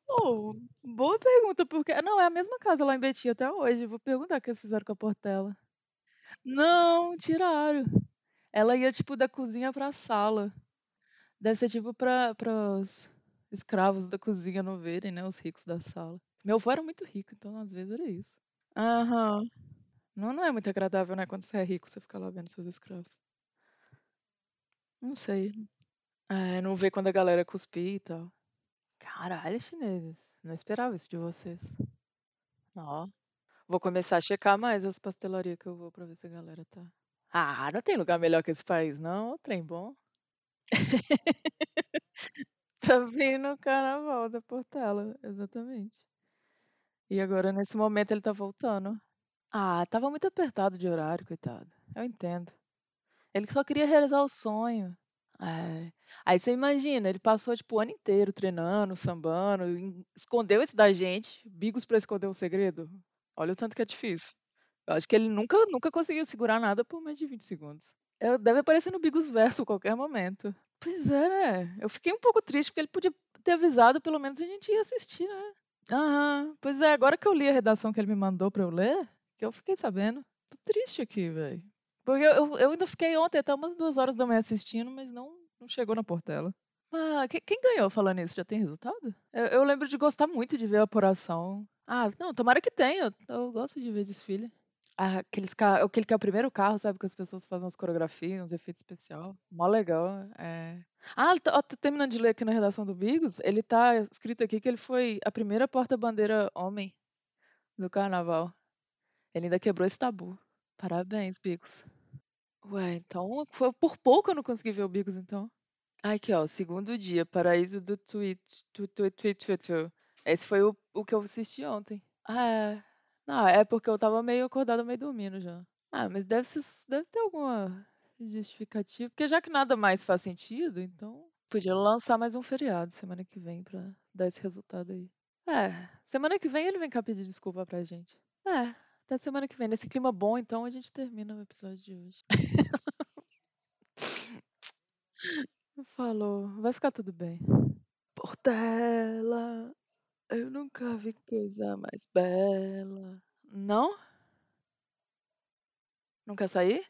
Oh, boa pergunta, porque. Não, é a mesma casa lá em Betim até hoje. Vou perguntar o que eles fizeram com a Portela. Não, tiraram. Ela ia, tipo, da cozinha pra sala. Deve ser, tipo, pra, os escravos da cozinha não verem, né? Os ricos da sala. Meu avô era muito rico, então às vezes era isso. Aham. Não, não é muito agradável, né? Quando você é rico, você fica lá vendo seus escravos. Não sei. É, não vê quando a galera cuspir e tal. Caralho, chineses. Não esperava isso de vocês. Ó. Vou começar a checar mais as pastelarias que eu vou pra ver se a galera tá. Ah, não tem lugar melhor que esse país, não. Trem bom. Pra vir no carnaval da Portela, exatamente. E agora, nesse momento, ele tá voltando. Ah, tava muito apertado de horário, coitado. Eu entendo. Ele só queria realizar o sonho. É. Aí você imagina, ele passou tipo o ano inteiro treinando, sambando, escondeu isso da gente, bigos pra esconder um segredo. Olha o tanto que é difícil. Eu acho que ele nunca, nunca conseguiu segurar nada por mais de 20 segundos. Eu, deve aparecer no Bigos Verso a qualquer momento. Pois é, né? Eu fiquei um pouco triste porque ele podia ter avisado, pelo menos a gente ia assistir, né? Aham. Pois é, agora que eu li a redação que ele me mandou pra eu ler, que eu fiquei sabendo. Tô triste aqui, velho. Porque eu, eu- ainda fiquei ontem até umas duas horas da manhã assistindo, mas não, não chegou na Portela. Ah, que- quem ganhou falando isso? Já tem resultado? Eu, eu lembro de gostar muito de ver a apuração. Ah, não, tomara que tenha. Eu, eu gosto de ver desfile. Ah, aqueles aquele que é o primeiro carro, sabe? Que as pessoas fazem umas coreografias, uns efeitos especiais. Mó legal. É. Ah, ó, tô terminando de ler aqui na redação do Bigos. Ele tá escrito aqui que ele foi a primeira porta-bandeira homem do carnaval. Ele ainda quebrou esse tabu. Parabéns, Bigos. Ué, então foi por pouco eu não consegui ver o Bigos, então. Ah, Aqui, ó, segundo dia, Paraíso do Twitch. Tu, tu, tu, tu, tu. Esse foi o, o que eu assisti ontem. Ah, é. Não, é porque eu tava meio acordada, meio dormindo já. Ah, mas deve ser, deve ter alguma justificativa. Porque já que nada mais faz sentido, então podia lançar mais um feriado semana que vem pra dar esse resultado aí. É, semana que vem ele vem cá pedir desculpa pra gente. É, até semana que vem. Nesse clima bom, então a gente termina o episódio de hoje. Falou, vai ficar tudo bem. Portela, eu nunca vi coisa mais bela. Não? Não quer sair?